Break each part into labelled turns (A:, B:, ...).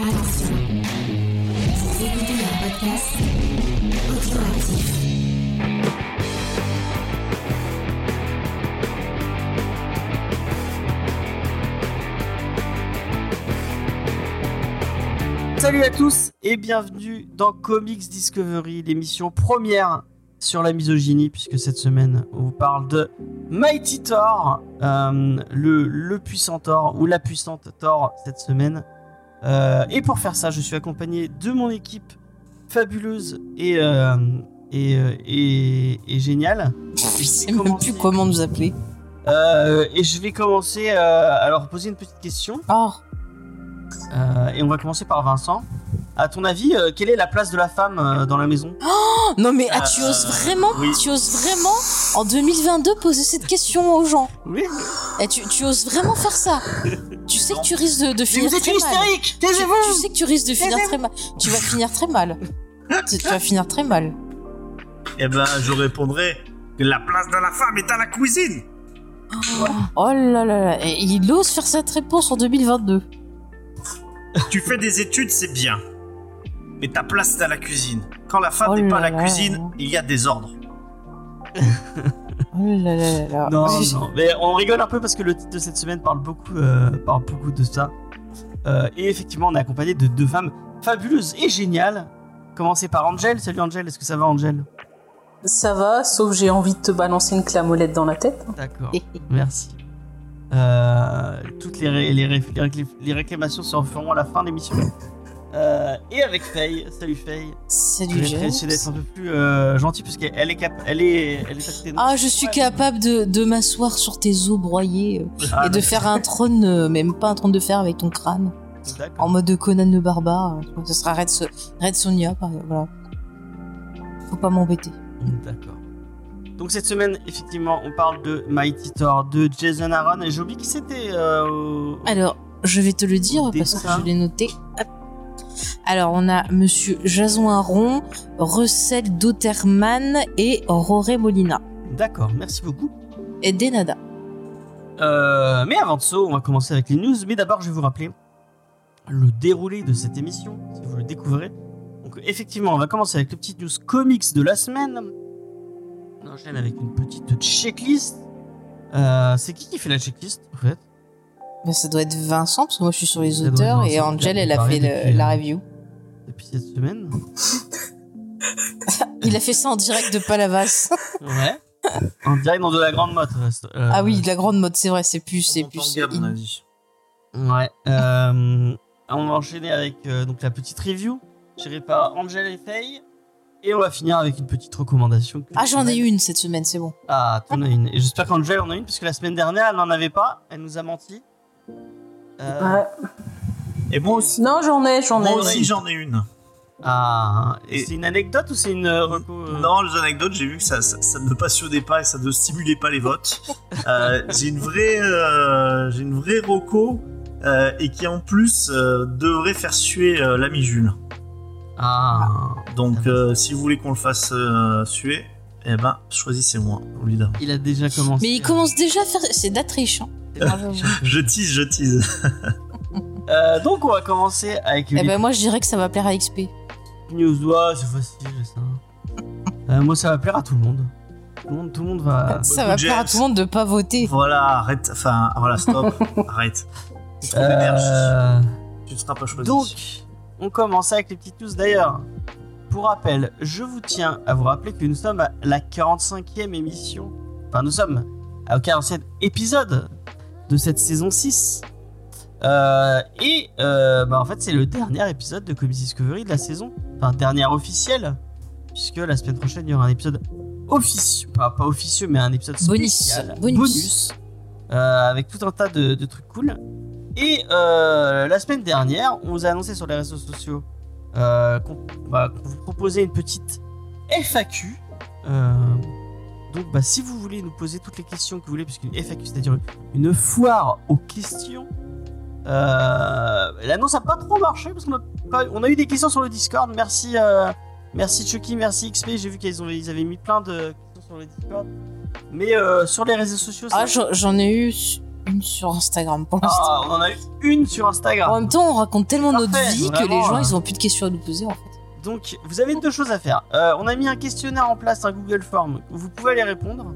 A: Salut à tous et bienvenue dans Comics Discovery, l'émission première sur la misogynie, puisque cette semaine on vous parle de Mighty Thor, euh, le puissant Thor ou la puissante Thor cette semaine. Euh, et pour faire ça, je suis accompagné de mon équipe fabuleuse et, euh, et, euh, et, et géniale.
B: Je sais même plus comment nous appeler.
A: Et je vais commencer euh, alors poser une petite question.
B: Oh,
A: Euh, et on va commencer par Vincent. À ton avis, euh, quelle est la place de la femme euh, dans la maison?
B: Non mais ah, tu
A: Euh,
B: oses vraiment,
A: oui.
B: tu oses vraiment en 2022 poser cette question aux gens.
A: Oui.
B: Et tu, tu oses vraiment faire ça? Tu sais que tu risques de, de
A: Mais
B: finir
A: vous êtes
B: très
A: une
B: mal.
A: hystérique
B: Tu,
A: Taisez-vous
B: tu sais que tu risques de finir très mal. Tu vas finir très mal. Tu, tu vas finir très mal.
C: Eh ben, je répondrai que la place de la femme est à la cuisine.
B: Oh là là là. Et il ose faire cette réponse en 2022.
C: Tu fais des études, c'est bien. Mais ta place est à la cuisine. Quand la femme
B: Oh
C: n'est pas à la
B: là.
C: cuisine, il y a des ordres.
B: Oh là là là là.
A: Non, non, mais on rigole un peu parce que le titre de cette semaine parle beaucoup, euh, parle beaucoup de ça. Euh, et effectivement, on est accompagné de deux femmes fabuleuses et géniales. Commencer par Angel. Salut Angel, est-ce que ça va Angel
D: Ça va, sauf j'ai envie de te balancer une clamolette dans la tête.
A: D'accord, merci. Euh, toutes les, ré- les, ré- les réclé- les réclamations se feront à la fin de l'émission. Euh, et avec Faye. Salut Faye. Vais
B: jeu.
A: essayer d'être un peu plus euh, gentil parce qu'elle est cap elle est elle à.
B: Ah, je suis
A: Ouais.
B: capable de, de m'asseoir sur tes os broyés
A: Ah,
B: et de faire un trône, même pas un trône de fer avec ton crâne. En mode Conan le barbare. Ce sera Red, So- Red Sonia, par exemple. Voilà. Faut pas m'embêter.
A: D'accord. Donc cette semaine, effectivement, on parle de Mighty Thor de Jason Aaron et j'ai oublié qui c'était. Euh,
B: Alors, je vais te le dire parce que je l'ai noté. Hop. Alors, on a Monsieur Jason Aron, Russell Doterman et Roré Molina.
A: D'accord, merci beaucoup.
B: Et Denada.
A: Euh, mais avant de ça, on va commencer avec les news. Mais d'abord, je vais vous rappeler le déroulé de cette émission, si vous le découvrez. Donc effectivement, on va commencer avec le petit news comics de la semaine. On enchaîne avec une petite checklist. Euh, c'est qui qui fait la checklist en fait?
B: Ben, ça doit être Vincent, parce que moi je suis sur les
A: Ça
B: auteurs, et Angel, elle a fait le- la
A: euh,
B: review.
A: depuis cette semaine.
B: Il a fait ça en direct de Palavas.
A: Ouais. En direct dans de la grande mode. euh,
B: ah oui, de la grande mode, c'est vrai, c'est plus, c'est plus.
C: à mon avis.
A: Ouais. euh, on va enchaîner avec euh, donc la petite review gérée par Angel et Faye. Et on va finir avec une petite recommandation.
B: Ah, j'en ai une cette semaine, c'est bon.
A: Ah, t'en as une. Et j'espère qu'Angel en a une, parce que la semaine dernière, elle n'en avait pas. Elle nous a menti. Euh,
D: Ouais.
C: Et moi aussi.
D: Non, j'en ai, j'en ai.
C: Moi aussi, j'en ai une.
A: Ah, et
C: Et-
A: c'est une anecdote ou c'est une euh, reco euh,
C: Non, les anecdotes, j'ai vu que ça, ça, ça ne passionnait pas et ça ne stimulait pas les votes. Euh, j'ai une vraie, euh, j'ai une vraie roco euh, et qui en plus euh, devrait faire suer euh, l'ami Jules.
A: Ah.
C: Donc, euh, si vous voulez qu'on le fasse euh, suer, eh ben, choisissez-moi, évidemment.
A: Il a déjà commencé.
B: Mais il commence déjà à faire. C'est de la triche. Hein.
C: Je tease, je tease.
A: Euh, donc, on va commencer avec
B: Eh
A: les
B: ben, moi, je dirais que ça va plaire à XP.
A: news. Ouais, c'est facile, ça. Euh, moi, ça va plaire à tout le monde. Tout le monde, tout le monde va.
B: Ça va plaire à tout le monde de pas voter.
C: Voilà, arrête. Enfin, voilà, stop. arrête. C'est d'énergie.
A: Euh,
C: Tu ne seras pas choisi.
A: Donc, on commence avec les petites news d'ailleurs. Pour rappel, je vous tiens à vous rappeler que nous sommes à la 45e émission. Enfin, nous sommes au 47 épisode de cette saison 6. Euh, et euh, bah, en fait, c'est le dernier épisode de Comics Discovery de la saison. Enfin, dernier officiel. Puisque la semaine prochaine, il y aura un épisode officieux. Pas, pas officieux, mais un épisode
B: Bonus.
A: spécial.
B: Bonus.
A: euh, avec tout un tas de, de trucs cool. Et euh, la semaine dernière, on vous a annoncé sur les réseaux sociaux euh, qu'on bah, qu'on vous proposait une petite FAQ. Euh, donc, bah, si vous voulez nous poser toutes les questions que vous voulez, puisqu'une FAQ, c'est-à-dire une foire aux questions, l'annonce a pas trop marché parce qu'on a, on a eu des questions sur le Discord. Merci, merci Chucky, merci XP. J'ai vu qu'ils avaient mis plein de questions sur le Discord. Mais sur les réseaux sociaux,
B: Ah, j'en ai eu une sur Instagram pour l'instant.
A: Ah, on en a eu une sur
B: En
A: Instagram.
B: même temps, on raconte tellement notre vie que les gens,
A: hein.
B: ils ont plus de questions à nous poser en fait.
A: Donc, vous avez deux choses à faire. Euh, on a mis un questionnaire en place, un Google Form. Vous pouvez aller répondre.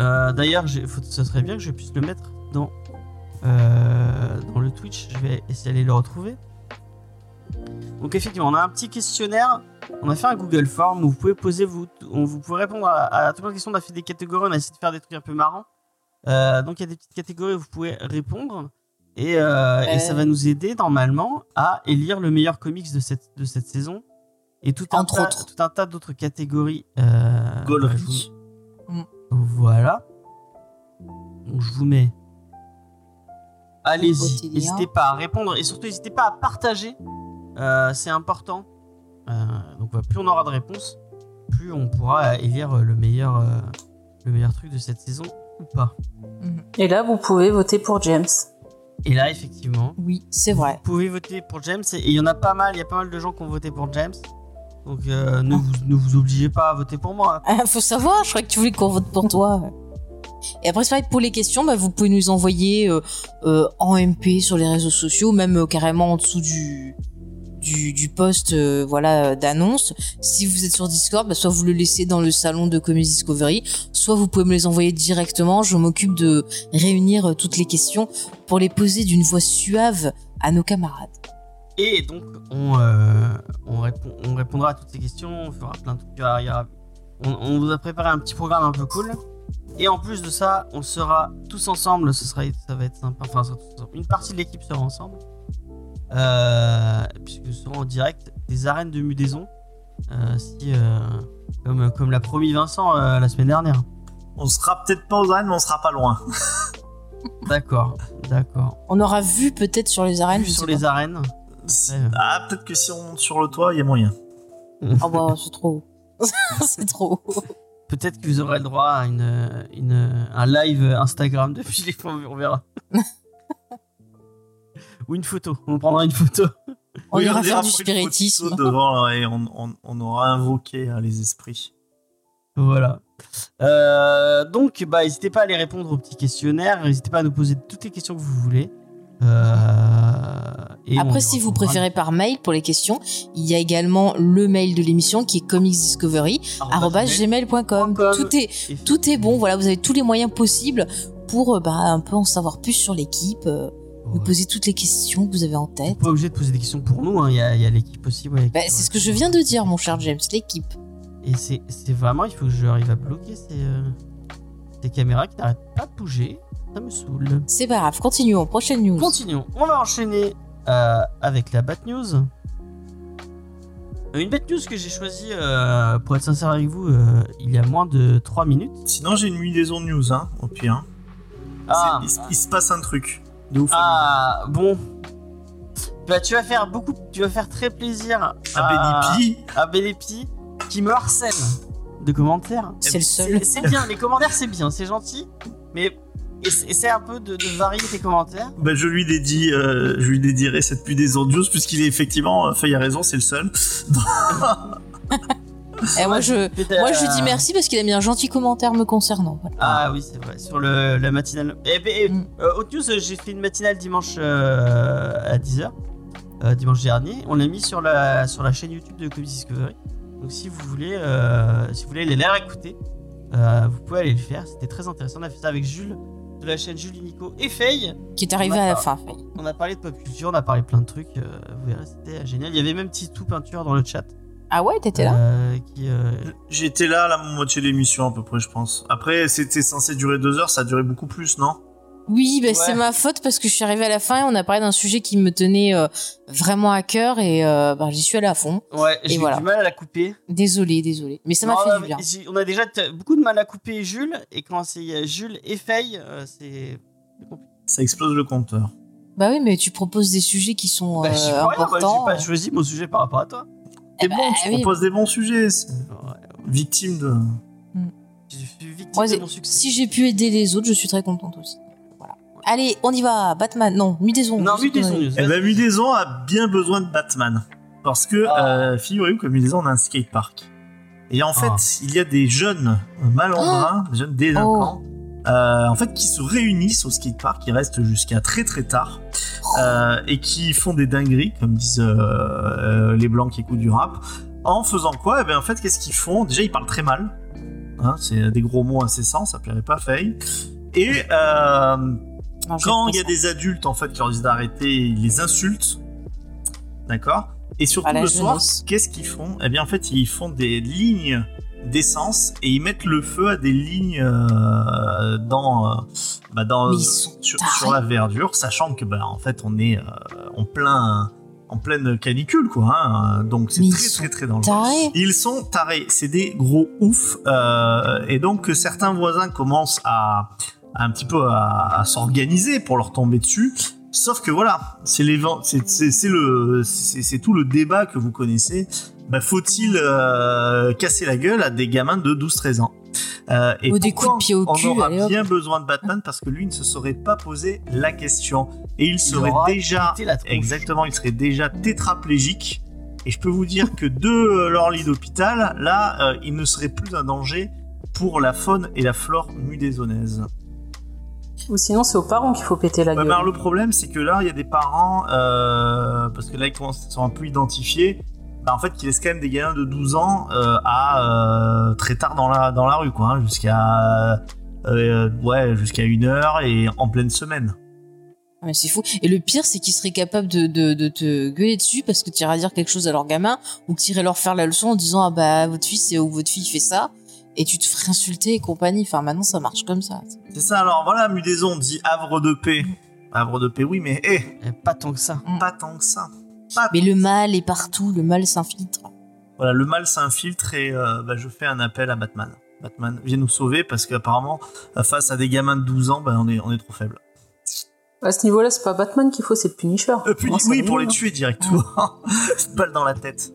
A: Euh, D'ailleurs, ça serait bien que je puisse le mettre dans, euh, dans le Twitch. Je vais essayer d'aller le retrouver. Donc, effectivement, on a un petit questionnaire. On a fait un Google Form où vous pouvez poser, vous, on- vous pouvez répondre à, à toutes les questions. On a fait des catégories. On a essayé de faire des trucs un peu marrants. Euh, donc, il y a des petites catégories où vous pouvez répondre. Et, euh, et ça
B: Euh.
A: va nous aider normalement à élire le meilleur comics de cette, de cette saison. Et tout un,
B: Entre
A: tas,
B: autres.
A: tout un tas d'autres catégories. Euh,
C: Gaulerie.
A: vous-
B: Mm.
A: Voilà. Donc je vous mets. Allez-y, n'hésitez pas à répondre et surtout n'hésitez pas à partager. Euh, c'est important. Euh, donc voilà, plus on aura de réponses, plus on pourra élire le meilleur, euh, le meilleur truc de cette saison ou pas.
D: Et là, vous pouvez voter pour James.
A: Et là, effectivement,
B: Oui, c'est vrai.
A: Vous pouvez voter pour James et il y en a pas mal, il y a pas mal de gens qui ont voté pour James. Donc euh, ne, vous, ne vous obligez pas à voter pour moi.
B: Ah, faut savoir, je crois que tu voulais qu'on vote pour toi. Et après, c'est pareil, pour les questions, bah, vous pouvez nous envoyer euh, euh, en MP sur les réseaux sociaux, même carrément en dessous du, du, du post euh, voilà, d'annonce. Si vous êtes sur Discord, bah, soit vous le laissez dans le salon de Comedy Discovery, soit vous pouvez me les envoyer directement. Je m'occupe de réunir euh, toutes les questions pour les poser d'une voix suave à nos camarades.
A: Et donc on, euh, on, répond, on répondra à toutes ces questions, on fera plein de trucs. On, vous a préparé un petit programme un peu cool. Et en plus de ça, on sera tous ensemble, ce ça va être sympa. Enfin, une partie de l'équipe sera ensemble. Euh, puisque nous serons en direct des arènes de Mudaison. Euh, si, euh, comme, comme l'a promis Vincent euh, la semaine dernière.
C: On sera peut-être pas aux arènes, mais on sera pas loin.
A: D'accord, d'accord.
B: On aura vu peut-être sur les arènes.
A: Vu
B: je
A: sur
B: sais
A: les
B: pas.
A: arènes.
C: Ah, peut-être que si on monte sur le toit, il y a moyen.
B: Ah bah c'est trop. c'est trop.
A: Peut-être que vous aurez le droit à une, une, un live Instagram depuis les fonds, on verra. Ou une photo, on prendra une photo.
B: On ira faire du spiritisme.
C: devant et on, on- on aura invoqué hein, les esprits.
A: Voilà. Euh, donc, bah, n'hésitez pas à aller répondre au petit questionnaire. N'hésitez pas à nous poser toutes les questions que vous voulez. Euh, et
B: Après, si vous préférez par mail pour les questions, il y a également le mail de l'émission qui est comicsdiscovery@gmail.com. Tout est tout est bon. Voilà, vous avez tous les moyens possibles pour euh, bah, un peu en savoir plus sur l'équipe, euh, nous
A: Ouais.
B: poser toutes les questions que vous avez en
A: Vous
B: tête.
A: n'êtes pas obligé de poser des questions pour nous. hein. Il y a, l'équipe aussi. ouais,
B: Bah, c'est ce que je viens de dire, mon cher James, l'équipe.
A: Et c'est vraiment, il faut que j'arrive à bloquer ces, euh, ces caméras qui n'arrêtent pas de bouger. Ça me saoule.
B: C'est pas grave. Continuons. Prochaine news.
A: Continuons. On va enchaîner euh, avec la Bat News. Une Bat News que j'ai choisie, euh, pour être sincère avec vous, euh, il y a moins de 3 minutes.
C: Sinon, j'ai une liaison news, hein, au pire.
A: Ah,
C: il se passe un truc. De ouf.
A: ah bon. Bah, tu vas faire beaucoup, tu vas faire très plaisir
C: à
A: à, à Belepi qui me harcèle de commentaires.
B: C'est le seul.
A: C'est bien, les commentaires c'est bien, c'est gentil, mais essa- essaie un peu de, de varier tes commentaires.
C: Bah, je lui dédie, euh, je lui dédierai cette plus des autres puisqu'il est effectivement, euh, Feuille a raison, c'est le seul.
B: Et moi, je, moi, je lui dis merci parce qu'il a mis un gentil commentaire me concernant. Voilà.
A: Ah oui, c'est vrai, sur le, la matinale. Et, ben, et,
B: Mm.
A: euh, Haute News, j'ai fait une matinale dimanche euh, à 10h, euh, dimanche dernier. On l'a mis sur la, sur la chaîne YouTube de Comedy Discovery. Donc si vous voulez, euh, si vous voulez les la réécouter, euh, vous pouvez aller le faire. C'était très intéressant. On a fait ça avec Jules de la chaîne Jules et Nico et Faye.
B: Qui est arrivé
A: On a
B: à la fin. Faye.
A: On a parlé de pop culture, on a parlé plein de trucs. euh, vous verrez, c'était génial. Il y avait même Titou Peinture dans le chat.
B: Ah ouais, t'étais là
A: euh, euh,
C: J'étais là à la moitié de l'émission à peu près, je pense. Après, c'était censé durer deux heures, ça a duré beaucoup plus, non?
B: Oui, bah,
A: Ouais.
B: c'est ma faute parce que je suis arrivée à la fin et on a parlé d'un sujet qui me tenait euh, vraiment à cœur et euh, bah, j'y suis allée à fond.
A: Ouais, j'ai eu
B: voilà.
A: du mal à la couper.
B: Désolée, désolée. Mais ça m'a fait du bien.
A: On a déjà beaucoup de mal à couper Jules, et quand c'est Jules et Faye, euh, c'est.
C: Ça explose le compteur.
B: Bah oui, mais tu proposes des sujets qui sont
A: Bah,
B: euh, importants.
A: j'ai pas choisi mon sujet par rapport à toi.
B: Eh
C: C'est
B: bah,
C: bon, tu
B: oui.
C: proposes des bons sujets. Victime de.
A: suis victime
B: Moi,
A: de
B: c'est-
A: mon succès.
B: si j'ai pu aider les autres, je suis très contente aussi. Voilà. Allez, on y va. Batman. Non, ombres.
A: Non. News.
C: Eh ben, Mudaison a bien besoin de Batman. Parce que,
A: Ah.
C: euh, figurez-vous que Mudaison, on a un skatepark. Et en fait,
A: Ah.
C: il y a des jeunes malandrins, des jeunes délinquants, euh, en fait, qui se réunissent au skatepark, qui restent jusqu'à très très tard, euh, et qui font des dingueries, comme disent euh, les blancs qui écoutent du rap. En faisant quoi? Eh bien, en fait, qu'est-ce qu'ils font? Déjà, ils parlent très mal. Hein, c'est des gros mots incessants, ça plairait pas à Faye. Et
B: Non,
C: quand il y a des adultes en fait qui leur disent d'arrêter, ils les insultent, d'accord? Et surtout le soir,
B: jeunesse.
C: qu'est-ce qu'ils font? Eh bien en fait ils font des lignes d'essence et ils mettent le feu à des lignes euh, dans, euh, bah, dans sur, la verdure, sachant que bah, en fait on est euh, en plein en pleine canicule quoi, hein, donc c'est très très très dangereux.
B: Tarés.
C: Ils sont tarés, c'est des gros oufs, et donc certains voisins commencent à, à un petit peu à, à s'organiser pour leur tomber dessus. Sauf que voilà, c'est le c'est tout le débat que vous connaissez. Bah, faut-il euh, casser la gueule à des gamins de 12-13 ans? Euh, et
B: Ou des coups de pied au
C: on
B: cul,
C: aura
B: allez hop.
C: bien besoin de Batman parce que lui ne se serait pas posé la question et il serait
A: aura
C: déjà exactement, il serait déjà tétraplégique. Et je peux vous dire que de leur lit d'hôpital, là, euh, il ne serait plus un danger pour la faune et la flore mudézonaise.
D: Ou sinon, c'est aux parents qu'il faut péter la gueule.
C: le problème, c'est que là, il y a des parents, euh, parce que là, ils commencent- ils sont un peu identifiés, bah, en fait, qui laissent quand même des gamins de 12 ans euh, à euh, très tard dans la, dans la rue, quoi, hein, jusqu'à euh, ouais, jusqu'à une heure et en pleine semaine.
B: Ah, Mais c'est fou. Et le pire, c'est qu'ils seraient capables de, de, de te gueuler dessus parce que tu iras dire quelque chose à leur gamin ou que tu irais leur faire la leçon en disant ah bah votre fils ou votre fille fait ça et tu te ferais insulter et compagnie. Enfin maintenant ça marche comme ça.
C: C'est ça, alors voilà, Mudaison dit havre de paix. Havre de paix, oui, mais hé,
A: Eh, Pas tant que ça.
C: pas tant que ça.
B: Mais le mal est partout, le mal s'infiltre.
C: Voilà, le mal s'infiltre et euh, bah, je fais un appel à Batman. Batman, viens nous sauver parce qu'apparemment, euh, face à des gamins de 12 ans, bah, on, est, on est trop faible.
D: À ce niveau-là, c'est pas Batman qu'il faut, c'est le Punisher.
C: Euh,
D: ça
C: oui, pour les tuer directement. Une balle dans la tête.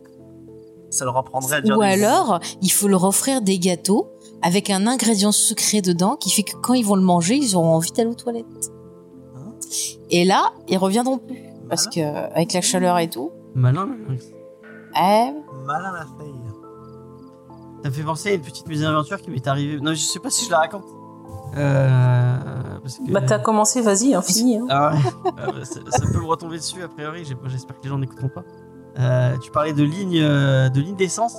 C: Ça leur apprendrait à dire
B: Ou
C: des-
B: alors il faut leur offrir des gâteaux avec un ingrédient secret dedans qui fait que quand ils vont le manger, ils auront envie d'aller aux toilettes.
C: Hein?
B: Et là, ils reviendront plus parce que avec la chaleur et tout.
A: Malin.
B: Eh,
C: Malin la faille.
A: Ça me fait penser à une petite mésaventure qui m'est arrivée. Non, je sais pas si je la raconte. Euh, parce que...
D: Bah, t'as commencé, vas-y, hein, fini. Hein.
A: Ah ouais. Ah bah, ça, ça peut me retomber dessus a priori. J'espère que les gens n'écouteront pas. Euh, tu parlais de ligne, euh, de ligne d'essence.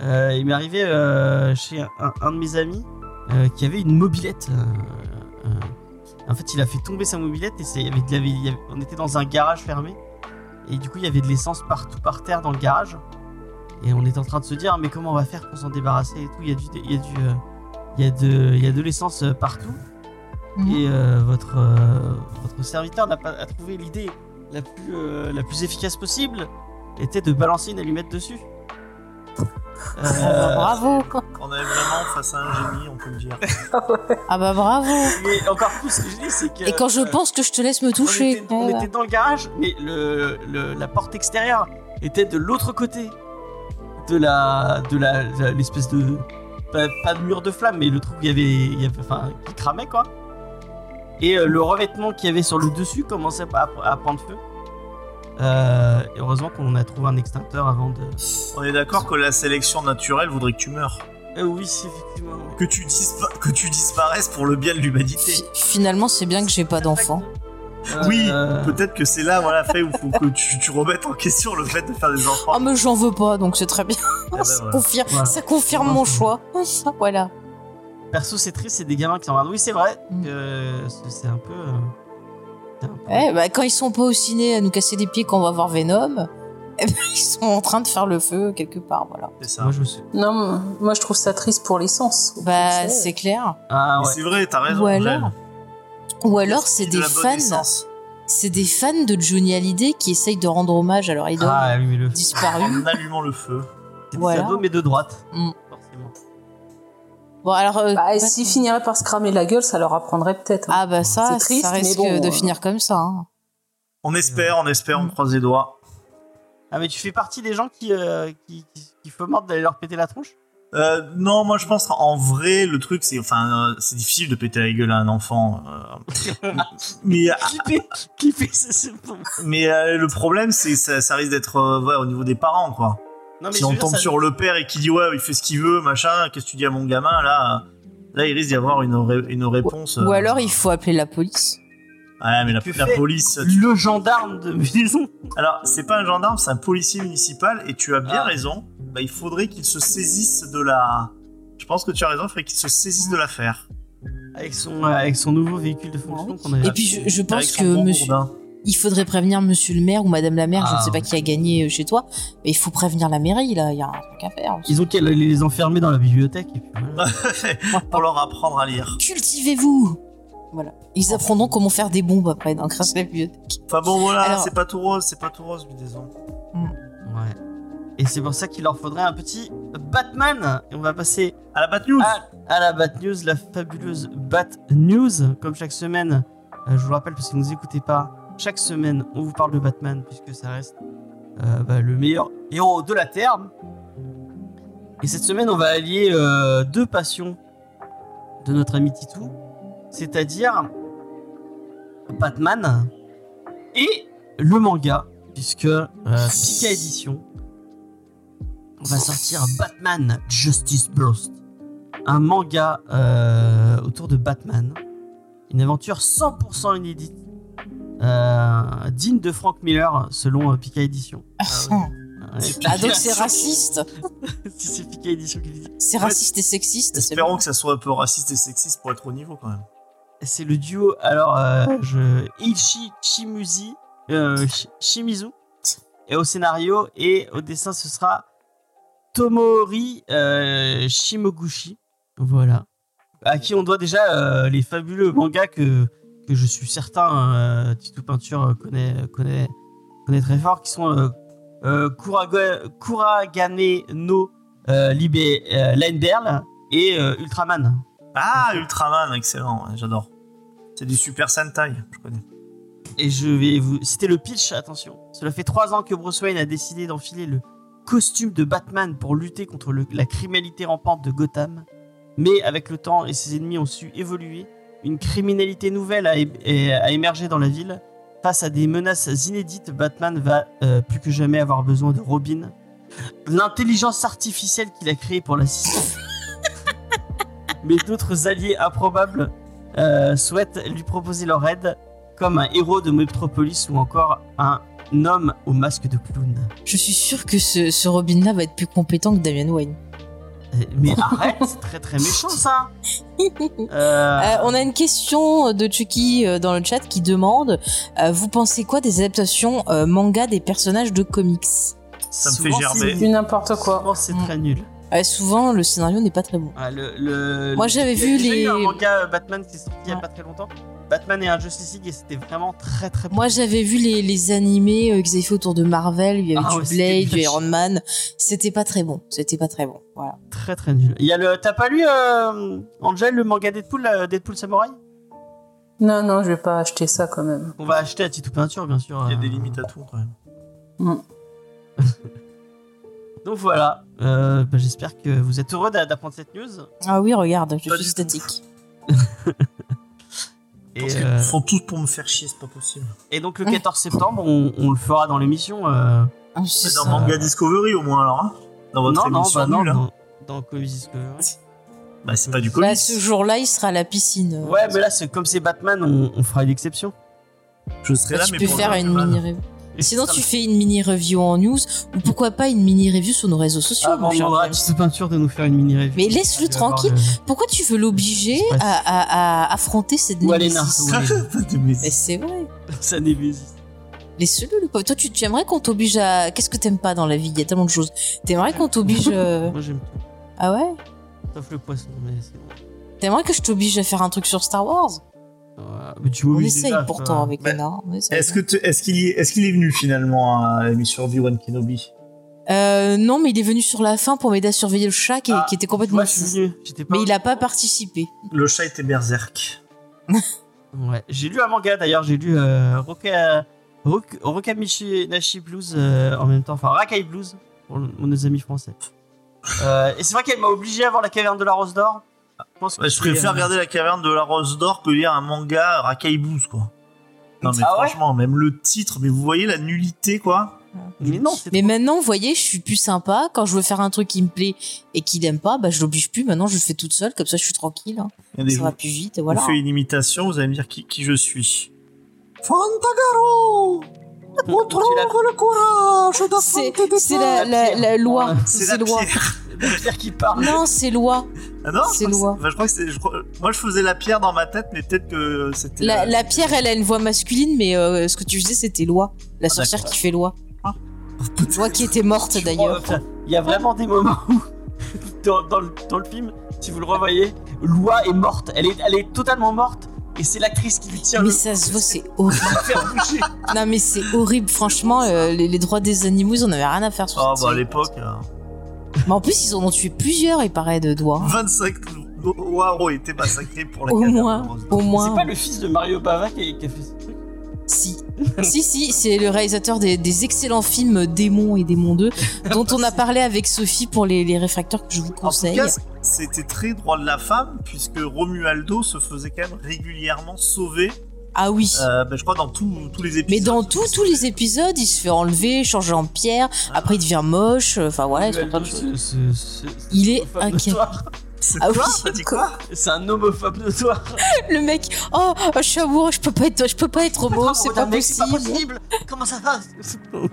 A: Euh, il m'est arrivé euh, chez un, un de mes amis euh, qui avait une mobilette. En fait, il a fait tomber sa mobilette et c'est, il y avait de la- il y avait- on était dans un garage fermé et du coup, il y avait de l'essence partout par terre dans le garage. Et on était en train de se dire, mais comment on va faire pour s'en débarrasser et tout? Il y a du, il y a du, euh, il y a de, il y a de l'essence euh, partout.
B: Mhm.
A: Et euh, votre, euh, votre serviteur n'a pas a trouvé l'idée la plus, euh, la plus efficace possible était de balancer une allumette dessus. Euh,
B: bravo.
C: On est vraiment face à un génie, on peut le dire.
B: Ah bah bravo.
A: mais encore plus, ce que je dis, c'est que.
B: Et quand je
A: euh,
B: pense que je te laisse me
A: on
B: toucher.
A: était, on
B: bah.
A: était dans le garage, mais le, le- la porte extérieure était de l'autre côté de la, de la, la- l'espèce de, pas, pas de mur de flamme, mais le truc il y avait, il y avait, enfin, qui cramait quoi. Et euh, le revêtement qu'il y avait sur le dessus commençait à, à prendre feu. Euh, et heureusement qu'on a trouvé un extincteur avant de.
C: On est d'accord que la sélection naturelle voudrait que tu meurs.
A: Euh, oui, c'est effectivement.
C: Que tu, dispa- que tu disparaisses pour le bien de l'humanité.
B: Fi- Finalement, c'est bien que j'ai pas d'enfant.
C: Oui,
A: Euh,
C: peut-être que c'est là, voilà, fait où faut que tu, tu remettes en question le fait de faire des enfants.
B: Oh mais j'en veux pas, donc c'est très bien.
C: Eh ben,
B: ça,
C: voilà.
B: confirme,
A: Voilà.
B: ça confirme mon choix. voilà.
A: Perso, c'est triste, c'est des gamins qui s'emmerdent. Oui, c'est vrai
B: Mm.
A: c'est un peu.
B: Eh, bah, quand ils sont pas au ciné à nous casser les pieds quand on va voir Venom, eh ben, ils sont en train de faire le feu quelque part, voilà.
C: C'est ça.
A: Moi, je me suis.
D: Non, moi, je trouve ça triste pour l'essence.
B: Bah c'est clair.
A: Ah ouais.
C: C'est vrai, t'as raison.
B: Ou alors, ou alors c'est
C: de
B: des fans,
C: essence.
B: c'est des fans de Johnny Hallyday qui essayent de rendre hommage à leur idole
A: Ah
B: disparue.
C: En allumant le feu.
A: C'est
B: Voilà.
A: des ados, mais de droite.
B: Mm. Bon alors, euh,
D: Bah, s'ils finiraient par se cramer la gueule, ça leur apprendrait peut-être. hein.
B: ah bah ça,
D: C'est triste,
B: ça
D: mais
B: risque
D: bon,
B: de
D: euh,
B: finir comme ça. hein.
C: On espère, on espère, on croise les doigts.
A: Ah, mais tu fais partie des gens qui, euh, qui, qui, qui fomentent d'aller leur péter la tronche?
C: Euh, non, moi je pense en vrai le truc c'est enfin euh, c'est difficile de péter la gueule à un enfant. euh, mais mais euh, le problème c'est ça, ça risque d'être euh, ouais, au niveau des parents quoi.
A: Non, mais
C: si on tombe
A: ça-
C: sur le père et qui dit ouais il fait ce qu'il veut machin, qu'est-ce que tu dis à mon gamin là Là, il risque d'y avoir une, ré- une réponse.
B: Ou
C: euh,
B: alors il faut appeler la police.
C: Ouais, mais la, police. tu-
A: Le gendarme de maison.
C: Alors, c'est pas un gendarme, c'est un policier municipal, et tu as bien
A: Ah.
C: raison. Bah, il faudrait qu'il se saisisse de la. Je pense que tu as raison, il faudrait qu'il se saisisse de l'affaire.
A: Avec son, euh, avec son nouveau véhicule de fonction qu'on avait.
B: Et puis je, pense que
C: bon
B: monsieur,
C: gourdin.
B: Il faudrait prévenir monsieur le maire ou madame la maire, je ne
A: Ah.
B: sais pas qui a gagné euh, chez toi, mais il faut prévenir la mairie là, il y a un truc à faire.
A: Ils ont qu'à les enfermer dans la bibliothèque. Et puis voilà.
C: Pour leur apprendre à lire.
B: Cultivez-vous Voilà. Ils apprendront comment faire des bombes après dans grâce à la bibliothèque.
C: Enfin bon, voilà,
B: Alors-
C: c'est pas tout rose, c'est pas tout rose, disons.
A: Ouais. Et c'est pour ça qu'il leur faudrait un petit Batman. Et on va passer
C: À la Bat News
A: à, à la Bat News, la fabuleuse Bat News. Comme chaque semaine, euh, je vous le rappelle parce que vous ne nous écoutez pas, chaque semaine on vous parle de Batman puisque ça reste euh, bah, le meilleur héros de la Terre. Et cette semaine, on va allier euh, deux passions de notre ami Titou, c'est-à-dire Batman et le manga, puisque euh, Pika Edition va sortir Batman Justice Burst, un manga euh, autour de Batman, une aventure 100% inédite, euh, digne de Frank Miller selon euh, Pika Edition. Ouais,
B: Ah donc c'est
A: Pika-
B: raciste
A: si c'est Pika Edition qui le dit.
B: C'est raciste et sexiste
C: Espérons
B: bon.
C: que ça soit un peu raciste et sexiste pour être au niveau quand même.
A: C'est le duo, alors, euh, je... Ichi Chimuzi, euh, Shi- Shimizu, et au scénario, et au dessin, ce sera Tomori euh, Shimoguchi. Voilà. À qui on doit déjà euh, les fabuleux mangas que, que je suis certain, euh, Tito Peinture euh, connaît, connaît, connaît très fort, qui sont euh, euh, Kuraga- Kuragane no euh, Libe euh, Line Berl et euh, Ultraman.
C: Ah, Ultraman, excellent, j'adore. C'est du Super Sentai, je connais.
A: Et je vais vous. C'était le pitch, attention. Cela fait trois ans que Bruce Wayne a décidé d'enfiler le costume de Batman pour lutter contre le- la criminalité rampante de Gotham. Mais avec le temps et ses ennemis ont su évoluer, une criminalité nouvelle a, é- é- a émergé dans la ville. Face à des menaces inédites, Batman va euh, plus que jamais avoir besoin de Robin. L'intelligence artificielle qu'il a créée pour l'assister. Mais d'autres alliés improbables euh, souhaitent lui proposer leur aide comme un héros de Metropolis ou encore un homme au masque de clown.
B: Je suis sûr que ce, ce Robin là va être plus compétent que Damian Wayne.
A: Euh, Mais arrête, c'est très très méchant ça. Euh,
B: Euh, on a une question de Chucky euh, dans le chat qui demande euh, Vous pensez quoi des adaptations euh, manga des personnages de comics?
C: Ça me fait
A: souvent,
C: gerber.
A: c'est-
D: Du n'importe quoi.
A: souvent, c'est
B: Mm.
A: très nul.
B: Euh, Souvent, le scénario n'est pas très bon.
A: Ah, le, le-
B: Moi, j'avais
A: il y a
B: vu les-
A: eu un manga Batman qui est sorti il y a pas très longtemps. Batman et un Justice League et c'était vraiment très très bon.
B: Moi, j'avais vu les, les animés euh, qu'ils avaient fait autour de Marvel. Il y avait
A: Ah
B: du
A: ouais,
B: Blade, du. Iron Man. C'était pas très bon. C'était pas très bon. Voilà.
A: Très très nul. Il y a le. T'as pas lu euh, Angel le manga Deadpool, euh, Deadpool Samurai?
D: Non, non, je vais pas acheter ça quand même.
A: On va acheter à Titou Peinture bien sûr.
C: Il y a
A: euh.
C: des limites à tout quand même.
D: Mm.
A: Donc voilà. Euh, bah, J'espère que vous êtes heureux d'a- d'apprendre cette news.
B: Ah oui, regarde, je
C: Pas
B: suis statique.
A: Et,
C: Parce
A: euh,
C: qu'ils font tous pour me faire chier, c'est pas possible.
A: et donc le 14 septembre, on, on le fera dans l'émission. euh,
B: Ah, c'est
C: Dans
B: ça.
C: Manga Discovery au moins alors, hein Dans votre
A: non, non,
C: émission
A: bah non,
C: nulle, hein.
A: dans, dans Comics Discovery.
C: Bah c'est pas du comics.
B: ce jour-là, il sera à la piscine. euh.
A: Ouais, mais là, c'est- comme c'est Batman, on, on fera une exception.
C: Je serai
B: Bah,
C: là,
B: tu
C: mais
B: peux
C: pour
B: faire une mini review. Sinon, tu fais une mini review en news ou pourquoi pas une mini review sur nos réseaux sociaux.
A: Ah, bon, on. Tito Peinture de nous faire une mini review.
B: Mais laisse-le tranquille.
A: le-
B: Pourquoi tu veux l'obliger
A: pas
B: à, à- à affronter cette
A: Ou
B: némésis. Mais c'est vrai.
A: Sa némésis.
B: Laisse-le, le pauvre. Toi, tu, tu aimerais qu'on t'oblige à. Qu'est-ce que t'aimes pas dans la vie? Il y a tellement de choses. T'aimerais qu'on t'oblige. euh,
A: Moi, j'aime tout.
B: Ah ouais?
A: Sauf le poisson, mais c'est bon.
B: T'aimerais que je t'oblige à faire un truc sur Star Wars?
A: Mais tu
B: On essaye pourtant avec
C: Bah,
B: essaye.
C: Est-ce que tu- est-ce qu'il y- est-ce qu'il est venu finalement à l'émission Obi-Wan Kenobi?
B: Euh, non, mais il est venu sur la fin pour m'aider à surveiller le chat qui,
A: Ah,
B: qui était complètement fou. Mais il a pas participé.
C: Le chat était berserk.
A: Ouais. J'ai lu un manga d'ailleurs. J'ai lu euh, Roka... Rok- Rokamichi Nashi Blues euh, en même temps. Enfin, Rakai Blues pour nos amis français. Euh, et c'est vrai qu'elle m'a obligé à voir la caverne de la Rose d'Or. Je pense que
C: Ouais, je
A: c'est,
C: préfère regarder la caverne de la Rose d'Or que lire un manga Rakai Blues quoi. Non mais
A: Ah ouais
C: franchement, même le titre, mais vous voyez la nullité quoi
A: Mais non,
B: Mais
A: trop-
B: maintenant, vous voyez, je suis plus sympa. Quand je veux faire un truc qui me plaît et qu'il aime pas, bah je l'oblige plus. Maintenant, je le fais toute seule, comme ça, je suis tranquille. hein. Ça
C: vous,
B: va plus vite, et
C: vous
B: voilà.
C: faites une imitation, vous allez me dire qui, qui je suis. Fantagaro Le courage d'affronter des
B: c'est la,
C: peurs.
B: la, la loi.
C: C'est
B: C'est
C: la
B: loi.
C: pierre.
A: la pierre qui parle.
B: Non, c'est loi.
C: Ah non,
B: C'est loi.
C: enfin, je crois que c'est. je crois- Moi, je faisais la pierre dans ma tête, mais peut-être que c'était.
B: La, la pierre, elle a une voix masculine, mais euh, ce que tu faisais, c'était loi. La sorcière
A: d'accord.
B: qui fait loi. Loi qui était morte d'ailleurs.
A: Il y a vraiment des moments où, dans, dans le, dans le film, si vous le revoyez, Loi est morte. Elle est, elle est totalement morte. Et c'est l'actrice qui lui tient
B: Mais
A: le
B: ça se voit, c'est horrible.
A: faire bouger.
B: Non, mais c'est horrible. Franchement, euh, les, les droits des animaux, ils en avaient rien à faire sur
C: Oh,
B: cette
C: bah à l'époque, euh,
B: Mais en plus, ils en ont tué plusieurs, il paraît, de doigts.
C: 25 Waro ont été massacrés pour la
B: Au moins,
C: rose.
B: au
A: C'est
B: moins.
A: pas le fils de Mario Bava qui, qui a fait truc.
B: Si. si, si, c'est le réalisateur des, des excellents films Démons et Démons 2, dont on a parlé avec Sophie pour les, les réfracteurs que je vous
C: En tout
B: conseille.
C: cas, c'était très droit de la femme, puisque Romualdo se faisait quand même régulièrement sauver,
B: Ah oui.
C: euh, ben, je crois, dans tous tous les épisodes.
B: Mais dans tous tous les épisodes, il se fait enlever, changer en pierre, après il devient moche, enfin voilà, il
A: c'est-
B: Il est inquiet.
C: C'est
B: Ah oui.
C: Dit quoi
A: C'est un homophobe notoire.
B: Le mec, oh, je suis amoureux, je peux pas être, je peux pas être homo, c'est pas
A: Mais C'est pas
B: possible.
A: Comment ça va?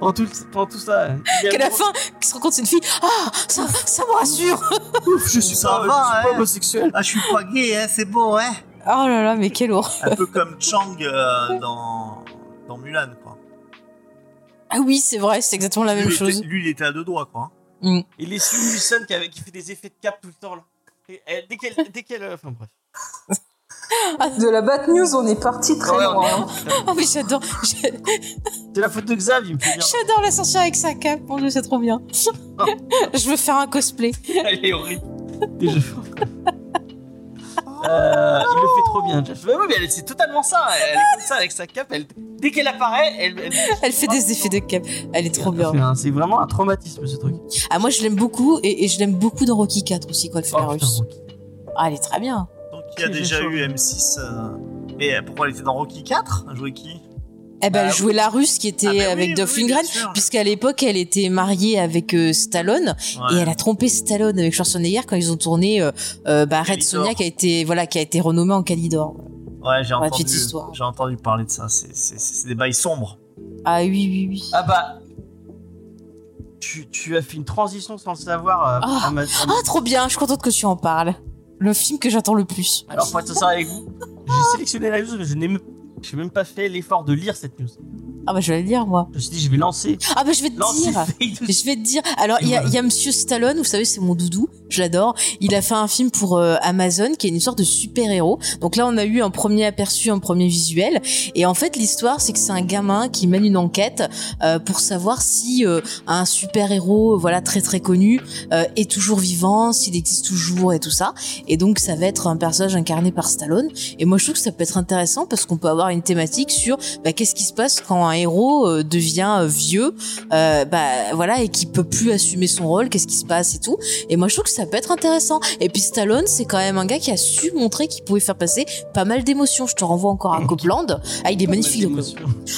A: Pendant tout, ça.
B: Qu'à la fin, qu'il se rend compte c'est une fille, ah, ça, ça me rassure.
A: Ouf, je suis
C: Ça
A: pas,
C: va,
A: je suis pas
C: hein.
A: homosexuel.
C: Ah, je suis pas gay, hein, c'est beau, hein
B: Oh là là, mais quelle horreur.
C: Un peu comme Chang euh, dans, dans Mulan, quoi.
B: Ah oui, c'est vrai, c'est exactement la même
C: lui,
B: chose.
C: était- lui, il était à deux doigts, quoi.
A: Et les Sue Wilson qui, qui fait des effets de cap tout le temps là. Et, et dès qu'elle, dès qu'elle, euh, enfin bref.
D: De la bad news, on est parti très
A: Ouais,
D: loin. hein.
B: Ah mais j'adore,
A: C'est la faute de Xav, il me fait bien.
B: j'adore la sorcière avec sa cape, mon dieu, c'est trop bien. je veux faire un cosplay.
A: Elle est horrible. Euh, il le fait trop bien, Jeff. Oui, mais elle- c'est totalement ça. Elle est comme ça avec sa cape. Elle, dès qu'elle apparaît, elle. elle-
B: Elle fait des effets de cape, elle est trop bien.
A: C'est vraiment un traumatisme ce truc.
B: Ah moi je l'aime beaucoup et, et je l'aime beaucoup dans Rocky 4 aussi elle fait
A: Oh.
B: Ah elle est très bien.
C: Donc, il y a déjà eu M6. euh, Mais pourquoi elle était dans Rocky 4 Elle jouait qui?
B: Eh ben
A: Bah,
B: elle jouait la russe qui était
C: Ah, bah oui,
B: avec
C: oui,
B: Dolph Lundgren puisqu'à l'époque elle était mariée avec euh, Stallone
C: Ouais.
B: et elle a trompé Stallone avec Schwarzenegger quand ils ont tourné euh, euh, bah, Red. Sonia qui a été voilà qui a été renommé en Calidor.
C: Ouais, j'ai entendu,
B: petite histoire.
C: j'ai entendu parler de ça. C'est- C'est c'est des bails sombres.
B: Ah oui oui oui.
A: Ah bah. Tu, tu as fait une transition sans le savoir. euh,
B: Ah.
A: à ma- à ma-
B: Ah trop bien, je suis contente que tu en parles. Le film que j'attends le plus.
A: Alors pour être sincère avec vous, j'ai sélectionné la news, mais je n'ai même, j'ai même pas fait l'effort de lire cette news.
B: Ah bah je vais le dire moi.
A: Je me suis dit, je vais lancer.
B: Ah bah je vais te
A: Lancer
B: dire. Je vais te dire. Alors, il y a, y a Monsieur Stallone, vous savez, c'est mon doudou, je l'adore. Il a fait un film pour euh, Amazon qui est une sorte de super-héros. Donc là, on a eu un premier aperçu, un premier visuel. Et en fait, l'histoire, c'est que c'est un gamin qui mène une enquête euh, pour savoir si euh, un super-héros, voilà, très très connu, euh, est toujours vivant, s'il existe toujours et tout ça. Et donc, ça va être un personnage incarné par Stallone. Et moi, je trouve que ça peut être intéressant parce qu'on peut avoir une thématique sur bah, qu'est-ce qui se passe quand un héros euh, devient euh, vieux euh, bah voilà et qui peut plus assumer son rôle qu'est-ce qui se passe et tout. Et moi je trouve que ça peut être intéressant. Et puis Stallone c'est quand même un gars qui a su montrer qu'il pouvait faire passer pas mal d'émotions. Je te renvoie encore à Copland ah il est magnifique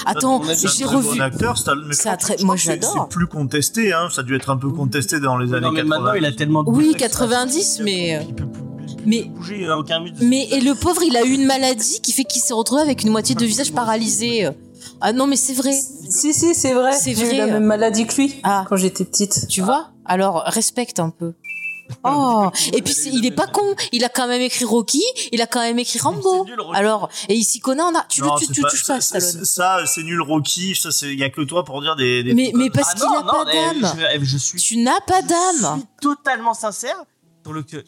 B: attends j'ai
C: très
B: revu
C: bon acteur, Stallone,
B: très-
C: je
B: moi,
C: que c'est- plus contesté, hein. Ça a dû être un peu contesté dans les années
A: Non, mais
C: 80.
A: maintenant, il a tellement de
B: Oui,
A: bouffées que ça-
B: 90, mais, euh,
A: Il peut plus- il peut
B: mais-
A: euh,
B: mais et le pauvre il a eu une maladie qui fait qu'il s'est retrouvé avec une moitié de visage paralysé ah non mais c'est vrai
D: Si, si, c'est vrai.
B: C'est
D: J'ai eu
B: vrai.
D: la même maladie que lui
B: Ah.
D: quand j'étais petite.
B: tu vois? Alors respecte un peu Oh, et puis c'est- il est pas con. Il a quand même écrit Rocky, il a quand même écrit Rambo.
A: C'est nul, Rocky.
B: Alors, et il s'y connaît en a. Tu le
C: Non,
B: tu, tu touches pas, Stallone.
C: c'est- Ça, c'est nul, Rocky. Ça, c'est il y a que toi pour dire des. des
B: Mais,
C: trucs
B: mais parce
A: Ah
B: qu'il
A: non,
B: a
A: non,
B: pas d'âme.
A: Je, je suis.
B: Tu n'as pas
A: Je
B: d'âme.
A: suis totalement sincère le
B: Tu-.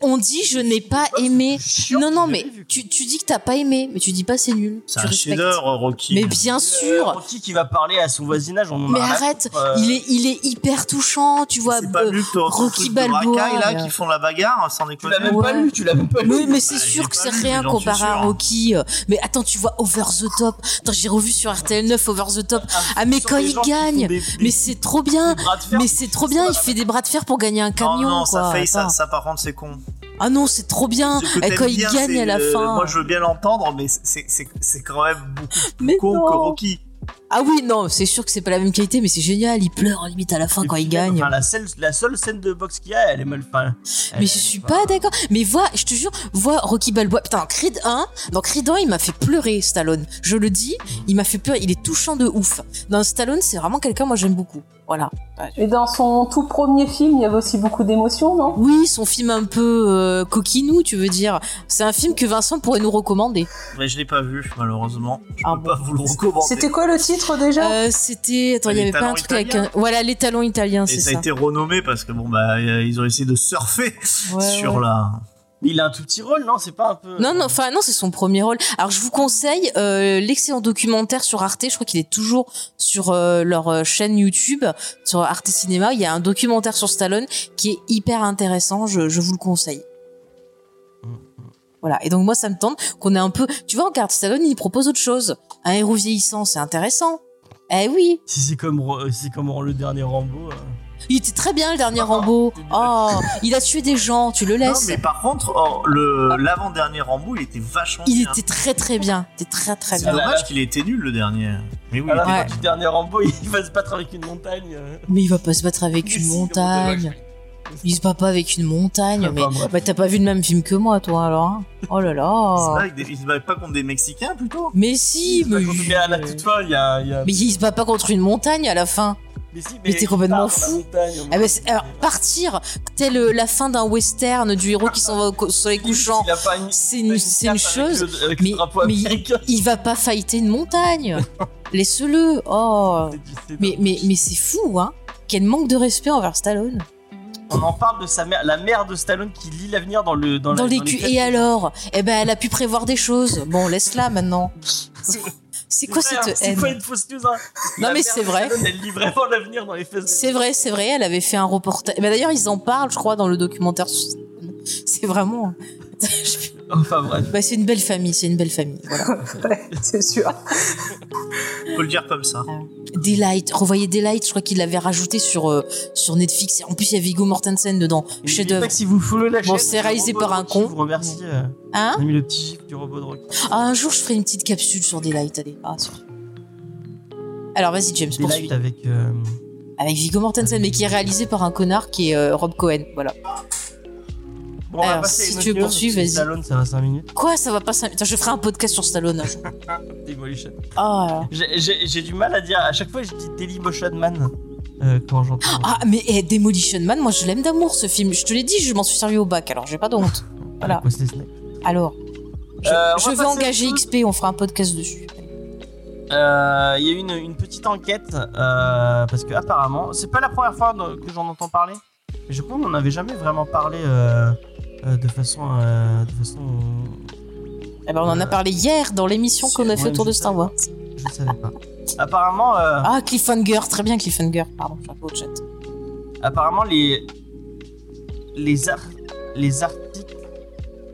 B: On dit je n'ai pas
A: c'est
B: aimé. Non, non, mais tu, tu dis que t'as pas aimé, mais tu dis pas c'est nul.
C: C'est
B: tu
C: un chef-d'œuvre, Rocky.
B: Mais bien
A: Euh,
B: sûr.
A: Rocky qui va parler à son voisinage, on en
B: Mais arrête,
A: euh,
B: il est, il est hyper touchant, tu vois.
C: C'est pas
B: euh,
C: ton
B: Rocky Balboa,
C: là,
B: là.
C: qui font la bagarre, sans
A: Tu
C: déconner.
A: l'as même
B: Ouais.
A: pas lu, tu l'as même pas lu.
B: Oui, mais c'est
C: Bah,
B: sûr
C: j'ai
B: que c'est
C: lu,
B: rien
C: mais
B: comparé à
C: sûr.
B: Rocky. euh. Mais attends, tu vois Over the Top. Attends, j'ai revu sur RTL 9 Over the Top. Ah, mais
A: Sur
B: quand il gagne, mais c'est trop bien. Mais c'est trop bien, il fait des bras de fer pour gagner un camion,
C: non,
B: quoi.
C: Ça par contre, c'est con.
B: Ah non, c'est trop bien. Et
C: t'aimes
B: quand il gagne à la
C: le-
B: fin.
C: Moi, je veux bien l'entendre, mais c'est- quand même beaucoup plus
B: Mais
C: con
B: non.
C: que Rocky.
B: Ah oui, non, c'est sûr que c'est pas la même qualité, mais c'est génial. Il pleure limite à la fin
A: Et
B: quand
A: puis
B: il gagne.
A: Enfin, la, seule, la seule scène de boxe qu'il y a, elle est mal. Enfin, elle-
B: Mais je suis pas d'accord. Mais vois, je te jure, vois Rocky Balboa. Putain, Creed 1, dans Creed 1, il m'a fait pleurer, Stallone. Je le dis, il m'a fait pleurer. Il est touchant de ouf. Dans Stallone, c'est vraiment quelqu'un, moi, j'aime beaucoup. Voilà.
D: Et dans son tout premier film, il y avait aussi beaucoup d'émotions, non?
B: Oui, son film un peu euh, coquinou, tu veux dire. C'est un film que Vincent pourrait nous recommander.
C: Mais je l'ai pas vu, malheureusement. Je
B: Ah
C: peux
B: bon.
C: pas vous le recommander.
D: C'était quoi le titre déjà?
B: Euh, c'était, attends, il y avait pas un truc avec un... Voilà, les talons italiens, c'est
C: ça,
B: ça.
C: a été renommé parce que bon bah euh, ils ont essayé de surfer
B: Ouais,
C: sur
B: ouais.
C: la.
A: Il a un tout petit rôle, non? C'est pas un peu.
B: Non, non, enfin non, c'est son premier rôle. Alors je vous conseille euh, l'excellent documentaire sur Arte. Je crois qu'il est toujours sur euh, leur euh, chaîne YouTube, sur Arte Cinéma. Il y a un documentaire sur Stallone qui est hyper intéressant. Je, je vous le conseille. Voilà. Et donc moi, ça me tente qu'on ait un peu. Tu vois, regarde, Stallone, il propose autre chose. Un héros vieillissant, c'est intéressant. Eh oui,
A: Si c'est comme, si comme le dernier Rambo. euh.
B: Il était très bien le dernier Rambo. Oh, il a tué des gens. Tu le
C: Non
B: laisses.
C: mais par contre oh, le l'avant-dernier Rambo il était vachement
B: Il
C: bien.
B: était très très bien. Il était très très
C: C'est
B: bien.
C: dommage qu'il ait été nul le dernier. Mais oui.
A: Fin
B: Ouais.
A: du dernier Rambo, il va se battre avec une montagne. euh.
B: Mais il va pas se battre avec
A: Mais
B: une
A: si,
B: montagne. Il se bat pas avec une montagne, mais
A: Enfin, bref.
B: bah, t'as pas vu le même film que moi, toi, alors. hein oh là là.
C: des- il se bat pas contre des Mexicains plutôt?
B: Mais si, mais,
A: Mais à la toute fin, il y a. il y a-
B: mais il se bat pas contre une montagne à la fin.
A: Mais si,
B: mais t'es complètement fou.
A: montagne,
B: Ah bah, alors, partir, tel euh, la fin d'un western du héros qui s'en va au soleil couchant,
A: une-
B: c'est une, une
A: cape
B: chose.
A: Avec le, avec
B: mais- mais-. Il va pas fighter une montagne. Laisse-le. Oh.
A: C'est-
B: Mais, mais, mais c'est fou, hein. Quel manque de respect envers Stallone.
A: On en parle de sa mère, la mère de Stallone qui lit l'avenir dans le dans,
B: Dans
A: la-
B: les
A: dans.
B: Et alors? Eh ben, elle a pu prévoir des choses. Bon, laisse-la maintenant. C'est quoi
A: vrai, hein,
B: cette
A: C'est
B: haine
A: pas une fausse news. Hein.
B: Non, mais c'est vrai.
A: Elle lit vraiment l'avenir dans les faits.
B: C'est vrai, c'est vrai, elle avait fait un reportage. Bah, D'ailleurs, ils en parlent, je crois, dans le documentaire. C'est vraiment.
A: Enfin bref.
B: Bah, c'est une belle famille, c'est une belle famille. Voilà.
D: Ouais, c'est sûr.
C: On peut le dire comme ça.
B: Daylight, revoyez Daylight, je crois qu'il l'avait rajouté sur, euh, sur Netflix. En plus, il y a Viggo Mortensen dedans.
A: Pas que si vous followez la
B: Bon,
A: chaîne,
B: c'est réalisé par un con.
A: vous remercie. euh,
B: Hein
A: on a mis le petit gif du robot de Rocky.
B: Ah, un jour, je ferai une petite capsule sur Daylight. Allez, ah, sûr. Alors, vas-y, James, poursuis.
A: avec. euh,
B: Avec Viggo Mortensen, mais qui est réalisé par un connard qui est euh, Rob Cohen. Voilà.
A: Bon, on va
B: Alors,
A: passer à
B: si tu veux poursuivre, vas-y.
A: Stallone, ça va 5 minutes?
B: Quoi, ça va pas ça Attends, je ferai un podcast sur Stallone jour.
A: Demolition.
B: Ah,
A: J'ai- du mal à dire. À chaque fois, je dis Dailymotion Man euh, quand j'entends.
B: Ah, mais eh, Demolition Man, moi je l'aime d'amour ce film. Je te l'ai dit, je m'en suis servi au bac, alors j'ai pas de honte. Voilà. Alors, je,
A: Euh,
B: je vais engager. XP, on fera un podcast dessus.
A: Euh, Il y a eu une, une petite enquête euh, parce que apparemment, c'est pas la première fois que j'en entends parler, mais je crois qu'on n'en avait jamais vraiment parlé euh, de façon, euh, de façon.
B: Eh ben, on en a
A: Euh,
B: parlé hier dans l'émission qu'on a fait autour
A: je
B: de Star. Wars.
A: Je ne savais pas. Apparemment, euh,
B: Ah, Cliffhanger, très bien Cliffhanger, pardon, chapeau de chat.
A: apparemment les les ar- les artistes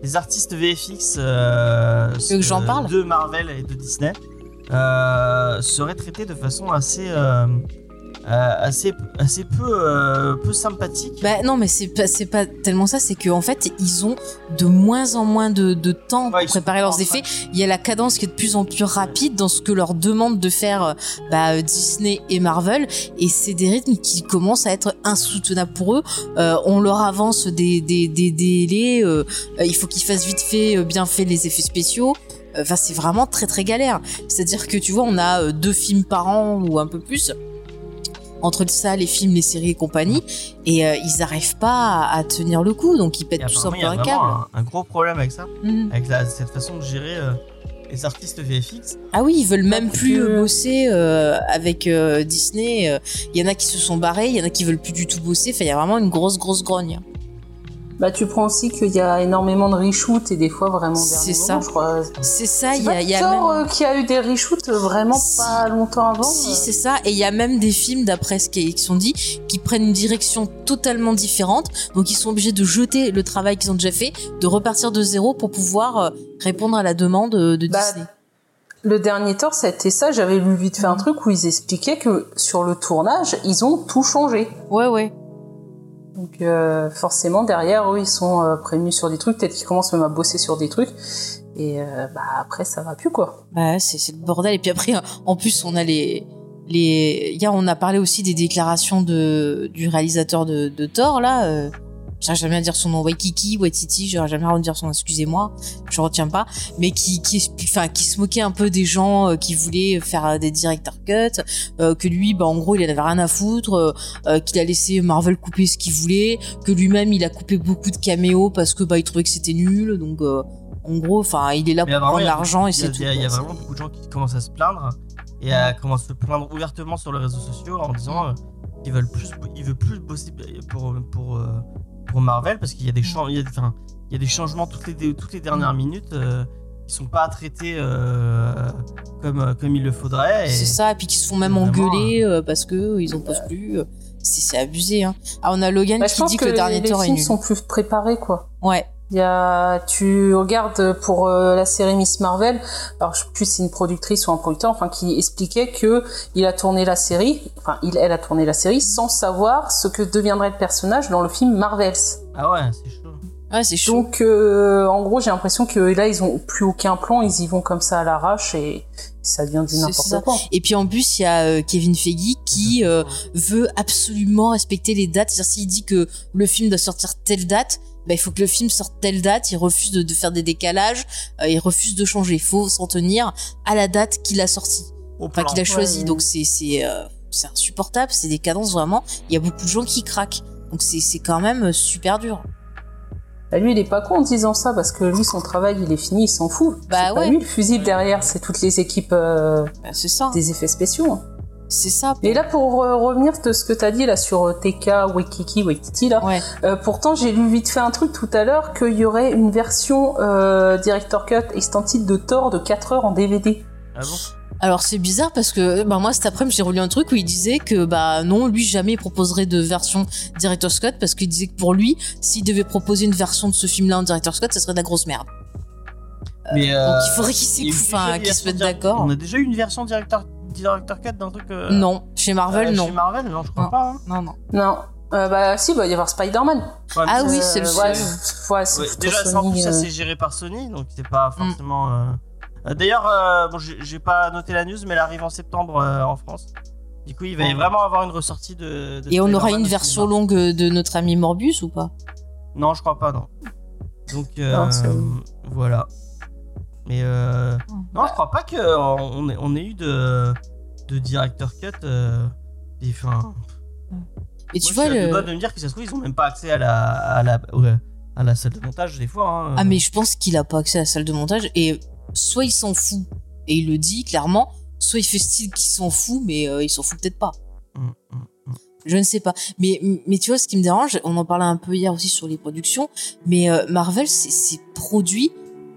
A: les artistes VFX euh,
B: que j'en parle
A: de Marvel et de Disney euh, seraient traités de façon assez euh, assez assez peu euh, peu sympathique.
B: Bah non, mais c'est pas, c'est pas tellement ça, c'est qu'en fait, ils ont de moins en moins de, de temps
A: Ouais,
B: pour préparer leurs effets. Il y a la cadence qui est de plus en plus rapide dans ce que leur demande de faire euh, bah, euh, Disney et Marvel, et c'est des rythmes qui commencent à être insoutenables pour eux. Euh, on leur avance des, des, des délais, euh, il faut qu'ils fassent vite fait, bien fait les effets spéciaux. Enfin, c'est vraiment très très galère. C'est-à-dire que tu vois, on a deux films par an ou un peu plus entre ça, les films, les séries et compagnie, et euh, ils arrivent pas à, à tenir le coup, donc ils pètent tout
A: apparemment, il y a
B: simplement un câble.
A: vraiment un, un gros problème avec ça,
B: Mhm.
A: avec la- cette façon de gérer euh, les artistes VFX.
B: Ah oui, ils veulent même plus
D: que-
B: euh, bosser euh, avec euh, Disney. euh. Il y en a qui se sont barrés, il y en a qui veulent plus du tout bosser. Enfin, il y a vraiment une grosse, grosse grogne.
D: Bah, tu prends aussi qu'il y a énormément de reshoots et des fois vraiment
B: C'est ça. C'est ça, il y a, y a même...
D: euh, qui a eu des reshoots vraiment
B: Si.
D: pas longtemps avant.
B: Si,
D: euh.
B: c'est ça. Et il y a même des films, d'après ce qui sont dit, qui prennent une direction totalement différente. Donc, ils sont obligés de jeter le travail qu'ils ont déjà fait, de repartir de zéro pour pouvoir euh, répondre à la demande euh, de
D: Bah,
B: Disney.
D: Le dernier ça a été ça. J'avais lu vite fait un truc où ils expliquaient que sur le tournage, ils ont tout changé.
B: Ouais, ouais.
D: Donc euh, forcément derrière, eux, ils sont euh, prévenus sur des trucs. Peut-être qu'ils commencent même à bosser sur des trucs. Et euh, bah après, ça va plus quoi.
B: Bah, c'est c'est le bordel. Et puis après, en plus, on a les les. On a parlé aussi des déclarations du réalisateur de, de Thor là. J'arrive jamais à dire son nom, Waikiki, Waititi, j'aurais jamais à dire son nom, excusez-moi, je retiens pas, mais qui, qui, enfin, qui se moquait un peu des gens euh, qui voulaient faire euh, des director cuts, euh, que lui, bah, en gros, il en avait rien à foutre, euh, qu'il a laissé Marvel couper ce qu'il voulait, que lui-même, il a coupé beaucoup de caméos parce que, bah, il trouvait que c'était nul, donc, euh, en gros, enfin, il est là
A: Mais
B: pour prendre
A: il
B: l'argent et
A: beaucoup- il y a-
B: c'est tout.
A: Il y a, il y a
B: quoi.
A: vraiment beaucoup de gens qui commencent à se plaindre et à commencer à se plaindre ouvertement sur les réseaux sociaux en disant qu'ils veulent plus, ils veulent plus bosser pour pour pour Marvel parce qu'il y a des changements, il y a, enfin, il y a des changements toutes les toutes les dernières minutes euh, qui sont pas traités euh, comme comme il le faudrait.
B: C'est ça, et puis qui se font même engueuler euh, parce que euh, ils en peuvent plus. euh, C'est c'est abusé. Hein. Ah, on a Logan
D: Bah,
B: qui dit
D: que,
B: que, le dernier
D: les, les
B: Thor est
D: films
B: nul.
D: sont plus préparés quoi.
B: Ouais.
D: Il y a, tu regardes pour euh, la série Miss Marvel, alors je sais plus si c'est une productrice ou un producteur, enfin qui expliquait que il a tourné la série, enfin il, elle a tourné la série sans savoir ce que deviendrait le personnage dans le film Marvels.
A: Ah ouais, c'est chaud.
B: Ouais, c'est chaud.
D: Donc euh, en gros j'ai l'impression que là ils ont plus aucun plan, ils y vont comme ça à l'arrache et ça devient du n'importe quoi.
B: Et puis en plus, il y a euh, Kevin Feige qui euh, veut absolument respecter les dates. C'est-à-dire s'il dit que le film doit sortir telle date, bah, il faut que le film sorte telle date. Il refuse de, de faire des décalages. euh, il refuse de changer. Il faut s'en tenir à la date qu'il a sorti,
C: Au
B: enfin qu'il a choisi.
D: Ouais.
B: Donc c'est c'est euh, c'est insupportable. C'est des cadences vraiment. Il y a beaucoup de gens qui craquent. Donc c'est c'est quand même euh, super dur.
D: Bah, lui il est pas con en disant ça parce que lui son travail il est fini, il s'en fout.
B: Bah
D: c'est pas
B: ouais.
D: lui le fusible derrière, c'est toutes les équipes euh,
B: Bah, c'est ça.
D: des effets spéciaux. hein.
B: C'est ça.
D: Et là, pour euh, revenir de ce que t'as dit là sur euh, TK, Waikiki, Waititi, là,
B: Ouais.
D: euh, pourtant j'ai lu vite fait un truc tout à l'heure qu'il y aurait une version euh, Director Cut extended de Thor de 4 heures en DVD.
A: Ah bon?
B: Alors c'est bizarre parce que bah moi cet après-midi j'ai relu un truc où il disait que bah non lui jamais il proposerait de version Director's Scott parce qu'il disait que pour lui s'il devait proposer une version de ce film-là en Director's Scott ça serait de la grosse merde.
A: Mais euh,
B: Donc il faudrait qu'ils
A: il y a eu
B: s'écoutent,
A: déjà
B: enfin
A: une
B: qu'ils se
A: direct-
B: d'accord.
A: On a déjà eu une version directeur directeur cut d'un truc. euh,
B: Non chez Marvel
A: euh,
B: non.
A: Chez Marvel, non, je crois
B: Non.
A: pas. hein.
B: Non non.
D: Non. Euh, bah si, bah il va y avoir Spider-Man.
A: Ouais,
B: Ah oui,
D: Euh,
B: c'est le
D: ouais,
B: seul.
D: ouais, c'est
A: Ouais,
D: plutôt
A: déjà, en
D: Sony,
A: plus, ça c'est géré par Sony, donc c'est pas forcément. euh, euh, D'ailleurs, euh, bon, j'ai j'ai pas noté la news, mais elle arrive en septembre euh, en France. Du coup, il va y vraiment avoir une ressortie de. de
B: Et on aura une version
A: cinéma.
B: longue de notre ami Morbius ou pas?
A: Non, je crois pas, non. Donc euh,
D: Non, c'est-
A: voilà. Mais euh, non, je crois pas que euh, on ait, on ait eu de de director cut. Euh, des- enfin,
B: Et tu
A: moi,
B: vois
A: je suis
B: le
A: de me dire que ça se trouve ils ont même pas accès à la à la ouais, à la salle de montage des fois. hein.
B: Ah mais je pense qu'il a pas accès à la salle de montage et soit il s'en fout et il le dit clairement soit il fait style qu'il s'en fout mais euh, il s'en fout peut-être pas.
A: Mm, mm.
B: Je ne sais pas. Mais, mais tu vois, ce qui me dérange, on en parlait un peu hier aussi sur les productions, mais euh, Marvel, c'est produit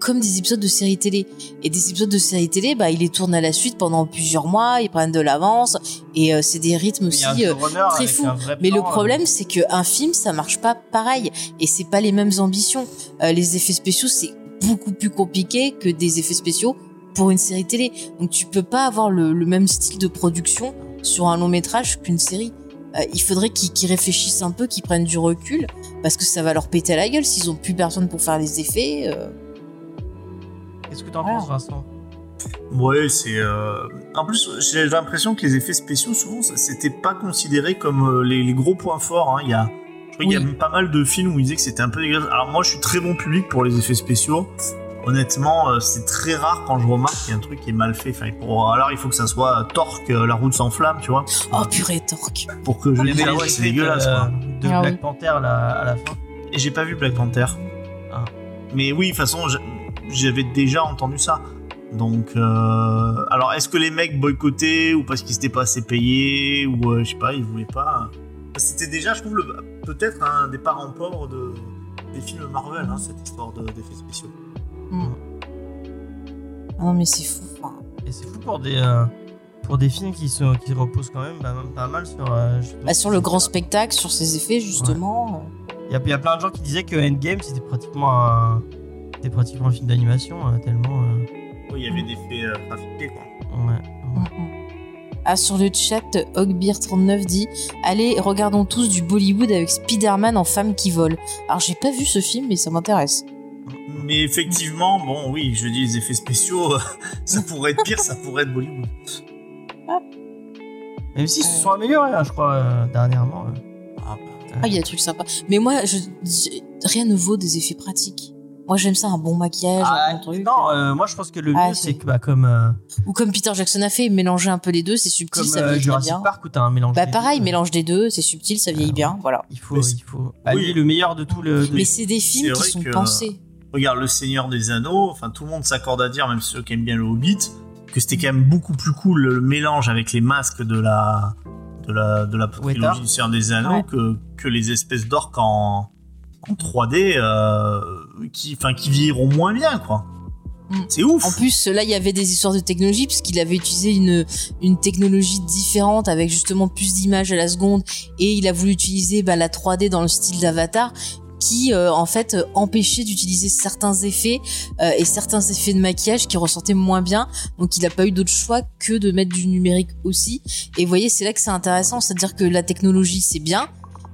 B: comme des épisodes de séries télé. Et des épisodes de séries télé, bah, ils les tournent à la suite pendant plusieurs mois, ils prennent de l'avance, et euh, c'est des rythmes aussi euh, très fous. Mais le
A: euh,
B: problème, c'est qu'un film, ça marche pas pareil. Et c'est pas les mêmes ambitions. Euh, les effets spéciaux, c'est beaucoup plus compliqué que des effets spéciaux pour une série télé. Donc tu peux pas avoir le, le même style de production sur un long métrage qu'une série. Euh, il faudrait qu'ils réfléchissent un peu, qu'ils prennent du recul, parce que ça va leur péter la gueule s'ils ont plus personne pour faire les effets. euh.
A: Qu'est-ce que t'en penses, Vincent?
C: Ouais, c'est. euh, En plus, j'ai l'impression que les effets spéciaux, souvent, c'était pas considéré comme euh, les, les gros points forts. hein. Il y a, je crois qu'il y a pas mal de films où ils disaient que c'était un peu dégueulasse. Alors moi, je suis très bon public pour les effets spéciaux. Honnêtement, euh, c'est très rare quand je remarque qu'il y a un truc qui est mal fait. Enfin, pour- alors, il faut que ça soit torque, la route s'enflamme, tu vois,
B: Oh purée, torque.
C: pour que je dise ah
A: les
C: ouais, c'est dégueulasse.
A: de,
C: quoi.
A: de
B: Ah
A: Black
B: oui.
A: Panther là, à la fin.
C: Et j'ai pas vu Black Panther.
A: Ah.
C: Mais oui, de toute façon, j'avais déjà entendu ça. Donc, euh, alors, est-ce que les mecs boycottaient ou parce qu'ils s'étaient pas assez payés ou euh, je sais pas, ils voulaient pas. C'était déjà, je trouve, peut-être un des parents pauvres de, des films Marvel, hein, cette histoire de- d'effets spéciaux.
B: Ah non mais c'est fou.
A: Et c'est fou pour des euh, pour des films qui sont qui reposent quand même, bah, même pas mal sur euh,
B: bah, sur le grand spectacle, sur ces effets justement.
A: Il y, a- il y a plein de gens qui disaient que Endgame c'était pratiquement un c'était pratiquement un film d'animation euh, tellement euh,
C: Oui, il y avait des faits euh, trafiqués, quoi.
A: ouais, ouais.
B: Ah, sur le chat, Hogbeer39 dit Allez, regardons tous du Bollywood avec Spider-Man en femme qui vole. Alors, j'ai pas vu ce film, mais ça m'intéresse.
C: Mais effectivement, bon, oui, je dis les effets spéciaux, ça pourrait être pire, ça pourrait être Bollywood.
A: Même s'ils se sont améliorés, hein, je crois, euh, dernièrement. euh.
C: Ah, bah,
B: Ah, il y a des trucs sympas. Mais moi, je, je- rien ne vaut des effets pratiques. Moi, j'aime ça, un bon maquillage,
A: Ah,
B: un bon truc.
A: non, euh, moi je pense que le
B: Ah,
A: mieux
B: c'est-
A: que bah, comme, euh,
B: Ou comme Peter Jackson a fait, mélanger un peu les deux, c'est subtil,
A: comme
B: ça
A: euh,
B: vieillit très
A: Jurassic
B: bien.
A: Park où t'as un mélange.
B: Bah pareil,
A: deux.
B: mélange des deux, c'est subtil, ça vieillit
A: Ah,
B: bien, voilà.
A: Il faut, il faut allier
C: Oui.
A: le meilleur de tout le. de-
B: Mais c'est des films
C: c'est
B: qui sont
C: que-
B: pensés.
C: Regarde, Le Seigneur des Anneaux, enfin tout le monde s'accorde à dire, même ceux qui aiment bien le Hobbit, que c'était quand même beaucoup plus cool le mélange avec les masques de la de la de la trilogie du Seigneur des Anneaux
B: Ouais.
C: que, que les espèces d'orques en, en 3D euh, qui enfin qui vieilliront moins bien quoi.
B: Mm.
C: C'est ouf.
B: En plus, là, il y avait des histoires de technologie, puisqu'il avait utilisé une, une technologie différente avec justement plus d'images à la seconde, et il a voulu utiliser bah, la 3D dans le style d'Avatar, qui euh, en fait euh, empêchait d'utiliser certains effets euh, et certains effets de maquillage qui ressortaient moins bien. Donc il n'a pas eu d'autre choix que de mettre du numérique aussi. Et vous voyez, c'est là que c'est intéressant, c'est-à-dire que la technologie c'est bien,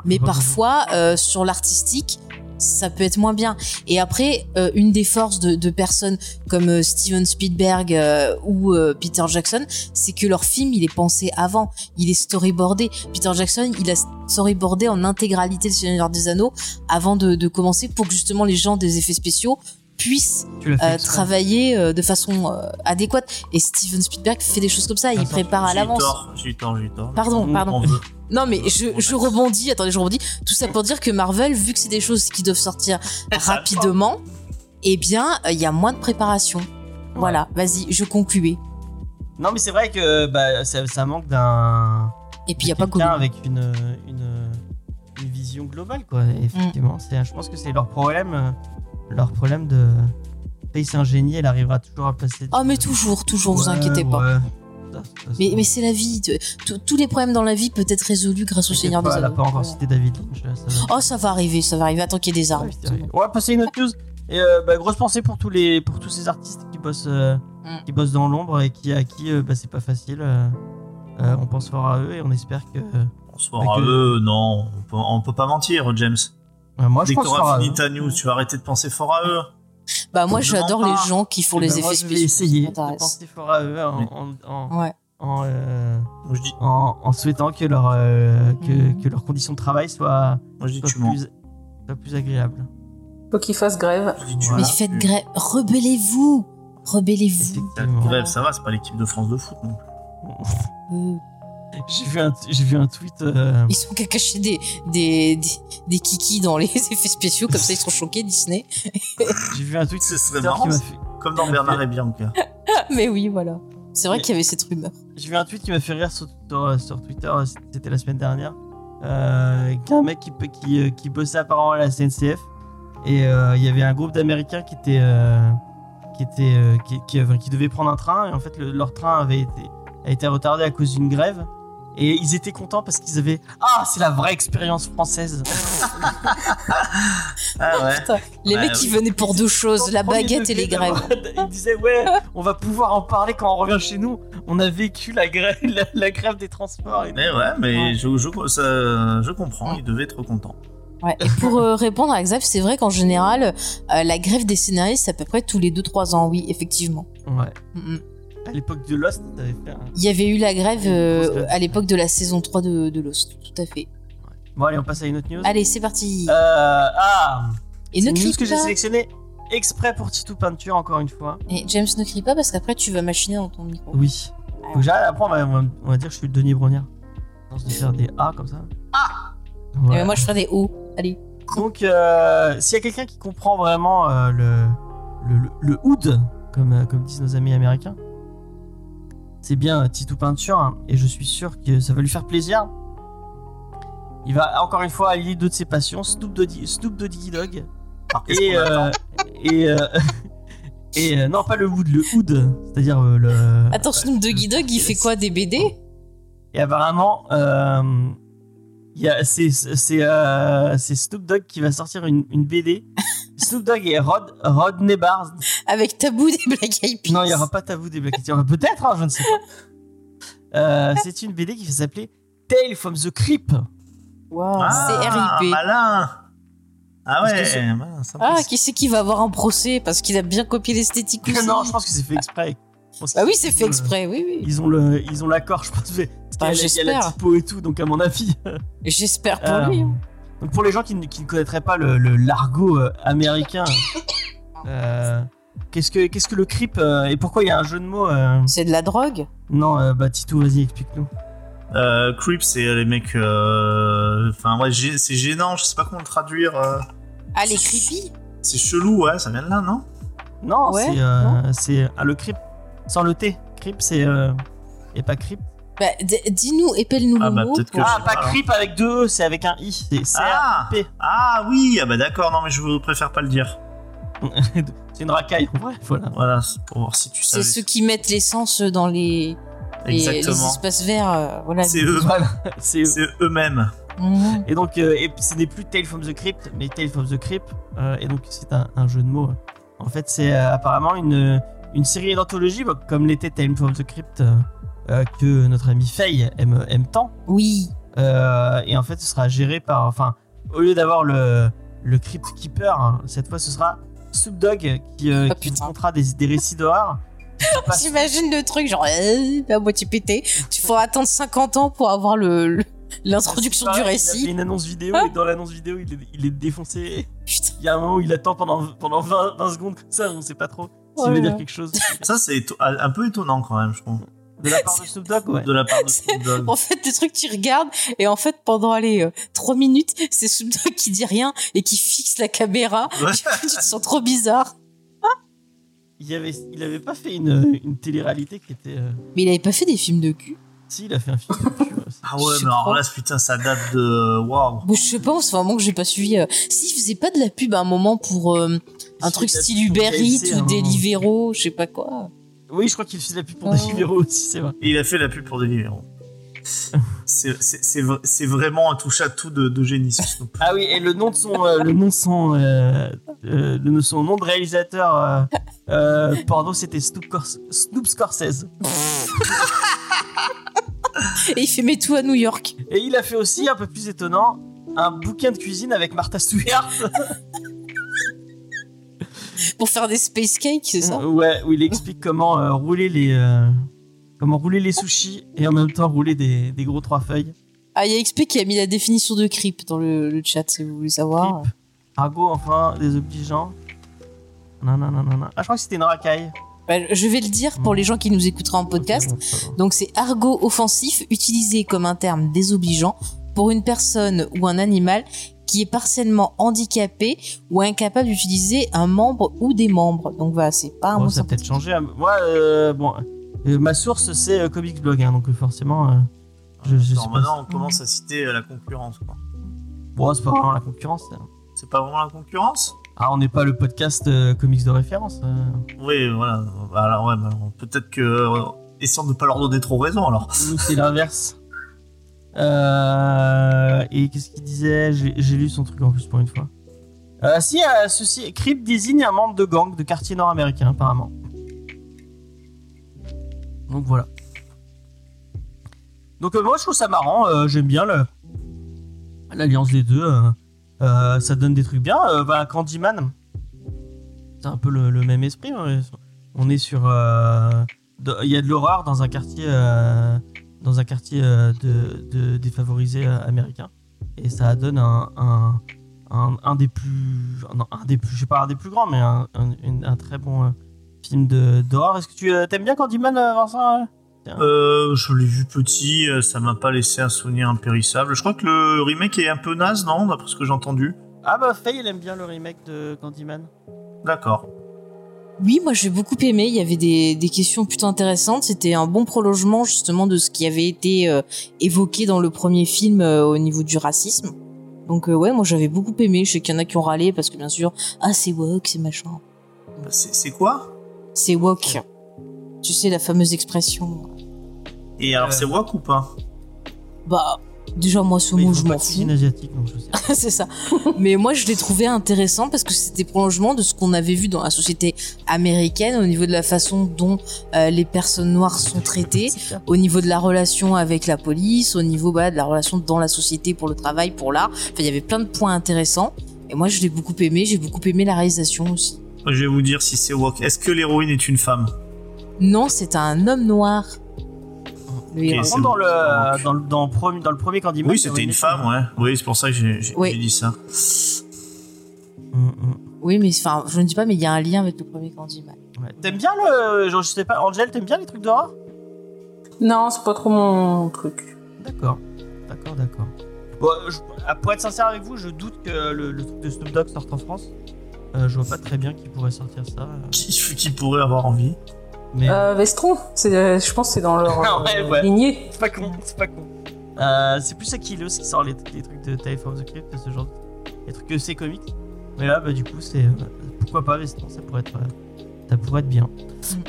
B: mais parfois euh, sur l'artistique ça peut être moins bien. Et après, euh, une des forces de, de personnes comme euh, Steven Spielberg euh, ou euh, Peter Jackson, c'est que leur film, il est pensé avant, il est storyboardé. Peter Jackson, il a storyboardé en intégralité le Seigneur des Anneaux avant de, de commencer pour que justement les gens des effets spéciaux
A: fait
B: euh, travailler euh, de façon euh, adéquate. Et Steven Spielberg fait des choses comme ça, il
A: Attends,
B: prépare à l'avance.
C: j'ai eu tort, j'ai eu tort.
B: Pardon,
C: On-
B: pardon. Non mais je, je rebondis, attendez, je rebondis. Tout ça pour dire que Marvel, vu que c'est des choses qui doivent sortir rapidement, eh bien, il y a moins de préparation. Voilà, vas-y, je concluais.
A: Non, mais c'est vrai que bah, ça, ça manque d'un.
B: Et puis il y a pas que
A: avec une, une, une vision globale, quoi. Et effectivement,
B: Mm.
A: je pense que c'est leur problème. Leur problème de. Face un génie, elle arrivera toujours à placer.
B: Oh mais toujours, toujours, vous
A: Ouais,
B: inquiétez pas.
A: ouais. Ça, ça,
B: Mais, c'est la vie. Tous les problèmes dans la vie peuvent être résolus grâce au Seigneur des
A: pas, Elle a
B: Anneaux.
A: pas encore cité David Lynch. là, ça va.
B: Oh, ça va arriver, ça va arriver. Attends qu'il y ait des.
A: Ouais, vrai. On va passer à une autre news. Et euh, bah, grosse pensée pour tous les pour tous ces artistes qui bossent euh,
B: Mm.
A: qui bossent dans l'ombre et qui à qui euh, bah, c'est pas facile. euh, euh, on pense fort à eux et on espère que. euh,
C: Bonsoir
A: Avec
C: à
A: le-
C: eux, non, on peut, on peut pas mentir, James.
A: Moi je
C: Dès que
A: pense
C: t'auras fini ta news, tu vas arrêter de penser fort à eux.
B: Bah moi
C: Je
B: j'adore les gens qui font
A: Eh
B: les
A: ben,
B: effets
A: moi, je
B: spéciaux.
A: vais essayer
B: ça
A: de penser fort à eux en en, en,
B: Ouais.
A: en, euh,
C: Moi je dis,
A: en- en souhaitant que leur euh, que,
B: Mhm.
A: que leurs conditions de travail soient,
C: moi je dis
A: soient
C: tu mens.
A: plus soient plus agréables.
D: Faut qu'ils fassent grève.
C: Je dis, tu
A: Voilà.
B: Mais faites grève, rebellez-vous, rebellez-vous.
C: Grève, ça va, c'est pas l'équipe de France de foot. Non.
B: Euh,
A: J'ai vu un j'ai vu un tweet. euh,
B: Ils sont qu'à cacher des, des, des, des kikis dans les effets spéciaux, comme ça ils sont choqués, Disney.
A: j'ai vu un tweet
C: Ce serait marrant,
A: m'a fait
C: comme dans Bernard et Bianca.
B: Mais oui, voilà. C'est vrai
A: Mais-
B: qu'il y avait cette rumeur.
A: J'ai vu un tweet qui m'a fait rire sur, sur, sur Twitter, c'était la semaine dernière. Euh, qu'un mec qui, qui, euh, qui bossait apparemment à la SNCF. Et euh, il y avait un groupe d'Américains qui était. euh, qui, était euh, qui, qui, devait prendre un train. Et en fait, le- leur train avait été, a été retardé à cause d'une grève. Et ils étaient contents parce qu'ils avaient. Ah, c'est la vraie expérience française.
C: Ah ouais.
B: Putain, les
C: Bah
B: mecs qui venaient pour deux choses, la baguette et les grèves.
A: Ils disaient, ouais, on va pouvoir en parler quand on revient chez nous. On a vécu la grève, la, la grève des transports. Et...
C: Mais ouais, mais je, je, ça- je comprends, il devait être content.
B: Ouais. Et pour euh, répondre à Xav, c'est vrai qu'en général, euh, la grève des scénaristes, c'est à peu près tous les 2-3 ans, oui, effectivement.
A: Ouais.
B: Mm.
A: À l'époque de Lost, t'avais fait un.
B: Il y avait eu la grève euh, à l'époque de la saison 3 de, de Lost, tout à fait.
A: Bon, allez, on passe à une autre news.
B: Allez, c'est parti.
A: Euh, ah
B: Et
A: C'est
B: ne
A: une news que j'ai sélectionnée exprès pour Titou Peinture, encore une fois.
B: Et James, ne crie pas parce qu'après tu vas machiner dans ton micro.
A: Oui. Faut que j'arrête- après, on va, on va- dire que je suis le Denis Brognard. On de faire des A comme ça. Ah
B: Et moi, je ferai des O. Allez.
A: Donc, euh, s'il y a quelqu'un qui comprend vraiment euh, le, le, le, hood, comme, comme disent nos amis américains, c'est bien Titou Peinture, hein, et je suis sûr que ça va lui faire plaisir. Il va encore une fois allier deux de ses passions, Snoop Doggy, Snoop Doggy
C: Alors qu'est-ce
A: et, euh, et, euh, et euh, non pas le wood, le hood, c'est-à-dire euh, le.
B: Attends, Snoop Doggy Dogg, il fait quoi Des BD
A: Et apparemment, euh, c'est euh, Snoop Dogg qui va sortir une, une BD. Snoop Dogg et Rod Rodney Barnes.
B: Avec Tabou des Black Eyed Peas.
A: Non, il n'y aura pas Tabou des Black Eyed Peas. Peut-être, hein, je ne sais pas. Euh, c'est une BD qui va s'appeler Tale from the Crypt.
B: Wow,
C: Ah,
B: c'est RIP.
C: Malin Ah
A: que
C: ouais.
B: Ah, qui c'est qui va avoir un procès parce qu'il a bien copié l'esthétique
A: non, je pense que c'est fait exprès. Pense
B: Bah oui, c'est fait
A: le-
B: exprès, oui, oui.
A: Ils ont le, ils ont l'accord, je pense. Parce qu'il
B: Bah,
A: y a- il y a la
B: j'espère.
A: typo et tout, donc à mon avis.
B: J'espère pour
A: Euh,
B: lui. hein.
A: Donc pour les gens qui ne, qui ne connaîtraient pas le, le- l'argot euh, américain, euh, qu'est-ce que qu'est-ce que le creep euh, et pourquoi il y a un jeu de mots euh,
B: C'est de la drogue.
A: Non, euh, bah Tito, vas-y, explique-nous.
C: Euh, creep, c'est les mecs. euh, Enfin, ouais, c'est gênant, je sais pas comment le traduire. euh,
B: Ah, les creepy
C: C'est chelou, ouais, ça vient de là, non?
A: Non,
B: Ouais,
A: c'est euh, c'est ah, le creep sans le T. Creep, c'est euh, et pas creep.
B: Bah, dis-nous, épelle-nous
C: Ah,
B: le
C: bah,
B: mot.
C: que
A: Ah,
C: sais
A: pas creep avec deux E, c'est avec un i. C'est C
C: Ah,
A: P.
C: ah oui, ah bah d'accord, non mais je préfère pas le dire.
A: c'est une racaille. en vrai, voilà.
C: Voilà, c'est pour voir si tu
B: C'est
C: savais.
B: ceux qui mettent l'essence dans les, les, les
C: Exactement.
B: espaces verts. euh, voilà.
C: C'est eux,
A: Voilà, c'est
C: c'est eux-mêmes.
B: Mhm.
A: Et donc, euh, et ce n'est plus Tale from the Crypt, mais Tale from the Crypt. euh, et donc, c'est un, un jeu de mots. En fait, c'est euh, apparemment une, une série d'anthologie, bah, comme l'était Tale from the Crypt, euh, euh, que notre ami Faye aime, aime tant.
B: Oui.
A: Euh, et en fait, ce sera géré par. Enfin, au lieu d'avoir le, le Crypt Keeper, hein, cette fois, ce sera Snoop Dogg qui, euh,
B: Ah,
A: qui
B: putain.
A: racontera des, des récits d'horreur.
B: J'imagine le truc, genre, à moitié pété. Tu faut attendre 50 ans pour avoir le, l'introduction du
A: Pareil, Il a
B: récit.
A: fait une annonce vidéo
B: Ah.
A: et dans l'annonce vidéo, il est, il est défoncé.
B: Putain.
A: Il y a un moment où il attend pendant, pendant 20, 20 secondes comme ça, on sait pas trop s'il
B: Oh
A: veut dire quelque chose.
C: Ça, c'est un peu étonnant quand même, je trouve.
A: De la part de Snoop Dogg, ouais.
C: De la part de Snoop Dogg.
B: En fait, le truc, tu regardes, et en fait, pendant, allez, euh, 3 minutes, c'est Snoop Dogg qui dit rien et qui fixe la caméra.
C: Ouais.
B: tu te sens trop bizarre.
A: Il avait, il avait pas fait une, une télé-réalité qui était. euh,
B: Mais il avait pas fait des films de cul.
A: Si, il a fait un film. de cul, ouais,
C: Ah ouais,
B: Je
C: mais alors là, putain, ça date de. Waouh.
B: Bon, je sais pas, c'est vraiment que j'ai pas suivi. euh, Si, il faisait pas de la pub à un moment pour euh, un truc style
A: fait
B: Uber Eats ou
A: hein.
B: Deliveroo, je sais pas quoi.
A: Oui, je crois qu'il fait la pub pour
B: Oh.
A: Deliveroo aussi, c'est vrai.
C: Et il a fait la pub pour Deliveroo. C'est vraiment un touche-à-tout de, de génie, ce Snoop.
A: Ah oui, et le nom de son, euh, le nom de son, euh, euh, son nom de réalisateur euh, euh, porno, c'était Snoop, Snoop Scorsese.
B: Et il fait mes tout à New York.
A: Et il a fait aussi, un peu plus étonnant, un bouquin de cuisine avec Martha Stewart.
B: Pour faire des space cakes, c'est ça?
A: Ouais, où il explique comment euh, rouler les, euh, comment rouler les sushis et en même temps rouler des, des gros trois feuilles.
B: Ah, il y a XP qui a mis la définition de creep dans le, le chat, si vous voulez savoir.
A: Creep. Argot, enfin, désobligeant. Non, non, non, non, non. Ah, je crois que c'était une racaille.
B: Bah, je vais le dire pour les gens qui nous écouteraient en podcast. Donc c'est argot offensif utilisé comme un terme désobligeant pour une personne ou un animal qui est partiellement handicapé ou incapable d'utiliser un membre ou des membres. Donc voilà, c'est pas un
A: Bon,
B: mot
A: ça a peut-être changé. hein. Moi, euh, bon, euh, ma source c'est euh, Comics Blog, hein, donc euh, forcément, euh, je, je
C: Attends,
A: sais pas.
C: maintenant, on commence à citer la concurrence, quoi.
A: Bon, c'est pas vraiment la concurrence. ça.
C: C'est pas vraiment la concurrence?
A: Ah, on n'est pas le podcast euh, comics de référence. euh.
C: Oui, voilà. Bah, Alors, ouais, bah, peut-être que. euh, essayons de ne pas leur donner trop raison, alors.
A: C'est l'inverse. Euh, et qu'est-ce qu'il disait J'ai lu son truc en plus pour une fois. Euh, si, euh, ceci, Creep désigne un membre de gang de quartier nord-américain, apparemment. Donc voilà. Donc moi, je trouve ça marrant. J'aime bien l'alliance des deux. ça donne des trucs bien. Bah, Candyman, c'est un peu le, même esprit. hein. On est sur. Il y a de l'horreur dans un quartier. Dans un quartier euh, de, de défavorisé euh, américain. Et ça donne un, un, un, un des plus. Non, un des plus. Je sais pas un des plus grands, mais un, très bon euh, film de- d'horreur. Est-ce que tu t'aimes bien Candyman, Vincent euh?
C: Je l'ai vu petit, ça m'a pas laissé un souvenir impérissable. Je crois que le remake est un peu naze, non D'après ce que j'ai entendu?
A: Ah bah Faye, il aime bien le remake de Candyman.
C: D'accord.
B: Oui, moi j'ai beaucoup aimé. Il y avait des, des questions plutôt intéressantes. C'était un bon prolongement justement de ce qui avait été euh, évoqué dans le premier film euh, au niveau du racisme. Donc euh, ouais, moi j'avais beaucoup aimé. Je sais qu'il y en a qui ont râlé parce que bien sûr, ah c'est woke, c'est machin.
C: Bah, C'est c'est quoi?
B: C'est woke. Tu sais la fameuse expression.
C: Et alors,
A: Euh.
C: c'est wok ou pas?
B: Bah déjà moi ce mot je m'en fous.
A: asiatique, donc je sais.
B: c'est ça. Mais moi, je l'ai trouvé intéressant parce que c'était prolongement de ce qu'on avait vu dans la société américaine au niveau de la façon dont euh, les personnes noires sont traitées, au niveau de la relation avec la police, au niveau bah, de la relation dans la société pour le travail, pour l'art. Enfin, il y avait plein de points intéressants. Et moi, je l'ai beaucoup aimé. J'ai beaucoup aimé la réalisation aussi.
C: Je vais vous dire si c'est woke. Est-ce que l'héroïne est une femme?
B: Non, c'est un homme noir. Le héros.
C: Ok,
A: Par
C: c'est
A: contre, dans
C: bon,
A: le, dans, le, dans, le premier, dans le premier Candyman.
C: Oui, c'était une femme, ouais. Oui, c'est pour ça que j'ai
B: Oui.
C: dit ça.
A: Mm, mm.
B: Oui, mais enfin, je ne dis pas, mais il y a un lien avec le premier Candyman.
A: Ouais. T'aimes bien le. genre, je sais pas, Angel, t'aimes bien les trucs d'horreur?
D: Non, c'est pas trop mon truc.
A: D'accord. D'accord, d'accord. Bon, je- pour être sincère avec vous, je doute que le, le truc de Snoop Dogg sorte en France. Euh, je vois pas très bien qui pourrait sortir ça.
C: Qui, qui pourrait avoir envie
A: Mais
D: Euh, Vestron, c'est, euh, je pense que c'est dans leur
A: Ah ouais,
D: euh,
A: ouais.
D: lignée.
A: c'est pas con, c'est pas con. Euh, c'est plus Akilos qui sort les, les trucs de Type of the Crypt, ce genre de les trucs que c'est comique. Mais là, bah, du coup, c'est. euh, pourquoi pas Veston, ça pourrait être. ça pourrait être bien.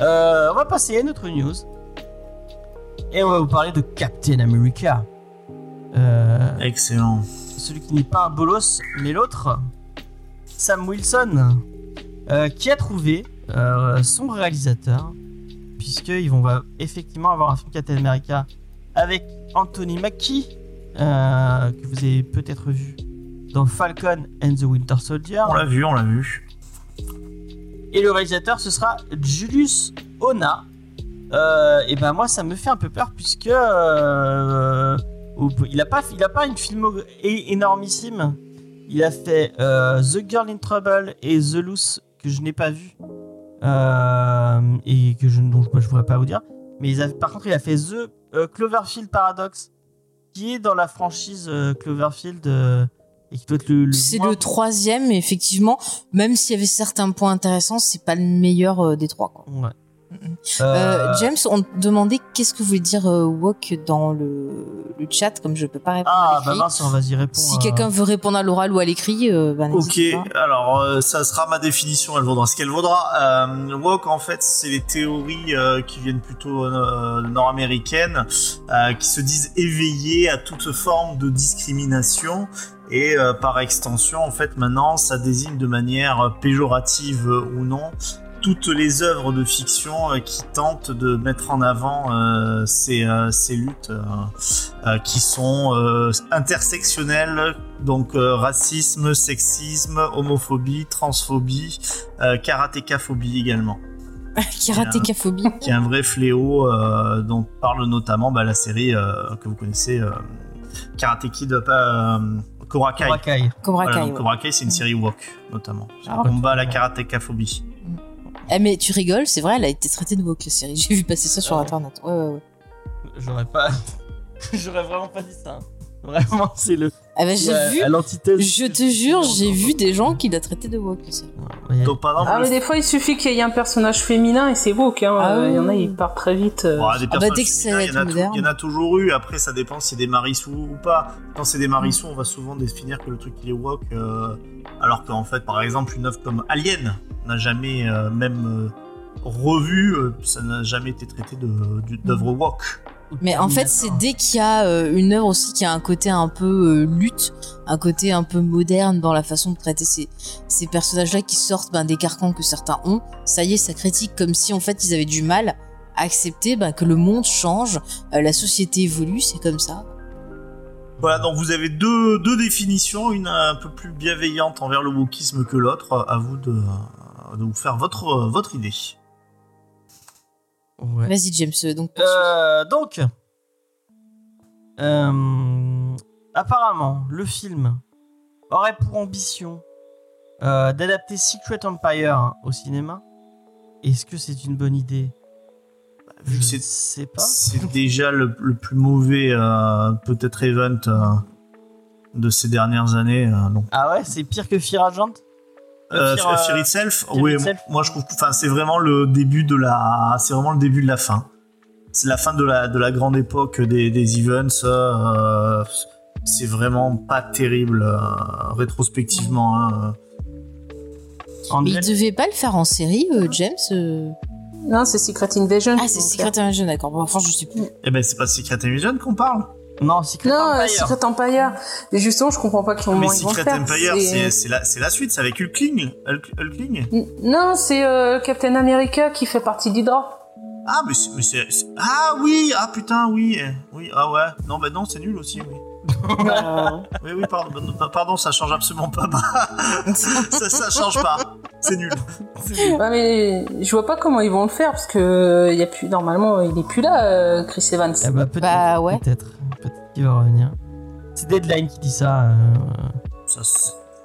A: Euh, on va passer à une autre news. Et on va vous parler de Captain America. Euh,
C: Excellent.
A: celui qui n'est pas un bolos, mais l'autre, Sam Wilson, euh, qui a trouvé euh, son réalisateur, puisqu'ils vont va effectivement avoir un film Captain America avec Anthony Mackie, euh, que vous avez peut-être vu dans Falcon and the Winter Soldier.
C: On l'a vu, on l'a vu.
A: Et le réalisateur, ce sera Julius Ona. Euh, et ben moi, ça me fait un peu peur puisque euh, il a pas, il a pas une filmo é- énormissime. Il a fait The Girl in Trouble et The Loose que je n'ai pas vu euh, et que je dont je, je pourrais pas vous dire. Mais a- par contre, il a fait The euh, Cloverfield Paradox, qui est dans la franchise euh, Cloverfield et qui doit être le. le
B: C'est
A: moins-
B: le troisième, mais effectivement, même s'il y avait certains points intéressants, c'est pas le meilleur des trois. Quoi.
A: Ouais. Euh,
B: Euh, James, on te demandait qu'est-ce que voulait dire euh, dans le, le chat, comme je peux pas répondre
A: Ah,
B: à
A: bah mince, vas-y, réponds.
B: si
A: à-
B: quelqu'un veut répondre à l'oral ou à l'écrit, euh, bah,
C: Ok,
B: pas.
C: alors euh, ça sera ma définition, elle vaudra ce qu'elle vaudra. Woke, en fait, c'est les théories qui viennent plutôt nord-américaines, qui se disent éveillées à toute forme de discrimination. Et euh, par extension, en fait, maintenant, ça désigne de manière péjorative euh, ou non toutes les œuvres de fiction euh, qui tentent de mettre en avant euh, ces, euh, ces luttes euh, euh, qui sont euh, intersectionnelles, donc euh, racisme, sexisme, homophobie, transphobie, euh, karatékaphobie également,
B: Karatékaphobie.
C: qui est un vrai fléau euh, dont parle notamment bah, la série euh, que vous connaissez, euh, Karate Kid, pas euh, Cobra Kai.
A: Cobra Kai.
C: Voilà,
B: ouais.
C: C'est une série woke notamment.
B: Ah,
C: On combat la karatékaphobie.
B: Eh, mais tu rigoles, c'est vrai, elle a été traitée de woke la série. J'ai vu passer ça sur
A: Ah ouais.
B: internet. Ouais, ouais, ouais.
A: J'aurais pas. J'aurais vraiment pas dit ça. hein. Vraiment, c'est le.
B: Ah bah, j'ai
A: à-
B: vu,
A: à l'antithèse.
B: je te jure, j'ai vu des gens qui la traitaient de woke
C: Donc par exemple,
D: Ah, mais des fois, il suffit qu'il y ait un personnage féminin et c'est woke. Hein.
B: Ah
D: Euh, Il y en a, ils partent très vite. euh.
C: Bon, des
B: Ah bah, dès que
C: il y. Il y en a toujours eu. Après, ça dépend si c'est des marissous ou pas. Quand c'est des marissous, on va souvent définir que le truc il est woke, euh, alors qu'en fait, par exemple, une œuvre comme Alien n'a jamais euh, même euh, revu, euh, ça n'a jamais été traité d'œuvre woke.
B: Mais en fait, c'est dès qu'il y a euh, une œuvre aussi qui a un côté un peu euh, lutte, un côté un peu moderne dans la façon de traiter ces, personnages-là qui sortent ben, des carcans que certains ont, ça y est, ça critique comme si en fait ils avaient du mal à accepter ben, que le monde change, euh, la société évolue, c'est comme ça.
C: Voilà, donc vous avez deux, définitions, une un peu plus bienveillante envers le wokisme que l'autre. À vous de, vous faire votre idée.
A: Ouais.
B: Vas-y James, euh, donc.
A: Euh, donc, euh, apparemment, le film aurait pour ambition euh, d'adapter Secret Empire au cinéma. Est-ce que c'est une bonne idée?
C: Vu
A: Je
C: que c'est-
A: sais pas.
C: C'est déjà le, le plus mauvais, euh, peut-être, event euh, de ces dernières années. euh, donc
A: Ah ouais, c'est pire que Fear Agent?
C: Euh,
A: Fear,
C: Fear,
A: euh,
C: Itself,
A: Fear
C: oui,
A: Itself.
C: moi je trouve que enfin, c'est vraiment le début de la c'est vraiment le début de la fin. C'est la fin de la de la grande époque des, des events. euh, c'est vraiment pas terrible euh, rétrospectivement. hein.
B: Mais il devait pas le faire en série, euh, James euh
D: Non, c'est Secret Invasion.
B: Ah, c'est Secret Invasion, d'accord. Bon, enfin, je sais plus.
C: Eh ben c'est pas Secret Invasion qu'on parle.
A: Non, Secret
D: Non, euh,
A: Empire.
D: Secret Empire. Et justement, je comprends pas comment
C: Mais
D: ils vont le
C: Secret
D: faire.
C: Empire,
D: C'est-
C: la suite, c'est avec Hulkling. Hulk- Hulkling.
D: Non, c'est euh, Captain America qui fait partie d'Hydra.
C: Ah mais c'est mais ah oui ah putain oui eh, oui ah ouais non bah non c'est nul aussi oui.
D: Euh,
C: Oui, oui, pardon, pardon, ça change absolument pas. ça, ça change pas. C'est nul. Nul.
D: ouais, mais je vois pas comment ils vont le faire parce que il y a plus normalement il est plus là euh, Chris Evans.
A: Eh bah, peut-être.
B: Bah, ouais.
A: Peut-être. Peut-être qu'il va revenir. C'est Deadline qui dit ça. euh,
C: Ça,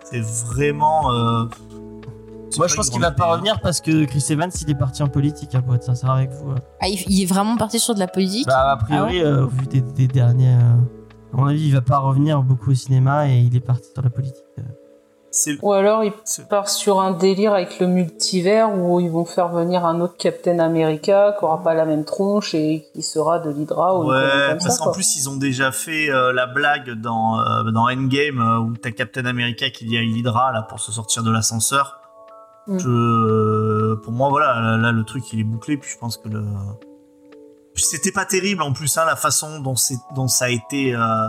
C: c'est vraiment. euh, c'est
A: Moi, je pense qu'il va pas revenir parce que Chris Evans, il est parti en politique, hein, pour être sincère avec vous.
B: Ah, il, est vraiment parti sur de la politique?
A: Bah, a priori, euh, au vu des, des derniers. euh, à mon avis, il va pas revenir beaucoup au cinéma et il est parti sur la politique. Euh.
D: Ou alors il
C: c'est-
D: part sur un délire avec le multivers où ils vont faire venir un autre Captain America qui aura pas la même tronche et qui sera de l'Hydra ou
C: Ouais,
D: comme
C: parce qu'en plus ils ont déjà fait euh, la blague dans, euh, dans Endgame euh, où t'as Captain America qui dit à Hydra là pour se sortir de l'ascenseur.
D: Mm.
C: Je- pour moi voilà, là, là, le truc il est bouclé puis je pense que le c'était pas terrible en plus hein, la façon dont c'est dont ça a été euh,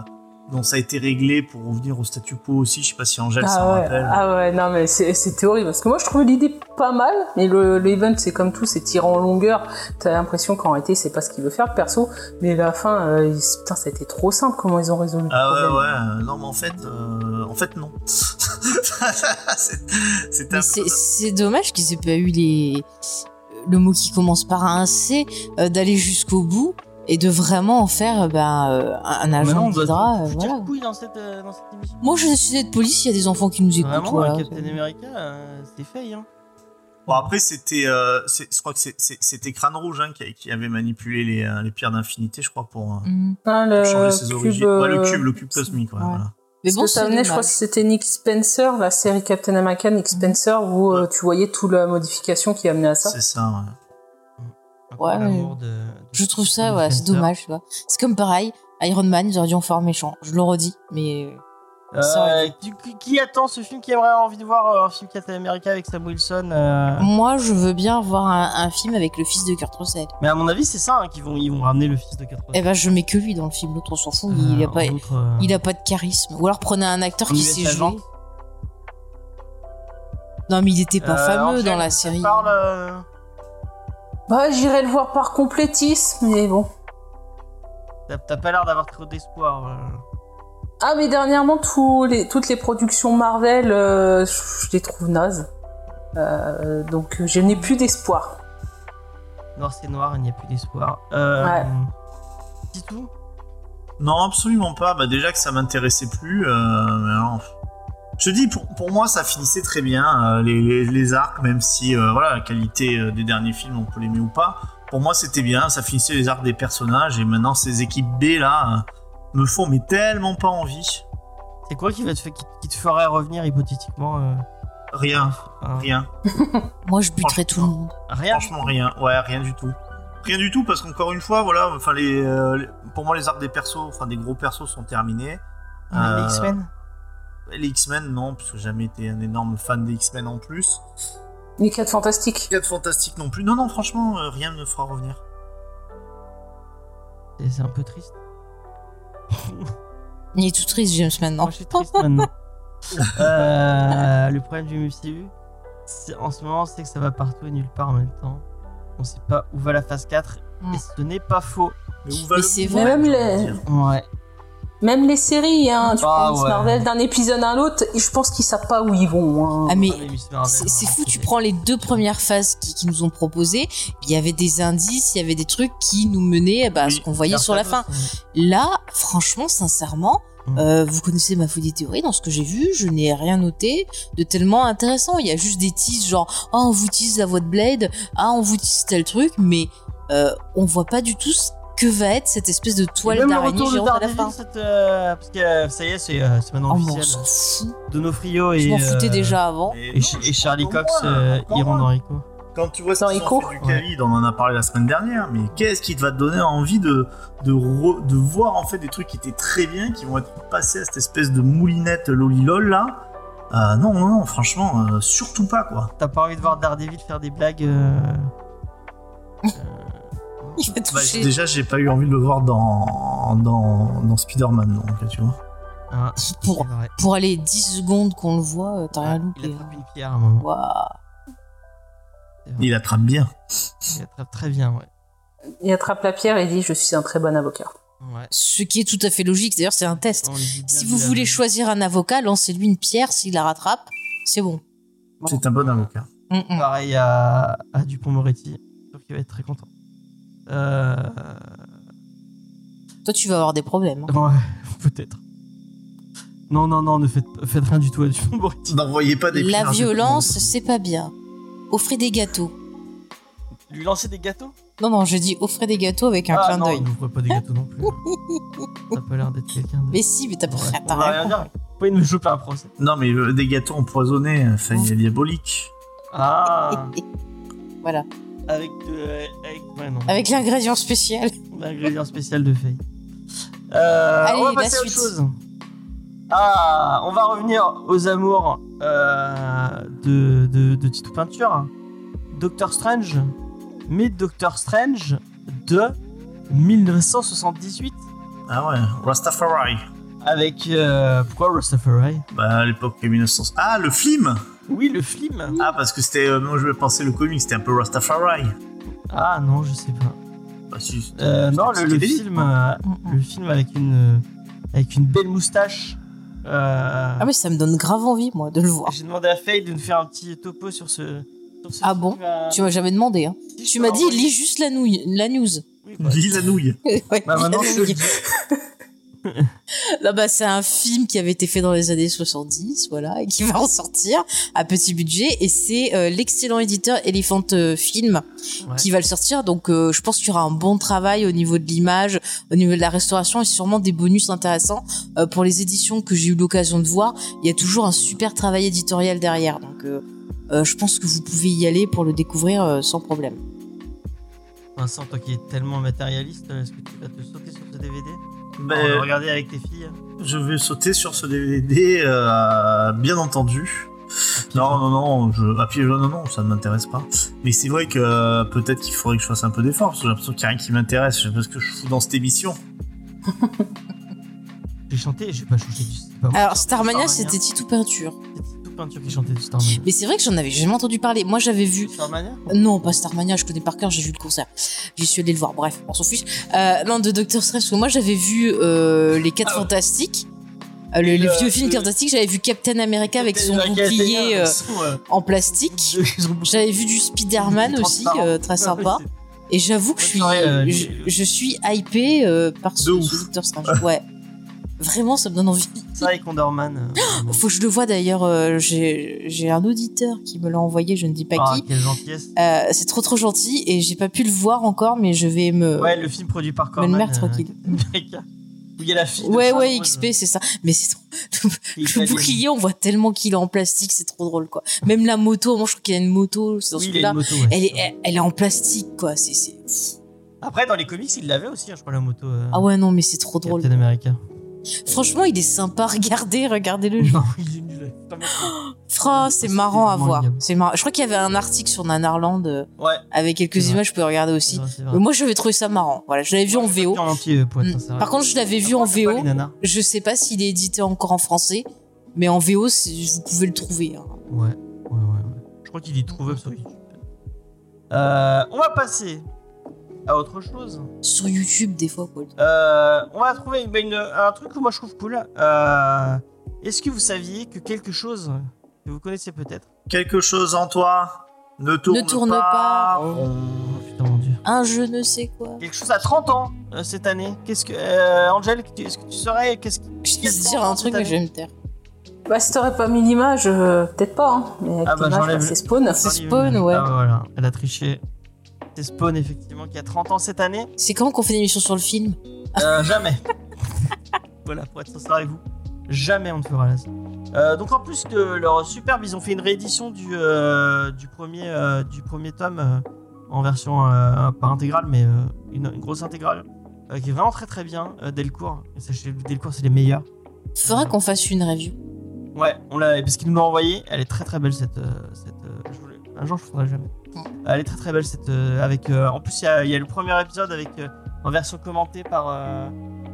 C: dont ça a été réglé pour revenir au statu quo aussi. Je sais pas si Angèle s'en
D: Ah ouais,
C: rappelle.
D: ah ouais, non mais c'est- c'était horrible parce que moi je trouvais l'idée pas mal, mais le l'event c'est comme tout, c'est tiré en longueur. T'as l'impression qu'en réalité c'est pas ce qu'il veut faire perso, mais la fin, euh, il- putain, ça a été trop simple comment ils ont résolu le
C: Ah ouais ouais, non mais en fait, euh, en fait non. C'est
B: dommage qu'ils aient pas eu les le mot qui commence par un C euh, d'aller jusqu'au bout et de vraiment en faire euh, ben, euh, un agent d'Hydra. euh,
A: foutre
B: voilà.
A: le couille dans cette, euh, dans cette émission.
B: Moi, je suis de police. Il y a des enfants qui nous écoutent.
A: Vraiment,
B: voilà.
A: Captain America, euh, c'est fait, hein.
C: Bon après c'était, euh, je crois que c'était Crâne Rouge hein, qui, qui avait manipulé les, euh, les pierres d'infinité, je crois, pour, euh,
B: Mhm.
D: Ah,
C: pour
D: le
C: changer ses
D: cube,
C: origines. Ouais, le cube, le cube cosmique, ouais, voilà.
B: Mais bon,
D: ça venait, je crois que c'était Nick Spencer, la série Captain America, Nick Spencer, où euh, tu voyais toute la modification qui amenait à ça.
C: C'est ça. Ouais.
B: Ouais,
A: l'amour de- de-
B: Je trouve ça, ouais, c'est dommage. tu vois. C'est comme pareil. Iron Man, ils auraient dû en faire méchant. Je le redis, mais
A: Euh, qui, attend ce film Qui aimerait envie de voir euh, un film Captain America avec Sam Wilson euh,
B: moi, je veux bien voir un, un film avec le fils de Kurt Russell.
A: Mais à mon avis, c'est ça hein, qu'ils vont, ils vont ramener le fils de 80.
B: Eh ben, je mets que lui dans le film. L'autre, on s'en fout. Il a pas, il a pas de charisme. Ou alors prenez un acteur
A: Un
B: qui sait jouer. Non, mais il était pas
A: Euh,
B: fameux dans la série.
A: Parle, euh,
D: Bah, j'irai le voir par complétisme, mais bon.
A: T'as pas l'air d'avoir trop d'espoir. euh.
D: Ah, mais dernièrement, tous les, toutes les productions Marvel, euh, je, les trouve nazes. Euh, donc, je n'ai plus d'espoir.
A: Noir c'est noir, il n'y a plus d'espoir. Euh,
D: Ouais.
A: C'est tout?
C: Non, absolument pas. Bah déjà que ça m'intéressait plus. euh, mais non. Je te dis, pour, pour moi, ça finissait très bien. euh, les, les, les arcs, même si euh, voilà, la qualité euh, des derniers films, on peut l'aimer ou pas. Pour moi, c'était bien. Ça finissait les arcs des personnages. Et maintenant, ces équipes B là euh, me font mais tellement pas envie.
A: C'est quoi qui, va te, fa- qui, qui te ferait revenir hypothétiquement euh,
C: Rien,
A: hein
C: rien.
B: Moi, je buterais tout le monde.
A: Rien
C: Franchement, rien. Ouais, rien du tout. Rien du tout parce qu'encore une fois, voilà, enfin les, euh, les- pour moi les arcs des persos, enfin des gros persos sont terminés.
A: Les
C: Euh,
A: X-Men
C: Les X-Men, non, parce que j'ai jamais été un énorme fan des X-Men en plus.
D: Les 4 fantastiques.
C: 4 Fantastiques non plus. Non, non, franchement, euh, rien ne fera revenir.
A: C'est- un peu triste.
B: Il est tout triste, James, maintenant.
A: Moi, je suis triste maintenant. Euh, le problème du MCU, en ce moment, c'est que ça va partout et nulle part en même temps. On sait pas où va la phase 4
B: Mm.
A: et ce n'est pas faux.
C: Mais où va
B: Mais
C: le
B: c'est vrai.
D: Même les-.
A: Ouais.
D: Même les séries, hein, tu
A: Ah,
D: prends Miss
A: ouais.
D: Marvel d'un épisode à l'autre, je pense qu'ils savent pas où ils vont. hein.
B: Ah, mais
A: Ah,
B: c'est
A: vraiment,
B: fou, tu prends les deux premières phases qui, qui nous ont proposées, il y avait des indices, il y avait des trucs qui nous menaient bah, à ce
C: Oui,
B: qu'on voyait sur la fin. Là, franchement, sincèrement,
A: Mm.
B: euh, vous connaissez ma folie théorie, dans ce que j'ai vu, je n'ai rien noté de tellement intéressant. Il y a juste des teases genre, ah, on vous tease la voix de Blade, ah, on vous tease tel truc, mais euh, on voit pas du tout ce que va être cette espèce de toile d'araignée géante à la fin.
A: cette, euh, parce que euh, ça y est, c'est euh, c'est maintenant
B: Oh,
A: officiel.
B: s'en fout.
A: Donofrio et,
B: Je m'en foutais
A: euh,
B: déjà avant.
A: Et,
C: non,
A: Charlie Cox iront dans Rico.
C: Quand tu vois fait du on en a parlé la semaine dernière, mais qu'est-ce qui te va te donner envie de, de, re- de voir en fait des trucs qui étaient très bien, qui vont être passés à cette espèce de moulinette lolilol là? Euh, Non, non, non, franchement, euh, surtout pas quoi.
A: T'as pas envie de voir Daredevil faire des blagues euh,
B: Il va
C: Bah, déjà, j'ai pas eu envie de le voir dans, dans, dans Spider-Man, donc tu vois.
A: hein,
B: Pour,
A: c'est vrai.
B: pour aller 10 secondes qu'on le voit, euh, t'as rien
A: Il
B: loupé.
A: attrape une pierre à un moment.
C: Il attrape bien.
A: Il attrape très bien, ouais.
D: Il attrape la pierre et dit Je suis un très bon avocat.
A: Ouais.
B: Ce qui est tout à fait logique. D'ailleurs, c'est un test. Si vous voulez choisir un avocat, lancez-lui une pierre. S'il la rattrape, c'est bon.
C: C'est un bon avocat.
B: Mm, mm.
A: Pareil à, à Dupont-Moretti. Il va être très content. Euh...
B: Toi, tu vas avoir des problèmes. hein.
A: Ouais, peut-être. Non, non, non, ne faites, faites rien du tout à Dupont-Moretti.
C: N'envoyez pas des
B: La violence,
C: c'est
B: pas bien. Offrez des gâteaux.
A: Lui lancer des gâteaux?
B: Non, non, je dis offrez des gâteaux avec un
A: Ah
B: clin
A: non,
B: d'œil.
A: il n'ouvre pas des gâteaux non plus. Ça a pas l'air d'être quelqu'un de...
B: Mais si, mais t'as pas
A: Ouais,
B: t'as
A: on va
B: rien
A: dire. Vous pouvez me choper un procès.
C: Non, mais euh, des gâteaux empoisonnés, enfin, il est diabolique.
A: Ah
B: Voilà.
A: Avec de... Avec... Ouais, non.
B: Avec l'ingrédient spécial.
A: L'ingrédient spécial de feuilles. Euh,
B: Allez,
A: on va passer à autre chose. Ah, on va revenir aux amours euh, de, de, de Tito Peinture. Doctor Strange. Mais Doctor Strange de 1978.
C: Ah ouais, Rastafari.
A: Avec. euh, pourquoi Rastafari?
C: Bah, à l'époque 1900. Ah, le film
A: Oui, le film.
C: Ah, parce que c'était. euh, moi, je vais penser le comic, c'était un peu Rastafari.
A: Ah non, je sais pas.
C: Bah, si. c'était-
A: Euh, non, le, film, euh, le film avec une avec une belle moustache. Euh,
B: Ah, mais ça me donne grave envie, moi, de le voir.
A: J'ai demandé à Faye de nous faire un petit topo sur ce. sur ce
B: Ah
A: film.
B: bon
A: Euh,
B: Tu m'as jamais demandé. Hein.
A: si
B: Tu m'as dit, lis juste la, nouille, la news.
A: Oui, bah,
C: Lis la nouille.
B: Ouais,
A: Bah, maintenant,
B: la
A: je
B: Là, bah, c'est un film qui avait été fait dans les années 70, voilà, et qui va en sortir à petit budget. Et c'est euh, l'excellent éditeur Elephant euh, Film
A: Ouais.
B: qui va le sortir. Donc, euh, je pense qu'il y aura un bon travail au niveau de l'image, au niveau de la restauration et sûrement des bonus intéressants. Euh, pour les éditions que j'ai eu l'occasion de voir, il y a toujours un super travail éditorial derrière. Donc, je pense que vous pouvez y aller pour le découvrir sans problème.
A: Vincent, toi qui es tellement matérialiste, est-ce que tu vas te sauter sur ce DVD
C: Bah,
A: pour le regarder avec tes filles
C: je vais sauter sur ce DVD, euh, bien entendu. Non, non, non, je... jaune, non, non, ça ne m'intéresse pas. Mais c'est vrai que euh, peut-être qu'il faudrait que je fasse un peu d'effort, parce que j'ai l'impression qu'il n'y a rien qui m'intéresse. Je sais pas ce que je fous dans cette émission.
A: J'ai chanté, j'ai pas chanté pas
B: Alors,
A: chantais
B: Starmania, c'était Titou Peinture.
A: Peinture qui chantait du Starmania.
B: Mais c'est vrai que j'en avais jamais entendu parler. Moi, j'avais vu
A: Starmania
B: Non, pas Starmania, je connais par cœur, j'ai vu le concert. J'y suis allé le voir, bref, on s'en fiche. Euh, non, de Doctor Strange, parce que moi j'avais vu euh, Les 4
A: Ah ouais.
B: Fantastiques. Euh, le, vieux film fantastique, j'avais vu Captain America avec son
A: Captain America,
B: bouclier euh, en plastique. J'avais vu du Spider-Man aussi, euh, très sympa. Et j'avoue que je suis, je, suis hypée euh, par ce. Doctor Strange. Ouais. Vraiment, ça me donne envie.
A: Ça et Condorman. euh, vraiment.
B: Faut que je le vois d'ailleurs. euh, J'ai j'ai un auditeur qui me l'a envoyé, je ne dis pas
A: Ah,
B: qui.
A: quelle gentillesse.
B: Euh, c'est trop trop gentil et j'ai pas pu le voir encore, mais je vais me.
A: Ouais, le film produit par Corman.
B: le maire
A: euh,
B: tranquille.
A: America. Où il y a la fille. de
B: Ouais,
A: Charles
B: ouais,
A: Rose,
B: XP, c'est ça. Mais c'est trop. Le bouclier, on voit tellement qu'il est en plastique, c'est trop drôle, quoi. Même la moto, moi, je crois qu'il y a une moto, c'est dans
A: Oui, il a
B: celui-là.
A: une moto, ouais.
B: Elle est, elle, elle est en plastique, quoi. C'est, c'est...
A: Après, dans les comics, il l'avait aussi, hein, je crois, la moto. euh,
B: Ah ouais, non, mais c'est trop drôle.
A: Captain America.
B: Franchement, il est sympa. Regardez, regardez-le.
A: Non, il est nul.
B: Fra, c'est marrant à voir. C'est marrant. Je crois qu'il y avait un article sur Nanarland euh,
A: Ouais.
B: avec quelques images, je peux regarder aussi.
A: c'est vrai, c'est vrai.
B: Mais moi, j'avais trouvé ça marrant. Voilà, je l'avais vu en VO.
A: vu En entier, pour être
B: Mm. Par contre, je l'avais vu en VO. Je sais pas s'il est édité encore en français, mais en VO, c'est- vous pouvez le trouver. hein.
A: Ouais, ouais, ouais. ouais. Je crois qu'il est trouvable sur YouTube. Euh, on va passer à autre chose.
B: Sur YouTube, des fois, quoi.
A: Euh, on va trouver une- une- un truc que moi je trouve cool. Euh, Est-ce que vous saviez que quelque chose que vous connaissez peut-être
C: Quelque chose en toi ne tourne,
B: tourne pas.
A: Oh putain mon dieu.
B: Un je ne sais quoi.
A: Quelque chose à 30 ans euh, cette année. Qu'est-ce que euh, Angel, tu- est-ce que tu saurais qu'est-ce qui
B: Je vais
A: qu'on
B: dire un truc, mais je vais me taire.
D: Bah, si t'aurais pas mis l'image, euh, peut-être pas, hein. Mais avec
A: Ah bah,
D: l'image, bah, c'est Spawn.
B: C'est Spawn, ouais.
A: Ah voilà, elle a triché. C'est Spawn effectivement qui a 30 ans cette année.
B: C'est quand qu'on fait une émission sur le film
A: Euh, jamais. voilà, pour être sincère avec vous, jamais on ne fera là. Euh, donc en plus de leur superbe, ils ont fait une réédition du, euh, du, premier, euh, du premier tome euh, en version euh, pas intégrale, mais euh, une, une grosse intégrale, euh, qui est vraiment très très bien. Euh, Delcourt, et sachez, Delcourt c'est les meilleurs.
B: Faudra qu'on fasse une review.
A: Ouais, on l'a parce qu'ils nous l'ont envoyé. Elle est très très belle cette. euh, cette euh, je voulais- un jour je ferai jamais.
B: Mm.
A: Elle est très très belle cette. euh, avec. euh, en plus il y y a le premier épisode avec euh, en version commentée par euh,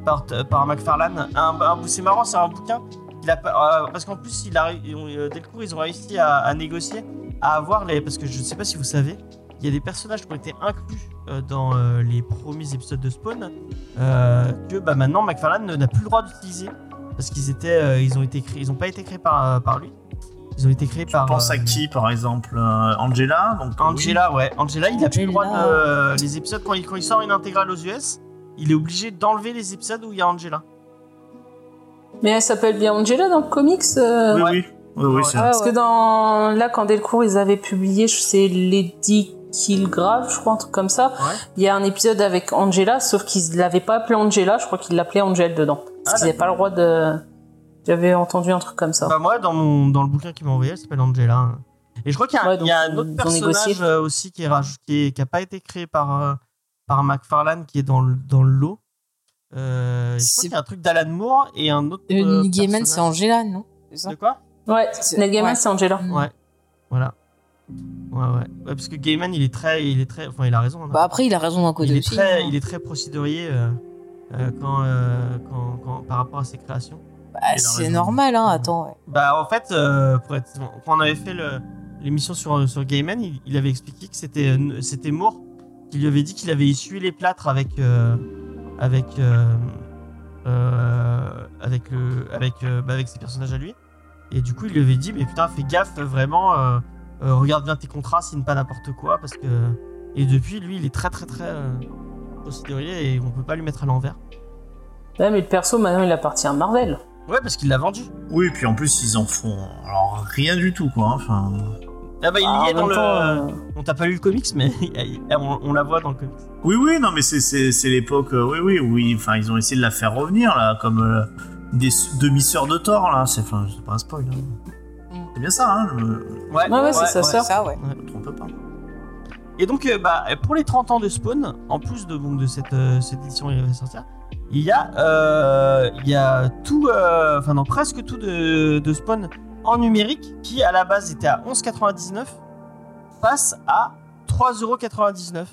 A: par par McFarlane. Un, un- c'est marrant, c'est un bouquin. Euh, parce qu'en plus il a ont- euh, Delcourt ils ont réussi à, négocier à avoir les parce que je ne sais pas si vous savez il y a des personnages qui ont été inclus euh, dans euh, les premiers épisodes de Spawn euh, que bah, maintenant McFarlane n'a plus le droit d'utiliser parce qu'ils étaient, euh, ils ont été créés, ils ont pas été créés euh, par lui. Ils ont été créés
C: Tu
A: par.
C: penses à
A: euh,
C: qui, par exemple euh, Angela donc,
A: Angela, ouais. Angela, il a plus le droit de. Euh, les épisodes, quand il, quand il sort une intégrale aux US, il est obligé d'enlever les épisodes où il y a Angela.
D: Mais elle s'appelle bien Angela dans le comics. euh,
C: Oui,
A: Ouais.
C: oui. Oui, oui,
B: Ah,
D: Parce que dans là, quand Delcourt ils avaient publié, je sais Lady Killgrave, je crois un truc comme ça.
A: Ouais.
D: Il y a un épisode avec Angela, sauf qu'ils l'avaient pas appelé Angela, je crois qu'ils l'appelaient Angel dedans. Parce
A: Ah,
D: qu'ils n'avaient pas le droit de. J'avais entendu un truc comme ça.
A: Bah, moi, dans, mon, dans le bouquin qu'il m'a envoyé, elle s'appelle Angela. Et je crois qu'il y a,
D: Ouais,
A: il y a
D: donc,
A: un autre personnage euh, aussi qui est raj- qui, est- qui a pas été créé par, euh, par McFarlane, qui est dans le, dans le lot. Euh, je crois
B: C'est-
A: qu'il y a un truc d'Alan Moore et un autre.
B: Euh,
A: euh,
B: Neil Gaiman, c'est. Angela, non? C'est ça?
A: De quoi?
D: Ouais, Neil Gaiman,
B: ouais.
D: c'est Angela.
B: Mm.
A: Ouais. Voilà. Ouais, ouais. Ouais, parce que Gaiman, il est très. Il est très enfin, il a raison. hein.
B: Bah après, il a raison d'un côté
A: il, est très,
B: hein.
A: il est très procédurier euh, euh, quand, euh, quand, quand- par rapport à ses créations.
B: Bah, c'est normal, hein, attends. ouais.
A: Bah en fait, euh, pour être, quand on avait fait le- l'émission sur, sur Gaiman, il, il avait expliqué que c'était euh, c'était Moore qui lui avait dit qu'il avait essuyé les plâtres avec euh, avec euh, euh, avec le avec euh, bah, avec ses personnages à lui. Et du coup, il lui avait dit mais putain, fais gaffe vraiment, euh, euh, regarde bien tes contrats, signe pas n'importe quoi parce que et depuis lui, il est très très très euh, procédurier et on peut pas lui mettre à l'envers.
D: Ouais, mais le perso, maintenant, il appartient à Marvel.
A: Ouais, parce qu'il l'a vendu.
C: Oui, puis en plus, ils en font alors rien du tout, quoi. hein, Enfin,
A: Ah bah il
D: Ah,
A: y est
D: en
A: dans le.
D: temps, euh,
A: On t'a pas lu le comics, mais on, on la voit dans le comics.
C: oui, oui, non, mais c'est- l'époque, euh, oui, oui, oui. Enfin, ils ont essayé de la faire revenir là, comme euh, des demi-sœurs de Thor là. C'est, enfin, pas un spoil. hein. C'est bien ça, hein.
A: Ouais,
D: Ouais, ouais, c'est sa sœur.
B: Ça, ouais.
C: je me trompe pas.
A: Et donc, euh, bah, pour les 30 ans de Spawn, en plus de, donc, de cette, euh, cette édition qui va sortir, il y a, euh, il y a tout, euh, enfin, presque tout de, Spawn en numérique qui, à la base, était à 11,99 passe à 3,99€.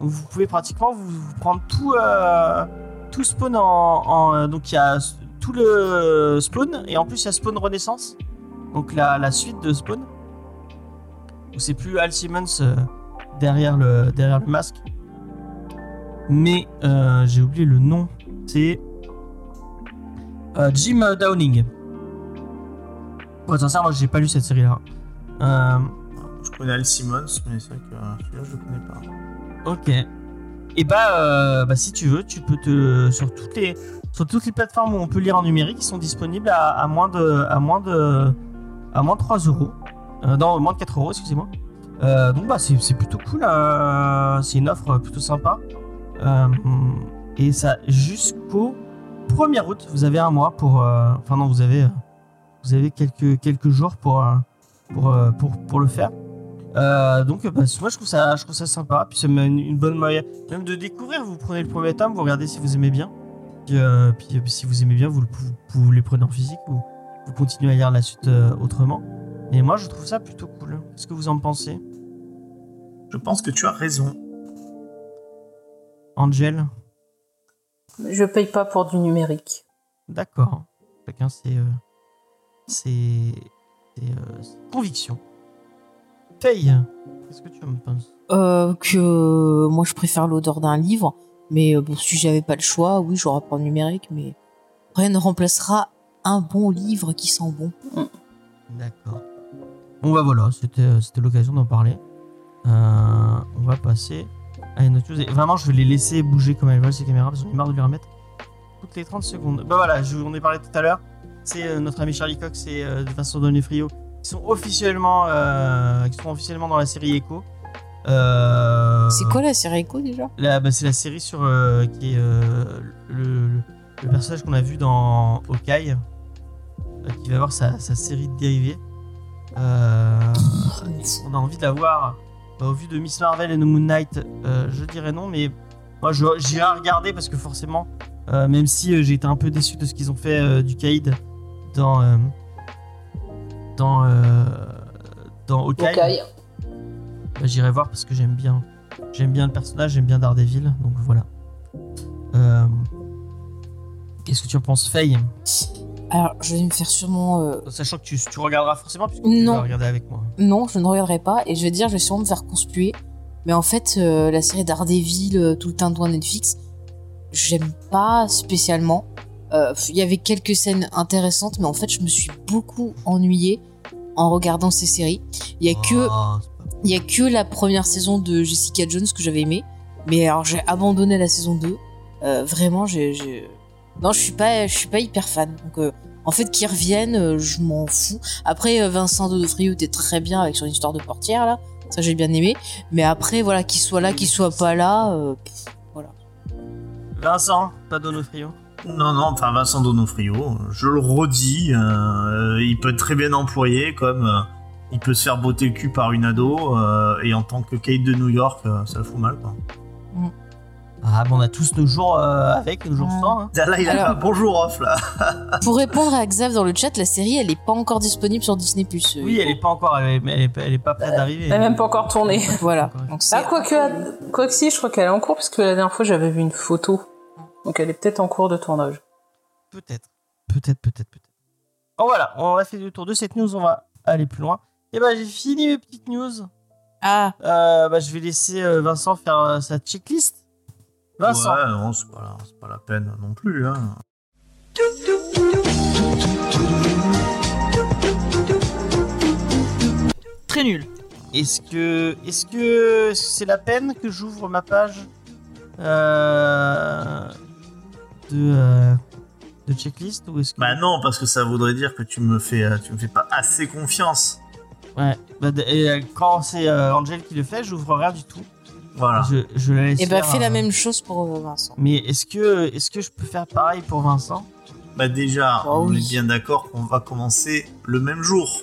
A: Donc, vous pouvez pratiquement vous, prendre tout, euh, tout Spawn en. donc, il y a tout le Spawn et en plus, il y a Spawn Renaissance. Donc, la, suite de Spawn. C'est plus Al Simmons euh, derrière, le, derrière le masque. Mais j'ai oublié le nom. C'est. euh, Jim Downing. Être sincère, moi j'ai pas lu cette série là. Euh,
C: Je connais Al Simmons, mais c'est vrai que euh, celui-là, je le connais pas.
A: Ok. Et bah, euh, bah, si tu veux, tu peux te sur toutes les sur toutes les plateformes où on peut lire en numérique, ils sont disponibles à, à moins de à moins de à moins de 3 euros. Non, moins de 4 euros, excusez-moi. Donc bah c'est c'est plutôt cool. c'est une offre plutôt sympa. Euh, et ça jusqu'au 1er août, vous avez un mois pour. euh, Enfin non, vous avez euh, vous avez quelques quelques jours pour euh, pour pour pour le faire. Euh, donc bah, moi je trouve ça je trouve ça sympa puis c'est une, une bonne moyen même de découvrir vous prenez le premier tome vous regardez si vous aimez bien puis, euh, puis, si vous aimez bien vous, vous, vous les prenez en physique ou vous continuez à lire la suite autrement et moi je trouve ça plutôt cool qu'est-ce que vous en pensez?
C: Je pense que tu as raison.
A: Angel?
D: Je paye pas pour du numérique.
A: d'accord chacun c'est euh, c'est c'est, euh, ses convictions Faye qu'est-ce que tu en penses?
B: Euh, que moi, je préfère l'odeur d'un livre. Mais bon, si j'avais pas le choix, oui, j'aurais pas le numérique. Mais rien ne remplacera un bon livre qui sent bon.
A: D'accord. Bon bah voilà, c'était c'était l'occasion d'en parler. Euh, on va passer à une autre chose. Et vraiment, je vais les laisser bouger comme elles veulent ces caméras parce qu'on est marre de les remettre toutes les 30 secondes. Bah voilà, je vous en ai parlé tout à l'heure. C'est euh, notre ami Charlie Cox et euh, Vincent Donofrio qui sont officiellement euh, qui sont officiellement dans la série Echo. Euh,
B: C'est quoi la série Echo déjà?
A: la- bah, C'est la série sur qui est le, personnage qu'on a vu dans Hawkeye, qui va avoir sa, sa série de dérivés. On a envie de la voir au vu de Miss Marvel et de Moon Knight. euh, je dirais non, mais moi j'irai regarder parce que forcément, euh, même si euh, j'ai été un peu déçu de ce qu'ils ont fait du Caïd dans dans dans Hawkeye. Bah, J'irai voir parce que j'aime bien, j'aime bien le personnage, j'aime bien Daredevil, donc voilà. Euh, Qu'est-ce que tu en penses, Faye?
B: Alors, je vais me faire sûrement. euh,
A: Sachant que tu, tu regarderas forcément puisque tu
B: Non.
A: vas regarder avec moi.
B: Non, je ne regarderai pas. Et je vais dire, je vais sûrement me faire conspuer. Mais en fait, euh, la série Daredevil, euh, tout le tintouin Netflix, j'aime pas spécialement. Il y avait quelques scènes intéressantes, mais en fait, je me suis beaucoup ennuyée en regardant ces séries. Il y a que
A: pas-
B: il y a que la première saison de Jessica Jones que j'avais aimé, mais alors j'ai abandonné la saison 2. Euh, vraiment, j'ai- non, je suis pas, je suis pas hyper fan. Donc, euh, en fait, qu'ils reviennent, euh, je m'en fous. Après, euh, Vincent D'Onofrio était très bien avec son histoire de portière là, ça j'ai bien aimé. Mais après, voilà, qu'il soit là, qu'il soit pas là, euh, pff,
A: Vincent, pas Donofrio?
C: Non, non, enfin Vincent Donofrio, je le redis, euh, il peut être très bien employé comme euh, il peut se faire botter le cul par une ado euh, et en tant que Kate de New York, euh, ça le fout mal quoi.
A: Ah, bon, on a tous nos jours euh, avec, nos jours sans. hein.
C: Là, il a
B: Alors-
C: pas bonjour off là.
B: Pour répondre à Xav dans le chat, la série elle est pas encore disponible sur Disney+. euh,
A: Oui, elle est pas encore, elle est, elle est, pas- elle est pas prête d'arriver.
D: Elle est même pas encore tournée.
B: Voilà. Donc
D: Ah, quoi que, quoi que si, je crois qu'elle est en cours, parce que la dernière fois, j'avais vu une photo. Donc elle est peut-être en cours de tournage.
A: Peut-être. Peut-être, peut-être, peut-être. Bon, voilà, on a fait le tour de cette news, on va aller plus loin. Et ben, j'ai fini mes petites news.
B: ah
A: Euh, bah, je vais laisser euh, Vincent faire euh, sa checklist. Vincent.
C: Ouais, non, c'est pas, la- c'est pas la peine non plus. Hein.
A: Très nul. Est-ce que, est-ce que c'est la peine que j'ouvre ma page euh, de, euh, de checklist ou est-ce que
C: Bah non, parce que ça voudrait dire que tu me fais, euh, tu me fais pas assez confiance.
A: ouais. Bah, et, quand c'est Angel qui le fait, j'ouvre rien du tout.
C: Voilà.
A: Je, je la laisse
B: Et bah
A: faire,
B: fais la
A: euh,
B: même chose pour euh, Vincent.
A: Mais est-ce que, est-ce que je peux faire pareil pour Vincent?
C: Bah déjà,
B: Oh
C: on
B: oui.
C: est bien d'accord qu'on va commencer le même jour,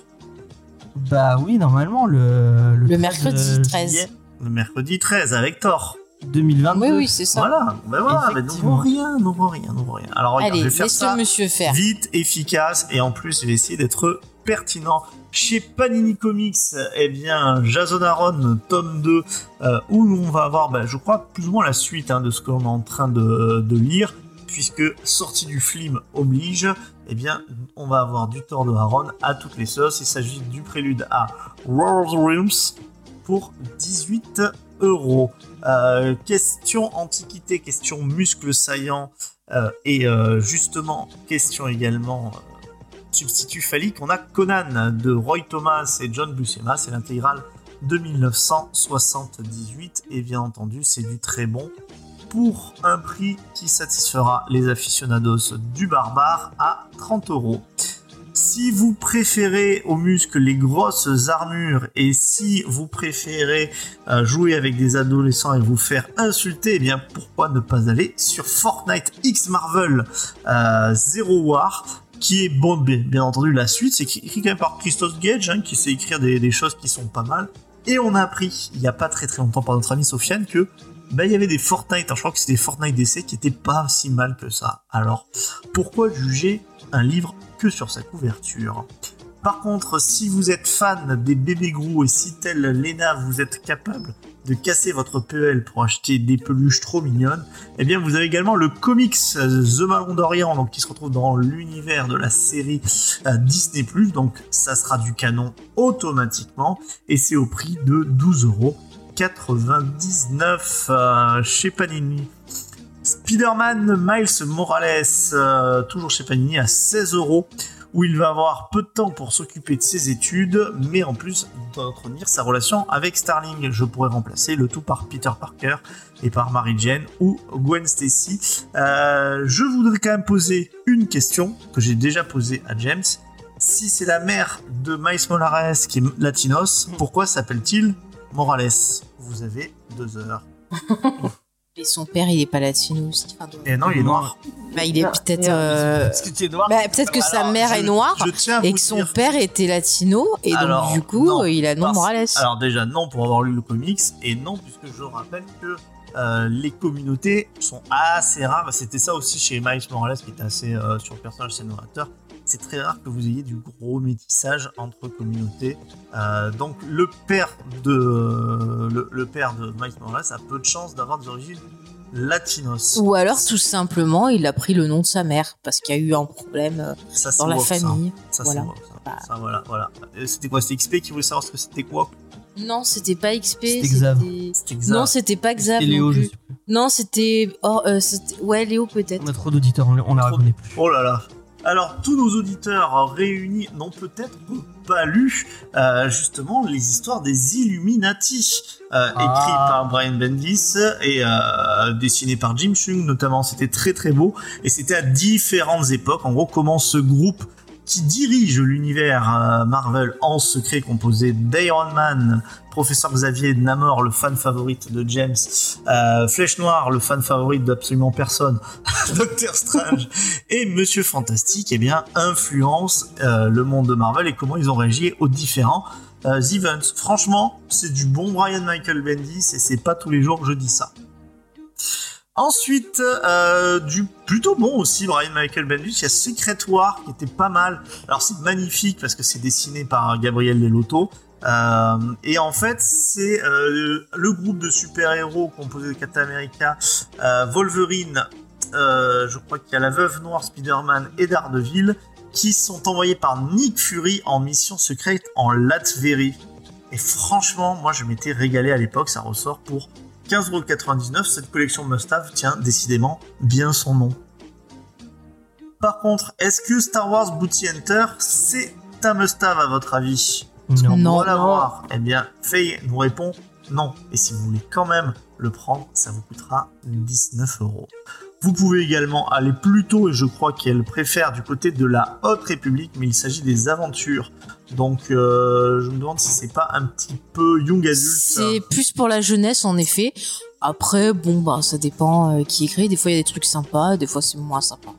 A: Bah oui, normalement le le, 13
B: mercredi 13.
A: juillet
C: le mercredi 13 avec Thor.
A: 2022.
B: Oui, oui, c'est ça.
C: Voilà, ben voilà,
A: Effectivement.
C: n'ouvre rien, n'ouvre rien, n'ouvre rien. Alors regarde,
B: Allez,
C: je vais faire
B: laisse
C: ça
B: le monsieur faire.
C: vite, efficace, et en plus, je vais essayer d'être Chez Panini Comics, eh bien, Jason Aaron, tome 2, euh, où on va avoir, bah, je crois, plus ou moins la suite hein, de ce qu'on est en train de, lire, puisque sortie du film oblige, eh bien, on va avoir du Thor de Aaron à toutes les sauces. Il s'agit du prélude à World Realms pour 18 euros. Euh, question antiquité, question muscle saillant, euh, et justement, question également substitut phallique, on a Conan de Roy Thomas et John Buscema, c'est l'intégrale de 1978, et bien entendu, c'est du très bon pour un prix qui satisfera les aficionados du barbare à 30 euros. Si vous préférez aux muscles les grosses armures et si vous préférez euh, jouer avec des adolescents et vous faire insulter, eh bien pourquoi ne pas aller sur Fortnite X Marvel euh, Zero War qui est bon, bien, entendu la suite, c'est écrit quand même par Christophe Gage hein, qui sait écrire des, choses qui sont pas mal. Et on a appris il y a pas très très longtemps par notre ami Sofiane que bah, il y avait des Fortnite, je crois que c'était Fortnite d'essai qui étaient pas si mal que ça. Alors pourquoi juger un livre que sur sa couverture? Par contre, si vous êtes fan des bébés Grou et si tel Lena vous êtes capable de casser votre PEL pour acheter des peluches trop mignonnes, eh bien vous avez également le comics euh, The Ballon d'Orient, donc qui se retrouve dans l'univers de la série euh, Disney+, donc ça sera du canon automatiquement, et c'est au prix de 12,99€ euh, chez Panini. Spider-Man Miles Morales, toujours chez Panini, à 16 euros où il va avoir peu de temps pour s'occuper de ses études, mais en plus d'entretenir sa relation avec Starling. Je pourrais remplacer le tout par Peter Parker et par Mary Jane ou Gwen Stacy. Euh, je voudrais quand même poser une question que j'ai déjà posée à James. Si c'est la mère de Miles Morales qui est latinos, pourquoi s'appelle-t-il Morales? Vous avez deux heures.
B: Et son père, il est pas latino aussi. Enfin,
C: Et non, il est noir.
B: Bah, il est
D: Non,
B: peut-être.
D: non,
B: euh,
A: noir
B: bah, peut-être que sa mère est noire
C: Je tiens à
B: et que son
C: dire-
B: père était latino et donc du coup
C: non,
B: il a
C: parce-
B: Morales.
C: Alors déjà non pour avoir lu le comics et non puisque je rappelle que euh, les communautés sont assez rares. C'était ça aussi chez Miles Morales qui était assez euh, sur le personnage assez novateur. C'est très rare que vous ayez du gros métissage entre communautés. Euh, donc le père de le, le père de Miles Morales a peu de chances d'avoir des origines latinos.
B: Ou alors tout simplement il a pris le nom de sa mère parce qu'il y a eu un problème euh,
C: Ça,
B: dans la
C: woke, ça.
B: famille.
C: Ça,
B: Voilà.
C: woke, ça.
B: Bah.
C: Ça, voilà, voilà. Euh, C'était quoi C'était XP qui voulait savoir ce que c'était quoi?
B: Non, c'était pas XP.
A: C'était Xav.
B: c'était-
C: C'était.
B: Non, c'était pas Xav.
A: Et Léo,
B: non
A: je
B: plus.
A: sais plus.
B: Non, c'était. Oh, euh, c'était- ouais, Léo peut-être.
A: On a trop d'auditeurs, on, on la reconnaît plus.
C: Oh là là. Alors, tous nos auditeurs réunis n'ont peut-être pas lu euh, justement les histoires des Illuminati, euh,
A: Ah.
C: écrits par Brian Bendis et euh, dessinés par Jim Chung notamment. C'était très très beau et c'était à différentes époques. En gros, comment ce groupe qui dirige l'univers euh, Marvel en secret composé d'Iron Man, Professeur Xavier Namor, le fan favorite de James, euh, Flèche Noire, le fan favorite d'absolument personne, Doctor Strange et Monsieur Fantastique, eh bien, influence euh, le monde de Marvel et comment ils ont réagi aux différents euh, events. Franchement, c'est du bon Brian Michael Bendis et c'est pas tous les jours que je dis ça. Ensuite, euh, du plutôt bon aussi, Brian Michael Bendis, il y a Secret War qui était pas mal. Alors c'est magnifique parce que c'est dessiné par Gabriel Delotto. Euh, et en fait, c'est euh, le groupe de super-héros composé de Captain America, Wolverine, je crois qu'il y a la Veuve Noire, Spider-Man et Daredevil, qui sont envoyés par Nick Fury en mission secrète en Latverie. Et franchement, moi je m'étais régalé à l'époque, ça ressort pour 15,99€. Cette collection Must-Have tient décidément bien son nom. Par contre, est-ce que Star Wars Booty Hunter, c'est un Must-Have à votre avis?
A: Non.
B: Non.
C: On va la voir. Eh bien, Faye nous répond non. Et si vous voulez quand même le prendre, ça vous coûtera 19 euros. Vous pouvez également aller plus tôt, et je crois qu'elle préfère du côté de la Haute République, mais il s'agit des aventures. Donc, euh, je me demande si c'est pas un petit peu young adulte.
B: C'est plus pour la jeunesse, en effet. Après, bon, bah, ça dépend euh, qui écrit. Des fois, il y a des trucs sympas, des fois, c'est moins sympa.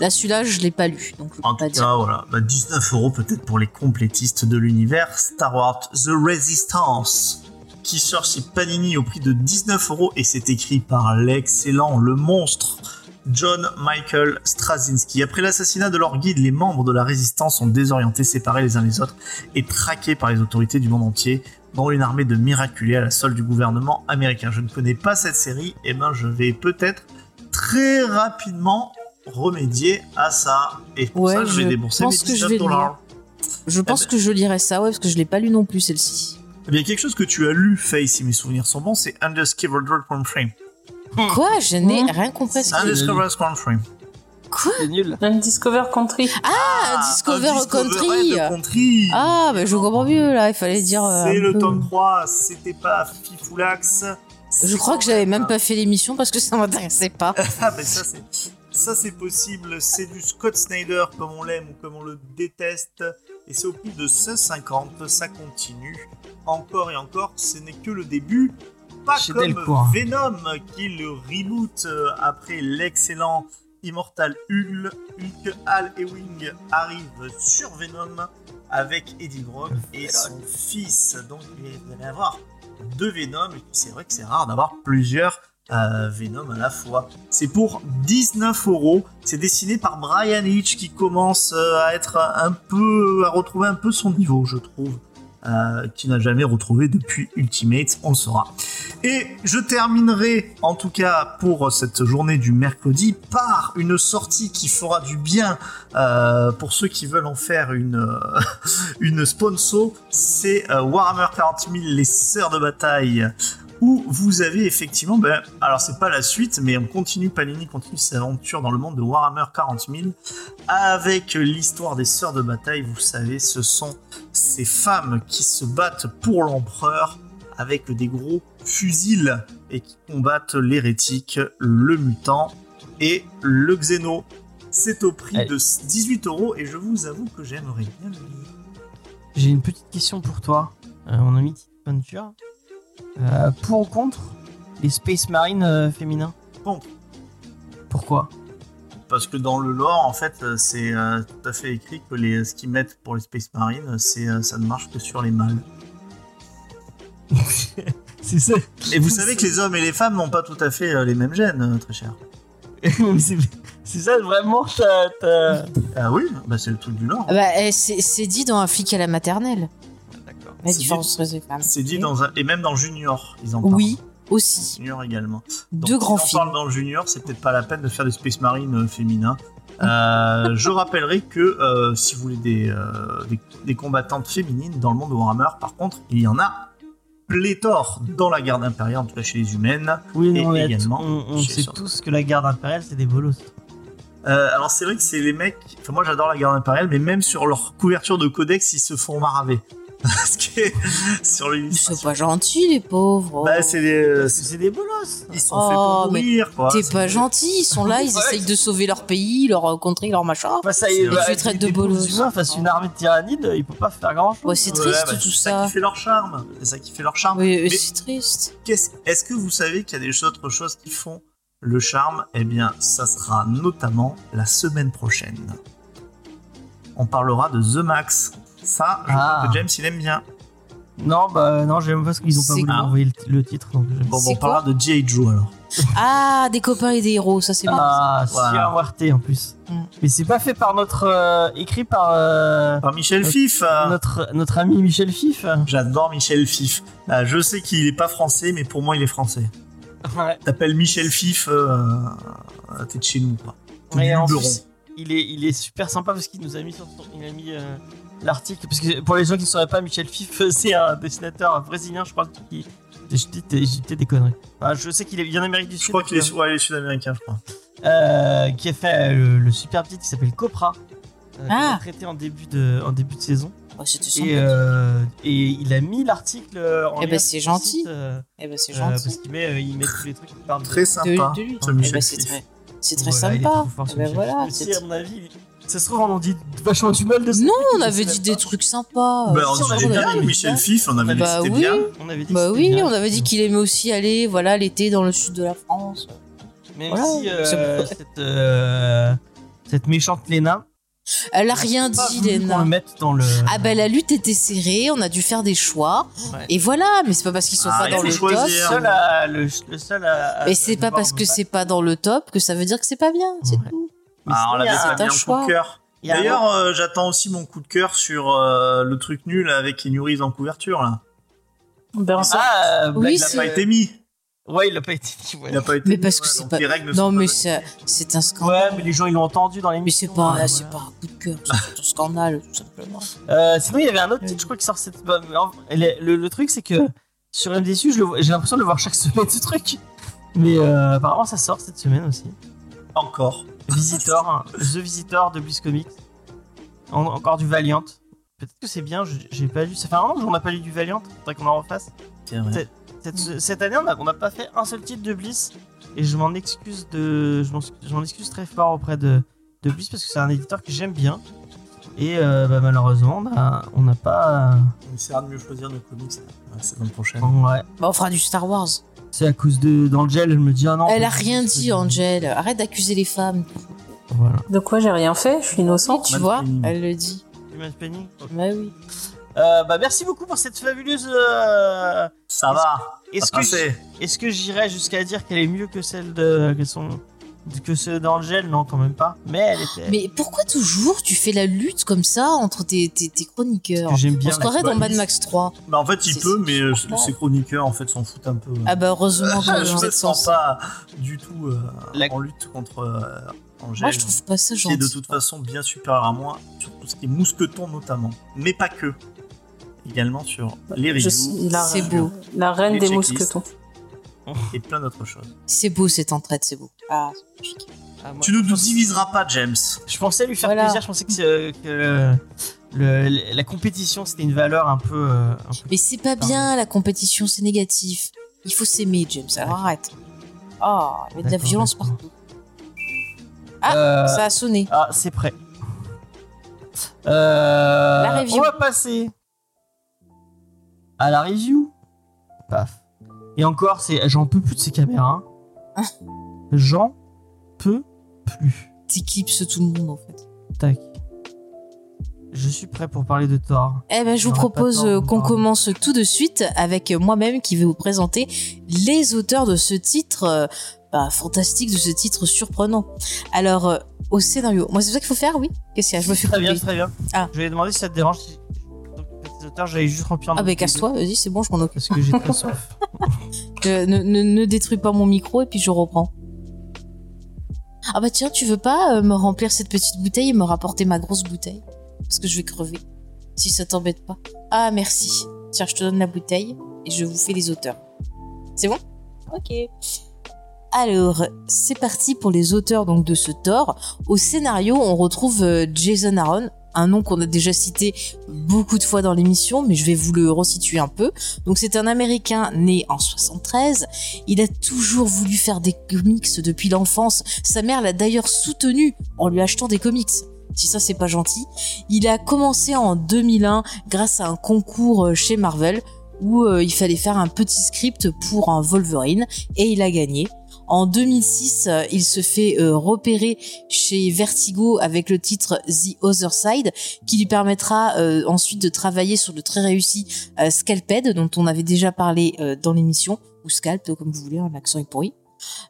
B: Là, celui-là, je l'ai pas lu, donc je peux
C: En
B: pas
C: tout
B: dire.
C: cas, voilà, bah, 19 euros peut-être pour les complétistes de l'univers Star Wars The Resistance, qui sort chez Panini au prix de 19 euros et c'est écrit par l'excellent, le monstre John Michael Straczynski. Après l'assassinat de leur guide, les membres de la résistance sont désorientés, séparés les uns les autres et traqués par les autorités du monde entier dans une armée de miraculés à la solde du gouvernement américain. Je ne connais pas cette série, et ben je vais peut-être très rapidement remédier à ça. Et pour
B: Ouais,
C: ça, je vais
B: je
C: débourser
B: pense
C: mes
B: que je
C: 19
B: vais le
C: dollars.
B: Je pense
C: Eh ben-
B: que je lirai ça, ouais, parce que je l'ai pas lu non plus, celle-ci.
C: Eh bien, quelque chose que tu as lu, Faye, si mes souvenirs sont bons, c'est Undiscovered Country.
B: Quoi Je n'ai
D: Hmm.
B: rien compris à ce que
C: Undiscovered Country.
B: Quoi
A: C'est nul.
D: Même Discover Country.
B: Ah, Discover
C: Undiscovered
B: Country
C: Country.
B: Ah, bah je comprends mieux, là, il fallait dire... euh,
C: C'est le
B: peu-
C: tome 3, c'était pas Fifoulax.
B: Je crois que j'avais même pas fait l'émission parce que ça m'intéressait pas.
C: Ah, mais ça, c'est. Ça, c'est possible. C'est du Scott Snyder comme on l'aime ou comme on le déteste. Et c'est au prix de 150. Ça continue. Encore et encore, ce n'est que le début. Pas comme
A: Delcourt.
C: Venom, qui le reboot euh, après l'excellent Immortal Hulk. Hulk, Hal et Wing arrivent sur Venom avec Eddie Brock et son fils. Donc, vous allez avoir deux Venom. Et c'est vrai que c'est rare d'avoir plusieurs euh, Venom à la fois. C'est pour 19 euros. C'est dessiné par Brian Hitch qui commence euh, à être un peu, à retrouver un peu son niveau, je trouve. Euh, qui n'a jamais retrouvé depuis Ultimate, on le saura. Et je terminerai, en tout cas pour cette journée du mercredi, par une sortie qui fera du bien euh, pour ceux qui veulent en faire une, euh, une sponsor. C'est Warhammer 40 000, les sœurs de bataille où vous avez effectivement, ben, alors c'est pas la suite, mais on continue, Panini continue ses aventures dans le monde de Warhammer 40 000 avec l'histoire des sœurs de bataille. Vous savez, ce sont ces femmes qui se battent pour l'empereur avec des gros fusils et qui combattent l'hérétique, le mutant et le xéno. C'est au prix
A: Allez.
C: de 18 euros et je vous avoue que j'aimerais bien le lire.
A: J'ai une petite question pour toi, euh, mon ami Venture. Euh, pour ou contre les Space Marines euh, féminins?
C: Contre.
A: Pourquoi?
C: Parce que dans le lore, en fait, euh, c'est euh, tout à fait écrit que les, ce qu'ils mettent pour les Space Marines, c'est, euh, ça ne marche que sur les mâles.
A: C'est ça.
C: Et vous savez que les hommes et les femmes n'ont pas tout à fait euh, les mêmes gènes, euh, très cher.
A: C'est ça vraiment ta. ta-
C: Ah oui, bah c'est le truc du lore.
B: Ah Bah, eh, c'est c'est dit dans un flic à la maternelle. La
C: C'est
B: différence entre les femmes.
C: C'est dit dans un... Et même dans Junior, ils en parlent.
B: Oui, aussi.
C: Junior également. Donc,
B: Deux
C: si
B: grands
C: on
B: films.
C: parle dans le Junior, c'est peut-être pas la peine de faire des Space Marines euh, féminins. Euh, je rappellerai que euh, si vous voulez des, euh, des, des combattantes féminines dans le monde de Warhammer, par contre, il y en a pléthore dans la garde impériale, en tout cas chez les humaines.
A: Oui,
C: Et
A: non, mais
C: également
A: on, on sait
C: sur-
A: tous que la garde impériale, c'est des bolos.
C: Euh, alors c'est vrai que c'est les mecs. Enfin moi j'adore la garde impériale, mais même sur leur couverture de codex, ils se font maraver. Parce que sur
B: Ils
C: l'illustration.
B: sont pas gentils, les pauvres.
C: Bah c'est des. euh,
A: C'est des bolos.
C: Ils sont
B: Oh,
C: faits pour
B: mais
C: mourir quoi.
B: T'es
C: C'est-
B: pas gentil, ils sont là, ils
A: Ouais.
B: essayent de sauver leur pays, leur euh, contrée, leur machin.
A: Bah, ça y est,
B: Et
A: bah,
B: tu traites de
A: pauvres
B: bolos.
A: humains face à une armée de tyrannides, ils peuvent pas faire grand chose.
B: Ouais, c'est
C: Ouais,
B: triste
C: bah,
B: tout
C: c'est ça
B: ça.
C: qui fait leur charme. C'est ça qui fait leur charme.
B: Oui,
C: Mais-
B: c'est triste.
C: Est-ce que vous savez qu'il y a des autres choses qui font le charme? Eh bien, ça sera notamment la semaine prochaine. On parlera de The Max. Ça, je
A: Ah.
C: que James, il aime bien.
A: Non, bah non, j'aime pas parce qu'ils ont pas voulu
B: quoi
A: envoyer le, le titre. Donc
C: Bon, bon, on parlera de G.I. Joe alors.
B: Ah, des copains et des héros, ça c'est bien.
A: Ah,
C: Voilà.
A: Warté en plus.
B: Mm.
A: Mais c'est pas fait par notre. euh, écrit par euh,
C: Par Michel
A: Euh,
C: Fif.
A: notre, notre ami Michel Fif.
C: J'adore Michel Fif. Euh, je sais qu'il est pas français, mais pour moi, il est français.
A: Ouais.
C: T'appelles Michel Fif, euh, t'es de chez nous, quoi. Ou Luberon.
A: plus, il est, il est super sympa parce qu'il nous a mis sur son- il a mis euh, l'article parce que pour les gens qui ne sauraient pas, Michel Fif c'est un dessinateur brésilien, je crois qui. Je je peut-être des conneries. Enfin, je sais qu'il est- il vient d'Amérique du
C: Je
A: Sud.
C: crois qu'il est, ouais, il est sud-américain, je crois.
A: euh, qui a fait le, le super titre qui s'appelle Copra. euh,
B: Ah.
A: a traité en début de en début de saison
B: c'était
A: et, euh, et il a mis l'article en
B: Eh ben, c'est gentil.
A: site, euh,
B: Eh ben, c'est
A: euh,
B: gentil.
A: parce qu'il met euh, il met tous les trucs qui parlent de-
C: Très
B: De,
C: sympa.
B: de lui. Eh ben, c'est très,
A: Voilà,
B: sympa.
A: ce
B: Eh ben, voilà.
A: Fif.
B: c'est-
A: Mais si, à mon avis, ça se trouve on en dit vachement du mal de ce
B: Non, on avait dit des trucs sympas.
C: Bah, on avait
B: on
C: bien
B: avait
C: dit
B: dit
C: Michel
B: ça.
C: Fif, on avait dit
B: Bah
C: que c'était
B: oui.
C: bien.
A: On avait dit
B: Bah oui, on avait dit qu'il aimait aussi aller, voilà, l'été dans le sud de la France.
A: Même
B: Voilà,
A: si euh, cette, euh, cette méchante Lena.
B: Elle a rien
A: pas
B: dit, Léna.
A: dans le.
B: Ah bah la lutte était serrée, on a dû faire des choix.
A: Ouais.
B: Et voilà, mais c'est pas parce qu'ils sont
C: Ah,
B: pas dans le
C: choisir.
B: top.
A: le seul à. Le, le seul à.
B: Et c'est pas parce que c'est pas dans le top que ça veut dire que c'est pas bien, c'est
A: Ouais.
B: tout.
A: Mais
C: Ah, on l'avait
A: a-
C: pas
B: c'est un
C: mis en coup de cœur. D'ailleurs, euh, j'attends aussi mon coup de cœur sur euh, le truc nul avec les Nuris en couverture là.
D: Berserk.
A: Ah, euh,
B: Oui,
A: Black-
C: Il n'a pas été mis.
A: Ouais, il a pas été dit. Ouais,
C: Il n'a pas été
B: Mais
C: mis,
B: parce
C: ouais,
B: que c'est pas-
C: les règles ne
B: Non mais
C: pas
B: c'est un
A: Ouais,
B: scandale.
A: mais les gens ils l'ont entendu dans les.
B: Mais c'est pas, c'est pas un coup de cœur, c'est un scandale tout simplement.
A: Euh, sinon, il y avait un autre titre, je crois, qui sort cette. bah, Le, le- le truc, c'est que sur MDSU, je le vois- j'ai l'impression de le voir chaque semaine, ce truc. Mais euh, apparemment, ça sort cette semaine aussi.
C: Encore.
A: Visitor, hein, The Visitor de Bliss Comics. En- encore du Valiant. Peut-être que c'est bien, je- j'ai pas lu. Ça fait un an qu'on n'a pas lu du Valiant, faudrait qu'on en refasse. Cette, cette année, on a- on n'a pas fait un seul titre de Bliss. Et je m'en excuse de. Je m'en je m'en excuse très fort auprès de, de Bliss parce que c'est un éditeur que j'aime bien. Et euh, bah, malheureusement, on n'a pas.
C: On essaiera de mieux choisir nos comics la saison prochaine.
A: Ouais.
B: Bah on fera du Star Wars.
A: C'est à cause de d'Angel, je me dis ah non.
B: Elle a rien dit Angel, arrête d'accuser les femmes.
A: Voilà.
D: De quoi j'ai rien fait? Je suis innocente.
B: Tu vois, elle le dit.
A: Human Penny?
B: Bah oui.
A: Euh, bah merci beaucoup pour cette fabuleuse. euh,
C: Ça va.
A: Est-ce que est-ce que j'irais jusqu'à dire qu'elle est mieux que celle de que son que ceux d'Angel Non, quand même pas. Mais elle était.
B: Mais pourquoi toujours tu fais la lutte comme ça entre tes, tes, tes chroniqueurs
A: que j'aime
B: On
A: bien.
B: se croirait dans Mad Max 3.
C: Bah en fait il peut, mais euh, ses chroniqueurs en fait s'en foutent un peu.
B: Ah bah heureusement qu'on est
C: je
B: cette
C: sens pas du tout euh,
A: La-
C: en lutte contre euh, Angèle.
B: Moi je trouve pas ça
C: qui est de
B: gentil.
C: toute façon bien supérieur à moi sur tout ce qui est mousqueton notamment, mais pas que. Également sur les
D: la,
B: C'est beau.
D: la reine des
C: checklists. Et plein d'autres choses.
B: C'est beau cette entraide, c'est beau. Ah, c'est magique.
A: Ah, moi,
C: Tu nous
A: pense-
C: diviseras pas, James.
A: Je pensais lui faire
B: Voilà.
A: plaisir. Je pensais que, euh, que le- le- la compétition c'était une valeur un peu. euh, un peu-
B: Mais c'est pas bien la compétition, c'est négatif. Il faut s'aimer, James. Alors arrête. Oh, il y a de la violence partout. Ah,
A: Euh,
B: ça a sonné.
A: Ah, c'est prêt. Euh,
B: La review.
A: On va passer à la review. Paf. Et encore, c'est j'en peux plus de ces caméras. J'en peux plus.
B: T'éclipses tout le monde en fait.
A: Tac. Je suis prêt pour parler de Thor.
B: Eh ben, je vous propose euh, qu'on commence tout de suite avec euh, moi-même qui vais vous présenter les auteurs de ce titre euh, bah, fantastique, de ce titre surprenant. Alors, euh, au scénario, moi c'est ça qu'il faut faire, oui Qu'est-ce qu'il y a? Je me fais
A: Très bien, très bien.
B: Ah.
A: Je vais demander si ça te dérange. si- J'allais juste remplir.
B: Ah bah casse-toi, vas-y, c'est bon, je m'en occupe.
A: Parce que j'ai très soif.
B: Euh, ne, ne, ne détruis pas mon micro et puis je reprends. Ah bah tiens, tu veux pas euh, me remplir cette petite bouteille et me rapporter ma grosse bouteille? Parce que je vais crever. Si ça t'embête pas. Ah merci. Tiens, je te donne la bouteille. et je vous fais les auteurs. C'est bon? Ok. Alors, c'est parti pour les auteurs donc de ce Thor. Au scénario, on retrouve euh, Jason Aaron, un nom qu'on a déjà cité beaucoup de fois dans l'émission, mais je vais vous le resituer un peu. Donc c'est un Américain né en 73. Il a toujours voulu faire des comics depuis l'enfance. Sa mère l'a d'ailleurs soutenu en lui achetant des comics. Si ça c'est pas gentil. Il a commencé en 2001 grâce à un concours euh, chez Marvel où euh, il fallait faire un petit script pour un Wolverine et il a gagné. En 2006, euh, il se fait euh, repérer chez Vertigo avec le titre The Other Side, qui lui permettra euh, ensuite de travailler sur le très réussi Scalped, dont on avait déjà parlé dans l'émission, ou Scalp, comme vous voulez, un accent est pourri.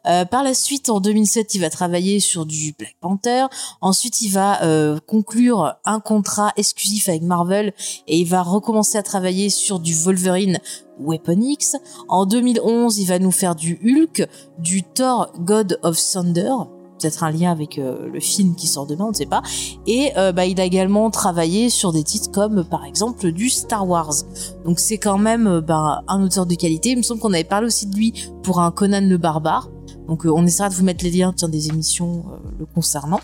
B: Euh, par la suite, en 2007, il va travailler sur du Black Panther. Ensuite, il va euh, conclure un contrat exclusif avec Marvel et il va recommencer à travailler sur du Wolverine Weapon X. En 2011, il va nous faire du Hulk, du Thor God of Thunder, peut-être un lien avec euh, le film qui sort demain, on ne sait pas. Et euh, bah, il a également travaillé sur des titres comme par exemple du Star Wars. Donc c'est quand même euh, bah, un auteur de qualité. Il me semble qu'on avait parlé aussi de lui pour un Conan le Barbare. Donc on essaiera de vous mettre les liens des émissions le concernant.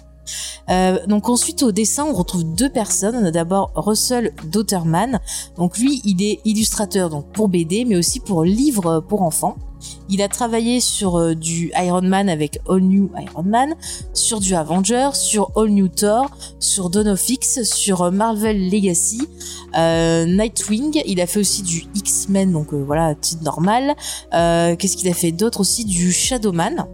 B: Euh, donc ensuite au dessin on retrouve deux personnes. On a d'abord Russell Dotterman. Donc lui il est illustrateur donc pour BD mais aussi pour livres pour enfants. Il a travaillé sur euh, du Iron Man avec All New Iron Man, sur du Avenger, sur All New Thor, sur Dawn of X, sur euh, Marvel Legacy, Nightwing. Il a fait aussi du X-Men donc voilà titre normal. Qu'est-ce qu'il a fait d'autre aussi? Du Shadowman.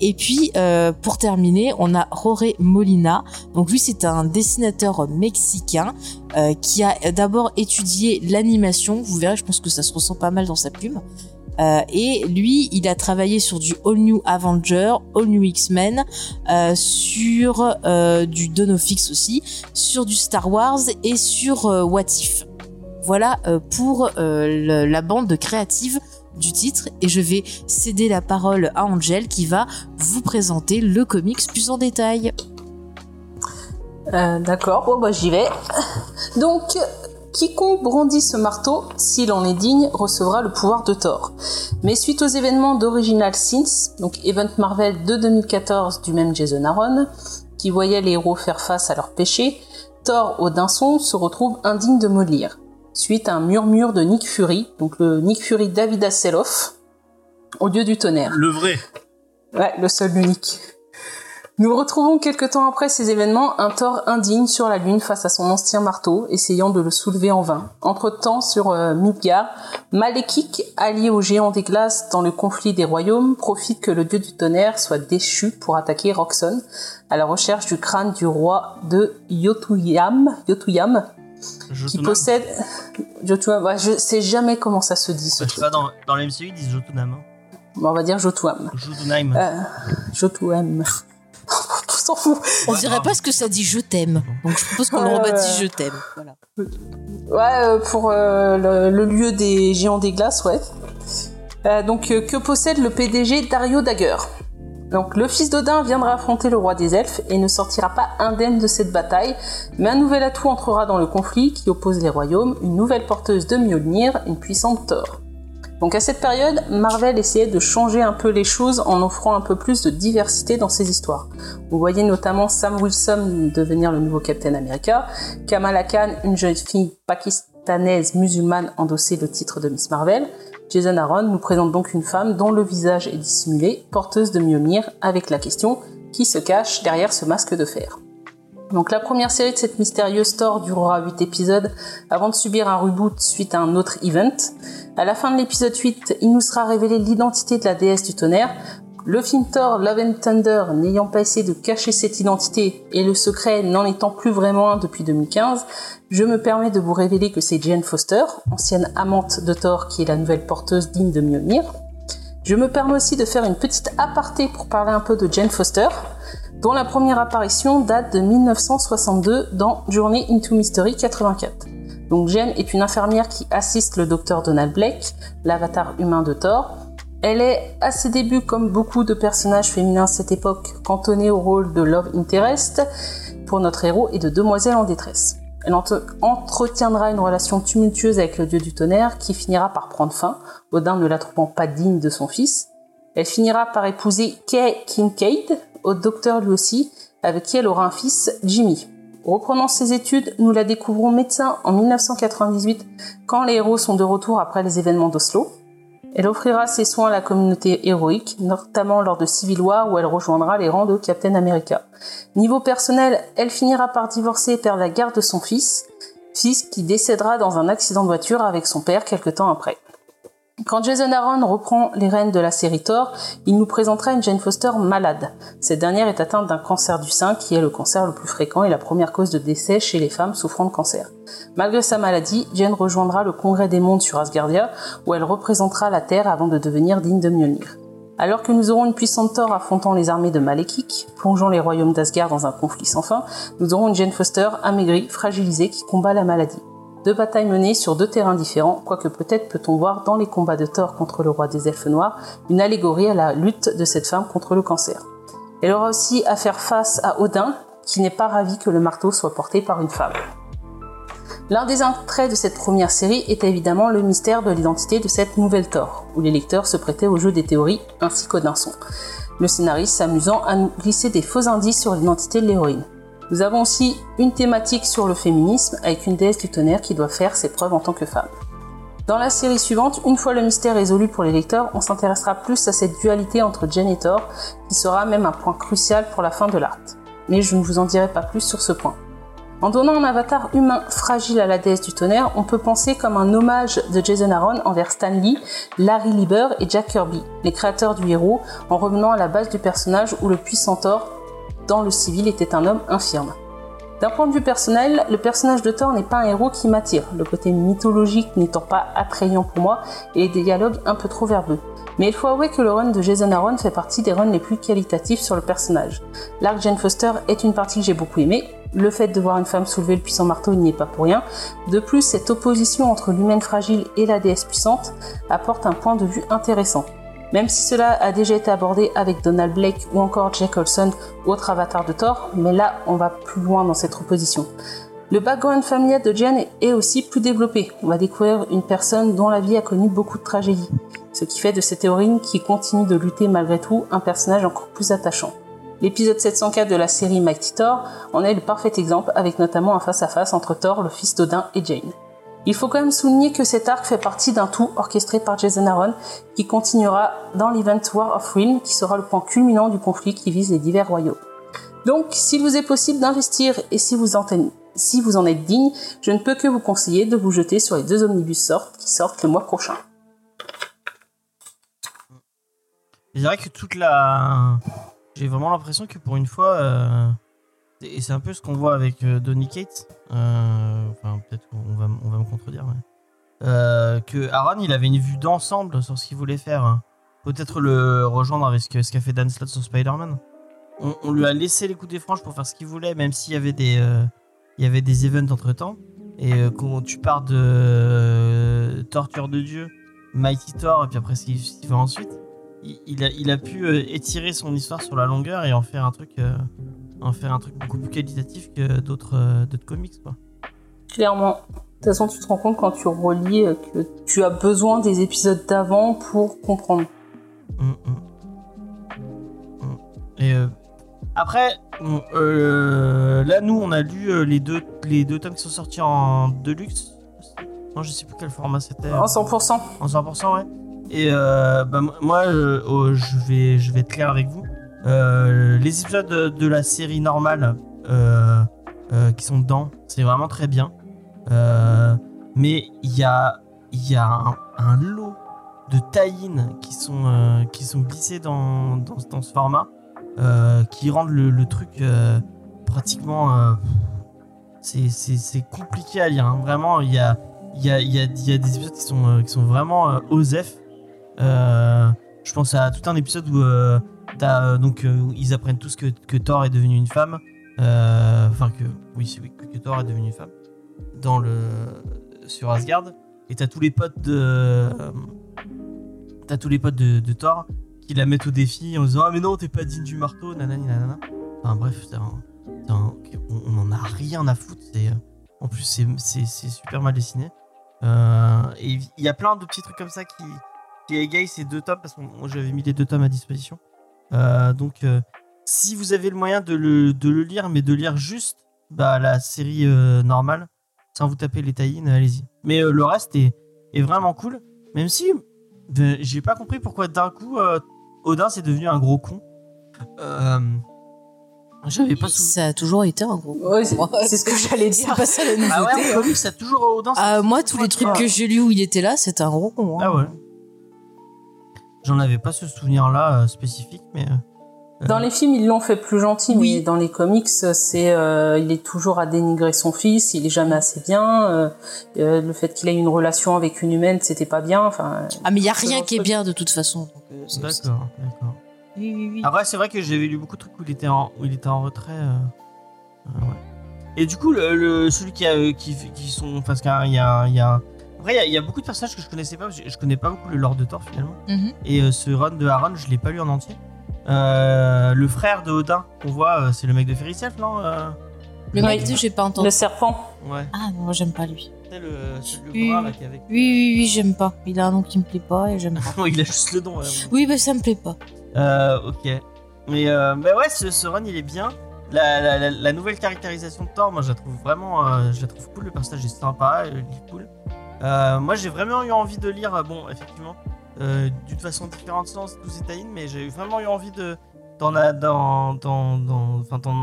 B: Et puis, euh, pour terminer, on a Roré Molina. Donc lui, c'est un dessinateur mexicain euh, qui a d'abord étudié l'animation. Vous verrez, je pense que ça se ressent pas mal dans sa plume. Euh, et lui, il a travaillé sur du All New Avenger, All New X-Men, sur du Dawn of X aussi, sur du Star Wars et sur What If. Voilà pour la bande créative du titre et je vais céder la parole à Angel qui va vous présenter le comics plus en détail.
D: Euh, D'accord, bon bah j'y vais. Donc, quiconque brandit ce marteau, s'il en est digne, recevra le pouvoir de Thor. Mais suite aux événements d'Original Sins, donc Event Marvel de 2014 du même Jason Aaron, qui voyait les héros faire face à leurs péchés, Thor au Dinson se retrouve indigne de mollir. Suite à un murmure de Nick Fury, donc le Nick Fury David Hasselhoff, au dieu du tonnerre.
C: Le vrai.
D: Ouais, le seul l'unique. Nous retrouvons quelque temps après ces événements un Thor indigne sur la Lune face à son ancien marteau, essayant de le soulever en vain. Entre-temps, sur euh, Midgard, Malekith, allié aux géants des glaces dans le conflit des royaumes, profite que le dieu du tonnerre soit déchu pour attaquer Roxxon, à la recherche du crâne du roi de Yotuyam, Yotuyam qui possède... Jotunam, ouais, je sais jamais comment ça se dit ce
A: Je sais
D: truc.
A: pas, dans, dans la MCU, ils disent Jotunam. Hein.
D: Bon, on va dire Jotunam.
A: Jotunheim.
D: Euh, Jotunam. On s'en fout.
B: On
A: Ouais,
B: dirait
A: grave.
B: pas ce que ça dit je t'aime. Donc je propose qu'on le
D: Ouais,
B: rebaptise je t'aime. Voilà.
D: Ouais, euh, pour euh, le, le lieu des géants des glaces, ouais. Euh, donc, euh, que possède le PDG Dario Dagger? Donc, le fils d'Odin viendra affronter le roi des elfes et ne sortira pas indemne de cette bataille, mais un nouvel atout entrera dans le conflit qui oppose les royaumes, une nouvelle porteuse de Mjolnir, une puissante Thor. Donc à cette période, Marvel essayait de changer un peu les choses en offrant un peu plus de diversité dans ses histoires. Vous voyez notamment Sam Wilson devenir le nouveau Captain America, Kamala Khan, une jeune fille pakistanaise musulmane, endosser le titre de Miss Marvel. Jason Aaron nous présente donc une femme dont le visage est dissimulé, porteuse de Mjolnir, avec la question qui se cache derrière ce masque de fer? Donc la première série de cette mystérieuse Thor durera 8 épisodes avant de subir un reboot suite à un autre event. À la fin de l'épisode 8, il nous sera révélé l'identité de la déesse du tonnerre. Le film Thor Love and Thunder n'ayant pas essayé de cacher cette identité et le secret n'en étant plus vraiment un depuis 2015, je me permets de vous révéler que c'est Jane Foster, ancienne amante de Thor qui est la nouvelle porteuse digne de Mjolnir. Je me permets aussi de faire une petite aparté pour parler un peu de Jane Foster, dont la première apparition date de 1962 dans Journey into Mystery 84. Donc Jane est une infirmière qui assiste le docteur Donald Blake, l'avatar humain de Thor. Elle est à ses débuts, comme beaucoup de personnages féminins à cette époque, cantonnée au rôle de Love Interest pour notre héros et de demoiselle en détresse. Elle entre- entretiendra une relation tumultueuse avec le dieu du tonnerre qui finira par prendre fin, Odin ne la trouvant pas digne de son fils. Elle finira par épouser Kay Kincaid, au docteur lui aussi, avec qui elle aura un fils, Jimmy. Reprenant ses études, nous la découvrons médecin en 1998, quand les héros sont de retour après les événements d'Oslo. Elle offrira ses soins à la communauté héroïque, notamment lors de Civil War où elle rejoindra les rangs de Captain America. Niveau personnel, elle finira par divorcer et perdre la garde de son fils, fils qui décédera dans un accident de voiture avec son père quelque temps après. Quand Jason Aaron reprend les rênes de la série Thor, il nous présentera une Jane Foster malade. Cette dernière est atteinte d'un cancer du sein qui est le cancer le plus fréquent et la première cause de décès chez les femmes souffrant de cancer. Malgré sa maladie, Jane rejoindra le Congrès des mondes sur Asgardia où elle représentera la Terre avant de devenir digne de Mjolnir. Alors que nous aurons une puissante Thor affrontant les armées de Malekith, plongeant les royaumes d'Asgard dans un conflit sans fin, nous aurons une Jane Foster amaigrie, fragilisée, qui combat la maladie. Deux batailles menées sur deux terrains différents, quoique peut-être peut-on voir dans les combats de Thor contre le roi des elfes noirs une allégorie à la lutte de cette femme contre le cancer. Elle aura aussi à faire face à Odin, qui n'est pas ravi que le marteau soit porté par une femme. L'un des attraits de cette première série est évidemment le mystère de l'identité de cette nouvelle Thor, où les lecteurs se prêtaient au jeu des théories ainsi qu'au son. Le scénariste s'amusant à nous glisser des faux indices sur l'identité de l'héroïne. Nous avons aussi une thématique sur le féminisme avec une déesse du tonnerre qui doit faire ses preuves en tant que femme. Dans la série suivante, une fois le mystère résolu pour les lecteurs, on s'intéressera plus à cette dualité entre Jen et Thor, qui sera même un point crucial pour la fin de l'art. Mais je ne vous en dirai pas plus sur ce point. En donnant un avatar humain fragile à la déesse du tonnerre, on peut penser comme un hommage de Jason Aaron envers Stan Lee, Larry Lieber et Jack Kirby, les créateurs du héros, en revenant à la base du personnage où le puissant Thor, dans le civil, était un homme infirme. D'un point de vue personnel, le personnage de Thor n'est pas un héros qui m'attire, le côté mythologique n'étant pas attrayant pour moi et des dialogues un peu trop verbeux. Mais il faut avouer que le run de Jason Aaron fait partie des runs les plus qualitatifs sur le personnage. L'arc Jane Foster est une partie que j'ai beaucoup aimée, le fait de voir une femme soulever le puissant marteau n'y est pas pour rien. De plus, cette opposition entre l'humaine fragile et la déesse puissante apporte un point de vue intéressant. Même si cela a déjà été abordé avec Donald Blake ou encore Jack Olson, autre avatar de Thor, mais là on va plus loin dans cette opposition. Le background familial de Jen est aussi plus développé. On va découvrir une personne dont la vie a connu beaucoup de tragédies, ce qui fait de cette héroïne qui continue de lutter malgré tout un personnage encore plus attachant. L'épisode 704 de la série Mighty Thor en est le parfait exemple avec notamment un face-à-face entre Thor, le fils d'Odin et Jane. Il faut quand même souligner que cet arc fait partie d'un tout orchestré par Jason Aaron qui continuera dans l'event War of Realm qui sera le point culminant du conflit qui vise les divers royaumes. Donc, s'il vous est possible d'investir et si vous, en, êtes digne, je ne peux que vous conseiller de vous jeter sur les deux omnibus sortent qui sortent le mois prochain.
A: Je dirais que toute la. J'ai vraiment l'impression que pour une fois. euh, Et c'est un peu ce qu'on voit avec euh, Donny Cates. euh, Enfin, peut-être qu'on va, on va me contredire. mais, euh, que Aaron, il avait une vue d'ensemble sur ce qu'il voulait faire. hein. Peut-être le rejoindre avec ce qu'a fait Dan Slott sur Spider-Man. On, lui a laissé les coups des franges pour faire ce qu'il voulait, même s'il y avait des, euh, il y avait des events entre temps. Et quand tu pars de Torture de Dieu, Mighty Thor, et puis après ce qu'il fait ensuite, il, a, il a pu étirer son histoire sur la longueur et en faire un truc, en faire un truc beaucoup plus qualitatif que d'autres euh, d'autres comics. Quoi.
D: Clairement. De toute façon, tu te rends compte quand tu relis euh, que tu as besoin des épisodes d'avant pour comprendre.
A: Mm, mm. Mm. Et euh, après, euh, là nous on a lu les deux les deux tomes qui sont sortis en deluxe. Non, je sais plus quel format c'était.
D: En 100%.
A: En 100%, ouais. Et euh, bah, moi, oh, je, vais, je vais être clair avec vous. Euh, les épisodes de, la série normale euh, euh, qui sont dedans, c'est vraiment très bien. Mais il y a, y a un, lot de tie-in qui, sont, qui sont glissés dans, dans, ce format qui rendent le, truc pratiquement. c'est- compliqué à lire. hein. Vraiment, il y a, y a, y, a, des épisodes qui sont, qui sont vraiment OSEF. Je pense à tout un épisode où euh, donc, euh, ils apprennent tous que, que Thor est devenu une femme. Euh, Enfin, que, oui, oui, que, Thor est devenu une femme. Dans le, sur Asgard. Et t'as tous les potes de. t'as tous les potes de, Thor qui la mettent au défi en disant Ah, mais non, t'es pas digne du marteau, nanani, nanana. Enfin, bref, un- on, on en a rien à foutre. En plus, c'est super mal dessiné. Et il y a plein de petits trucs comme ça qui, qui égayent ces deux tomes parce que j'avais mis les deux tomes à disposition. Euh, donc, euh, si vous avez le moyen de le, de le lire, mais de lire juste bah, la série euh, normale, sans vous taper les tie allez-y. Mais euh, le reste est, est vraiment cool. Même si j'ai pas compris pourquoi d'un coup euh, Odin c'est devenu un gros con. Euh, J'avais pas souvenir.
B: Ça a toujours été un gros.
D: Ouais, c'est
B: Ouais.
D: c'est ce que j'allais
B: C'est
D: dire.
B: pas ça la nouveauté.
A: Ah ouais,
B: hein.
A: comics, ça a toujours Odin.
B: Ah, moi, tous les trucs que j'ai lus où il était là, c'était un gros con. hein.
A: Ah ouais. J'en avais pas ce souvenir-là euh, spécifique, mais. euh,
D: Dans les films, ils l'ont fait plus gentil,
B: Oui.
D: mais dans les comics, c'est euh, il est toujours à dénigrer son fils, il est jamais assez bien. euh, euh, le fait qu'il ait une relation avec une humaine, c'était pas bien. Enfin,
B: Ah, mais il y a rien qui est bien de toute façon. euh,
A: D'accord, d'accord.
B: Oui, oui, oui.
A: Après, c'est vrai que j'avais lu beaucoup de trucs où il était en, où il était en retrait. euh, euh, ouais. Et du coup, le, le- celui qui, a, euh, qui, qui sont. Parce qu'il y a, il y a- il y a- Après, il y a- il y, a beaucoup de personnages que je connaissais pas. parce que Je connais pas beaucoup le lore de Thor finalement.
B: Mhm.
A: Et euh, ce run de Aaron, je l'ai pas lu en entier. Euh, le frère de Odin qu'on voit, euh, c'est le mec de Fairy Self, non euh?
B: Le mec, de, j'ai pas entendu.
D: le serpent.
A: Ouais.
B: Ah, non, moi, j'aime pas lui.
A: C'est le,
B: Oui.
A: là.
B: Oui, oui, oui, j'aime pas. Il a un nom qui me plaît pas et j'aime pas.
A: il a juste le nom. ouais.
B: Oui, bah ça me plaît pas.
A: Euh, ok. Mais, euh, mais ouais, ce, ce run il est bien. La, la, la, la nouvelle caractérisation de Thor, moi je la trouve vraiment euh, je la trouve cool. Le personnage est sympa, il est cool. Euh, moi j'ai vraiment eu envie de lire, euh, bon, effectivement, euh, d'une façon différente sans tous mais j'ai vraiment eu envie de d'en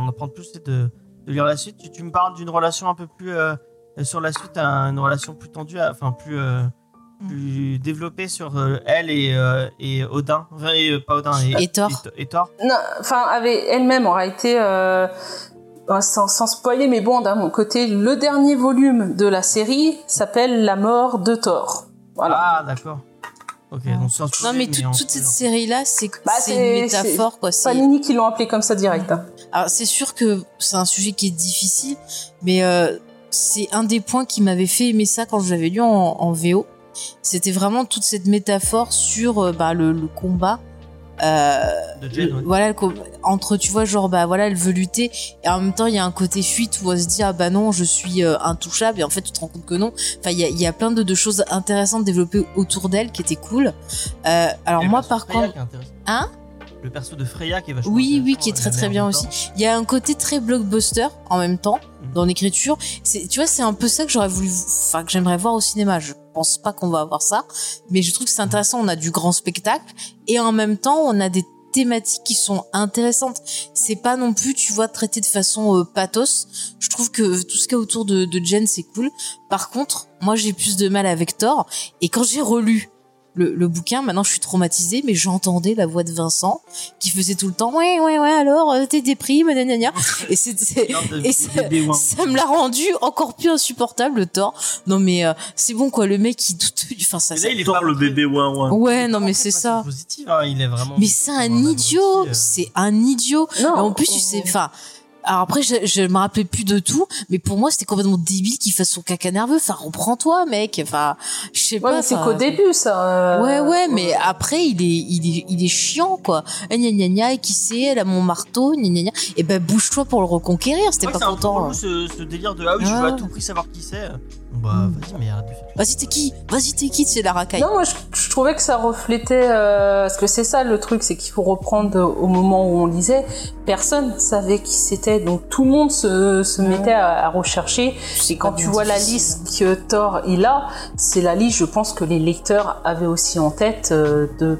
A: apprendre plus et de, de lire la suite. Tu, tu me parles d'une relation un peu plus euh, sur la suite, un- une relation plus tendue, à- enfin plus. euh, plus développée sur euh, elle et, euh, et Odin, enfin et, pas Odin et,
B: Et Thor.
A: et, et Thor.
D: Non, enfin, avec elle-même aurait été. Euh, sans, sans spoiler, mais bon, d'un mon côté, le dernier volume de la série s'appelle La mort de Thor. Voilà.
A: Ah, d'accord. Ok, donc sans
B: Non, mais tout-
A: en
B: toute cette série-là, c'est
D: Bah,
B: une métaphore, quoi. c'est-
D: Panini qui l'ont appelé comme ça direct. hein.
B: Alors, c'est sûr que c'est un sujet qui est difficile, mais euh, c'est un des points qui m'avait fait aimer ça quand je l'avais lu en, en VO. C'était vraiment toute cette métaphore sur euh, bah, le, le combat. Euh,
A: ouais.
B: voilà entre tu vois genre bah voilà elle veut lutter et en même temps il y a un côté fuite où elle se dit ah bah non je suis euh, intouchable et en fait tu te rends compte que non enfin il y a, il y a plein de, de choses intéressantes développées autour d'elle qui étaient cool euh, alors
A: Et
B: moi par contre. Hein?
A: Le perso de Freya qui est vachement
B: oui, oui, qui est très très
A: mère
B: bien aussi. Il y a un côté très blockbuster en même temps
A: Mhm.
B: dans l'écriture. C'est, tu vois, c'est un peu ça que j'aurais voulu, enfin que j'aimerais voir au cinéma. Je pense pas qu'on va avoir ça, mais je trouve que c'est intéressant. On a du grand spectacle et en même temps, on a des thématiques qui sont intéressantes. C'est pas non plus, tu vois, traité de façon euh, pathos. Je trouve que tout ce qu'il y a autour de, de Jen, c'est cool. Par contre, moi, j'ai plus de mal avec Thor. Et quand j'ai relu le, le bouquin, maintenant je suis traumatisée, mais j'entendais la voix de Vincent qui faisait tout le temps ouais ouais ouais alors euh, t'es déprime gna gna gna et c'est et ça, ça me l'a rendu encore plus insupportable le Thor non mais euh, c'est bon quoi le mec il doute enfin ça,
A: Mais
B: ça-
A: là, il est
C: Thor,
A: pas
C: le bébé ouin ouin.
B: ouais non mais c'est ça
A: positive, hein, il est vraiment.
B: mais c'est un idiot
A: euh.
B: c'est un idiot
D: Non.
B: En plus tu sais enfin alors après je, je me rappelais plus de tout mais pour moi c'était complètement débile qu'il fasse son caca nerveux enfin reprends-toi mec enfin je sais
D: Ouais,
B: pas
D: c'est qu'au début, ça. euh,
B: Ouais, ouais, mais après, il est, il est, il est chiant, quoi. Eh, Gna gna gna, et qui c'est, elle a mon marteau, gna gna gna. Et ben, bouge-toi pour le reconquérir, c'était
A: Ouais,
B: pas
A: c'est
B: content. hein.
A: ce, ce délire de ah oui, je veux à tout prix savoir qui c'est. Bah, vas-y, mais arrête de faire.
B: Vas-y, t'es qui? Vas-y, t'es qui C'est la racaille?
D: Non, moi je, je trouvais que ça reflétait, euh, parce que c'est ça le truc, c'est qu'il faut reprendre au moment où on lisait, personne savait qui c'était, donc tout le monde se, se mettait à, à rechercher.
B: C'est
D: Et quand tu vois la liste que Thor il a, c'est la liste, je pense que les lecteurs avaient aussi en tête euh, de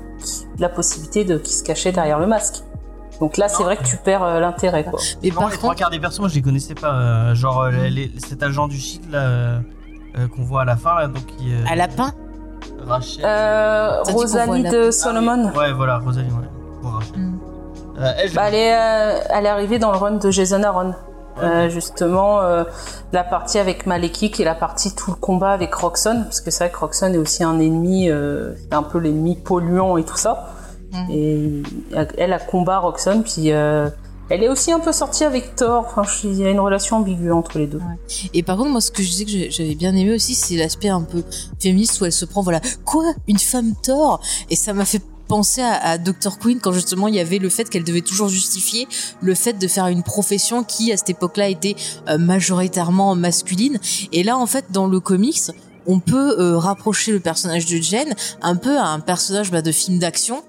D: la possibilité de qui se cachait derrière le masque. Donc là, c'est vrai que tu perds euh, l'intérêt, quoi.
B: Mais
A: Non,
B: par
A: les trois quarts des persos, moi je les connaissais pas. euh, genre euh, les- les- cet agent du Shield là, euh, euh, qu'on voit à la fin là, donc qui. euh,
B: à lapin
A: Rachel.
D: Euh,
B: Ça dit qu'on voit
D: Rosalie
B: la-
D: de Solomon,
A: Ouais, voilà, Rosalie, ouais. Pour Rachel.
B: Mm.
A: Euh, elle,
D: bah, elle, est, euh, elle est arrivée dans le run de Jason Aaron. Euh, justement, euh, la partie avec Malekith et la partie tout le combat avec Roxxon, parce que c'est vrai que Roxxon est aussi un ennemi, euh, c'est un peu l'ennemi polluant et tout ça.
B: Mhm.
D: Et elle a combat Roxxon, puis euh, elle est aussi un peu sortie avec Thor. Enfin, il y a une relation ambiguë entre les deux.
B: Et par contre, moi, ce que je disais que j'avais bien aimé aussi, c'est l'aspect un peu féministe où elle se prend, voilà, quoi Une femme Thor? Et ça m'a fait penser à, à Dr. Queen quand justement il y avait le fait qu'elle devait toujours justifier le fait de faire une profession qui à cette époque-là était euh, majoritairement masculine. Et là en fait dans le comics on peut euh, rapprocher le personnage de Jen un peu à un personnage bah, de film d'action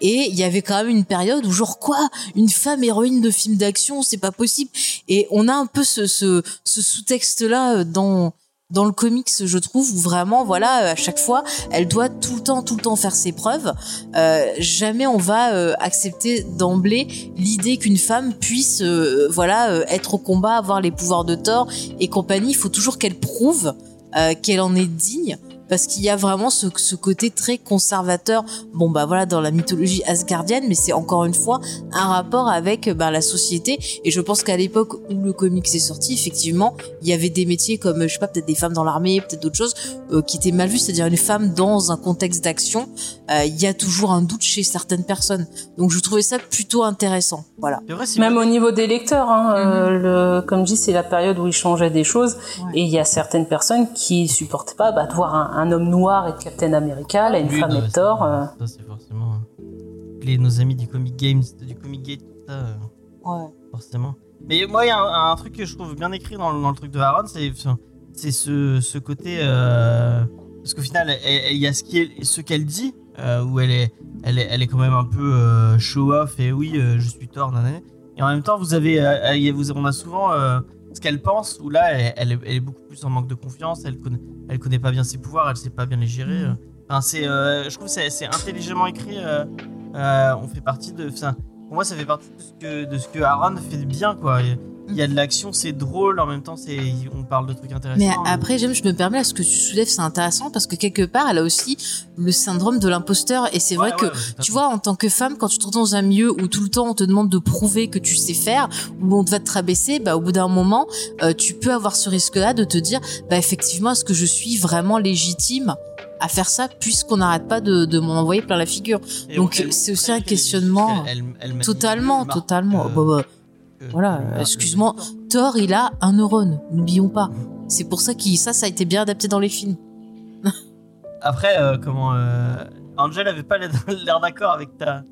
B: et il y avait quand même une période où genre quoi? Une femme héroïne de film d'action? C'est pas possible et on a un peu ce, ce, ce sous-texte là dans dans le comics, je trouve, où vraiment, voilà, à chaque fois, elle doit tout le temps, tout le temps faire ses preuves. Euh, jamais on va euh, accepter d'emblée l'idée qu'une femme puisse, euh, voilà, euh, être au combat, avoir les pouvoirs de Thor et compagnie. Il faut toujours qu'elle prouve euh, qu'elle en est digne parce qu'il y a vraiment ce, ce côté très conservateur. Bon bah voilà dans la mythologie asgardienne mais c'est encore une fois un rapport avec bah, la société. Et je pense qu'à l'époque où le comics est sorti effectivement il y avait des métiers comme je sais pas peut-être des femmes dans l'armée peut-être d'autres choses euh, qui étaient mal vues. C'est-à-dire une femme dans un contexte d'action euh, il y a toujours un doute chez certaines personnes. Donc je trouvais ça plutôt intéressant. Voilà.
A: Vrai,
D: Même au niveau des lecteurs, hein, euh, le, comme je dis, c'est la période où il changeait des choses.
B: Ouais.
D: Et il y a certaines personnes qui supportaient pas bah, de voir un, un homme noir être Captain America, là, une
A: Oui,
D: femme
A: non, ça,
D: Thor. euh.
A: Ça, c'est forcément. euh, Les, nos amis du Comic Games, du Comic Gate, tout ça, euh,
B: ouais
A: forcément. Mais moi, il y a un, un truc que je trouve bien écrit dans, le- dans le truc de Aaron, c'est c'est ce, ce côté. euh, parce qu'au final, il y a ce est- qu'elle dit, euh, où elle est, elle, est, elle est quand même un peu euh, show-off, et oui, euh, je suis Thor, nanana. Et en même temps, vous avez, euh, vous- on a souvent euh, ce qu'elle pense, où là, elle, elle est, elle est beaucoup plus en manque de confiance, elle connaît, elle connaît pas bien ses pouvoirs, elle sait pas bien les gérer. euh. Enfin, c'est, euh, je trouve que c'est intelligemment écrit. euh, euh, on fait partie de. enfin, pour moi, ça fait partie de ce que, de ce que Aaron fait de bien, quoi. Il y a de l'action, c'est drôle, en même temps, c'est, on parle de trucs intéressants.
B: Mais après, j'aime, je me permets, là, ce que tu soulèves, c'est intéressant parce que quelque part, elle a aussi le syndrome de l'imposteur. Et c'est vrai
A: Ouais,
B: que,
A: ouais,
B: tu vois, en tant que femme, quand tu te retrouves dans un milieu où tout le temps on te demande de prouver que tu sais faire, où on va te rabaisser, bah, au bout d'un moment, euh, tu peux avoir ce risque-là de te dire, bah, effectivement, est-ce que je suis vraiment légitime à faire ça puisqu'on n'arrête pas de, de m'en envoyer plein la figure?
A: Et
B: donc, c'est aussi un questionnement.
A: elle- elle-
B: Totalement, totalement.
A: euh,
B: Bah, bah, voilà,
A: que le-
B: excuse-moi. Thor, il a un neurone, n'oublions pas. C'est pour ça que ça, ça a été bien adapté dans les films.
A: Après, euh, comment. Euh, Angel avait pas l'air d'accord avec ta,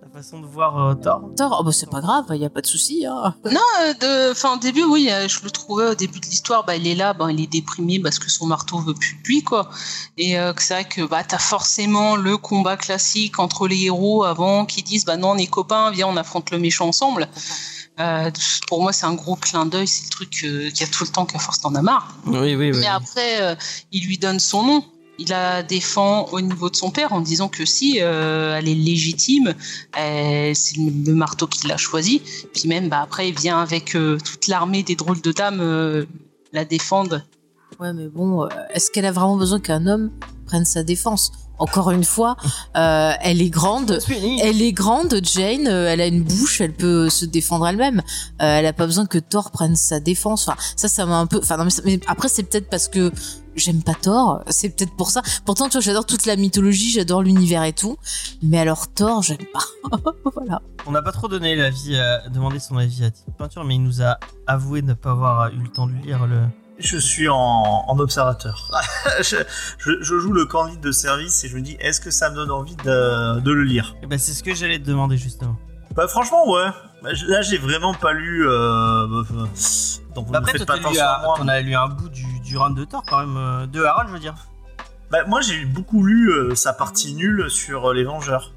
A: ta façon de voir euh, Thor?
B: Thor, oh bah c'est pas grave, il y a pas de souci. Hein.
D: Non, euh, de, enfin au début, oui, euh, je le trouvais au début de l'histoire, bah il est là, bah il est déprimé parce que son marteau veut plus de lui, quoi. Et euh, c'est vrai que bah t'as forcément le combat classique entre les héros avant qui disent bah non on est copains, viens on affronte le méchant ensemble. Euh, pour moi c'est un gros clin d'œil, c'est le truc euh, qu'il y a tout le temps qu'à force t'en as marre.
A: Oui, oui, oui.
D: Mais après, euh, il lui donne son nom. Il la défend au niveau de son père en disant que si elle est légitime, c'est le, le marteau qui l'a choisi. Puis même, bah, après, il vient avec toute l'armée des drôles de dames la défendre.
B: Ouais, mais bon, euh, est-ce qu'elle a vraiment besoin qu'un homme prenne sa défense? Encore une fois, euh, elle est grande. Elle est grande, Jane. euh, elle a une bouche, elle peut se défendre elle-même. Euh, elle a pas besoin que Thor prenne sa défense. Enfin, ça, ça m'a un peu. Enfin, non, mais, ça- mais après, c'est peut-être parce que j'aime pas Thor. C'est peut-être pour ça. Pourtant, tu vois, j'adore toute la mythologie, j'adore l'univers et tout. Mais alors Thor, j'aime pas. voilà.
A: On n'a pas trop donné l'avis, euh, demandé son avis à Tite Peinture, mais il nous a avoué ne pas avoir eu le temps de lire le.
C: Je suis en, en observateur. je, je- je joue le candidat de service et je me dis, est-ce que ça me donne envie de, de le lire?
A: Eh ben, c'est ce que j'allais te demander justement.
C: Bah franchement, ouais. Bah, Là, j'ai vraiment pas lu... Euh, bah, donc vous
A: Bah
C: ne
A: toi,
C: pas
A: lu
C: à moi.
A: t'en as lu un bout du, du run de Thor quand même, euh, de Aaron, je veux dire.
C: Bah, moi, j'ai beaucoup lu euh, sa partie nulle sur euh, les Vengeurs.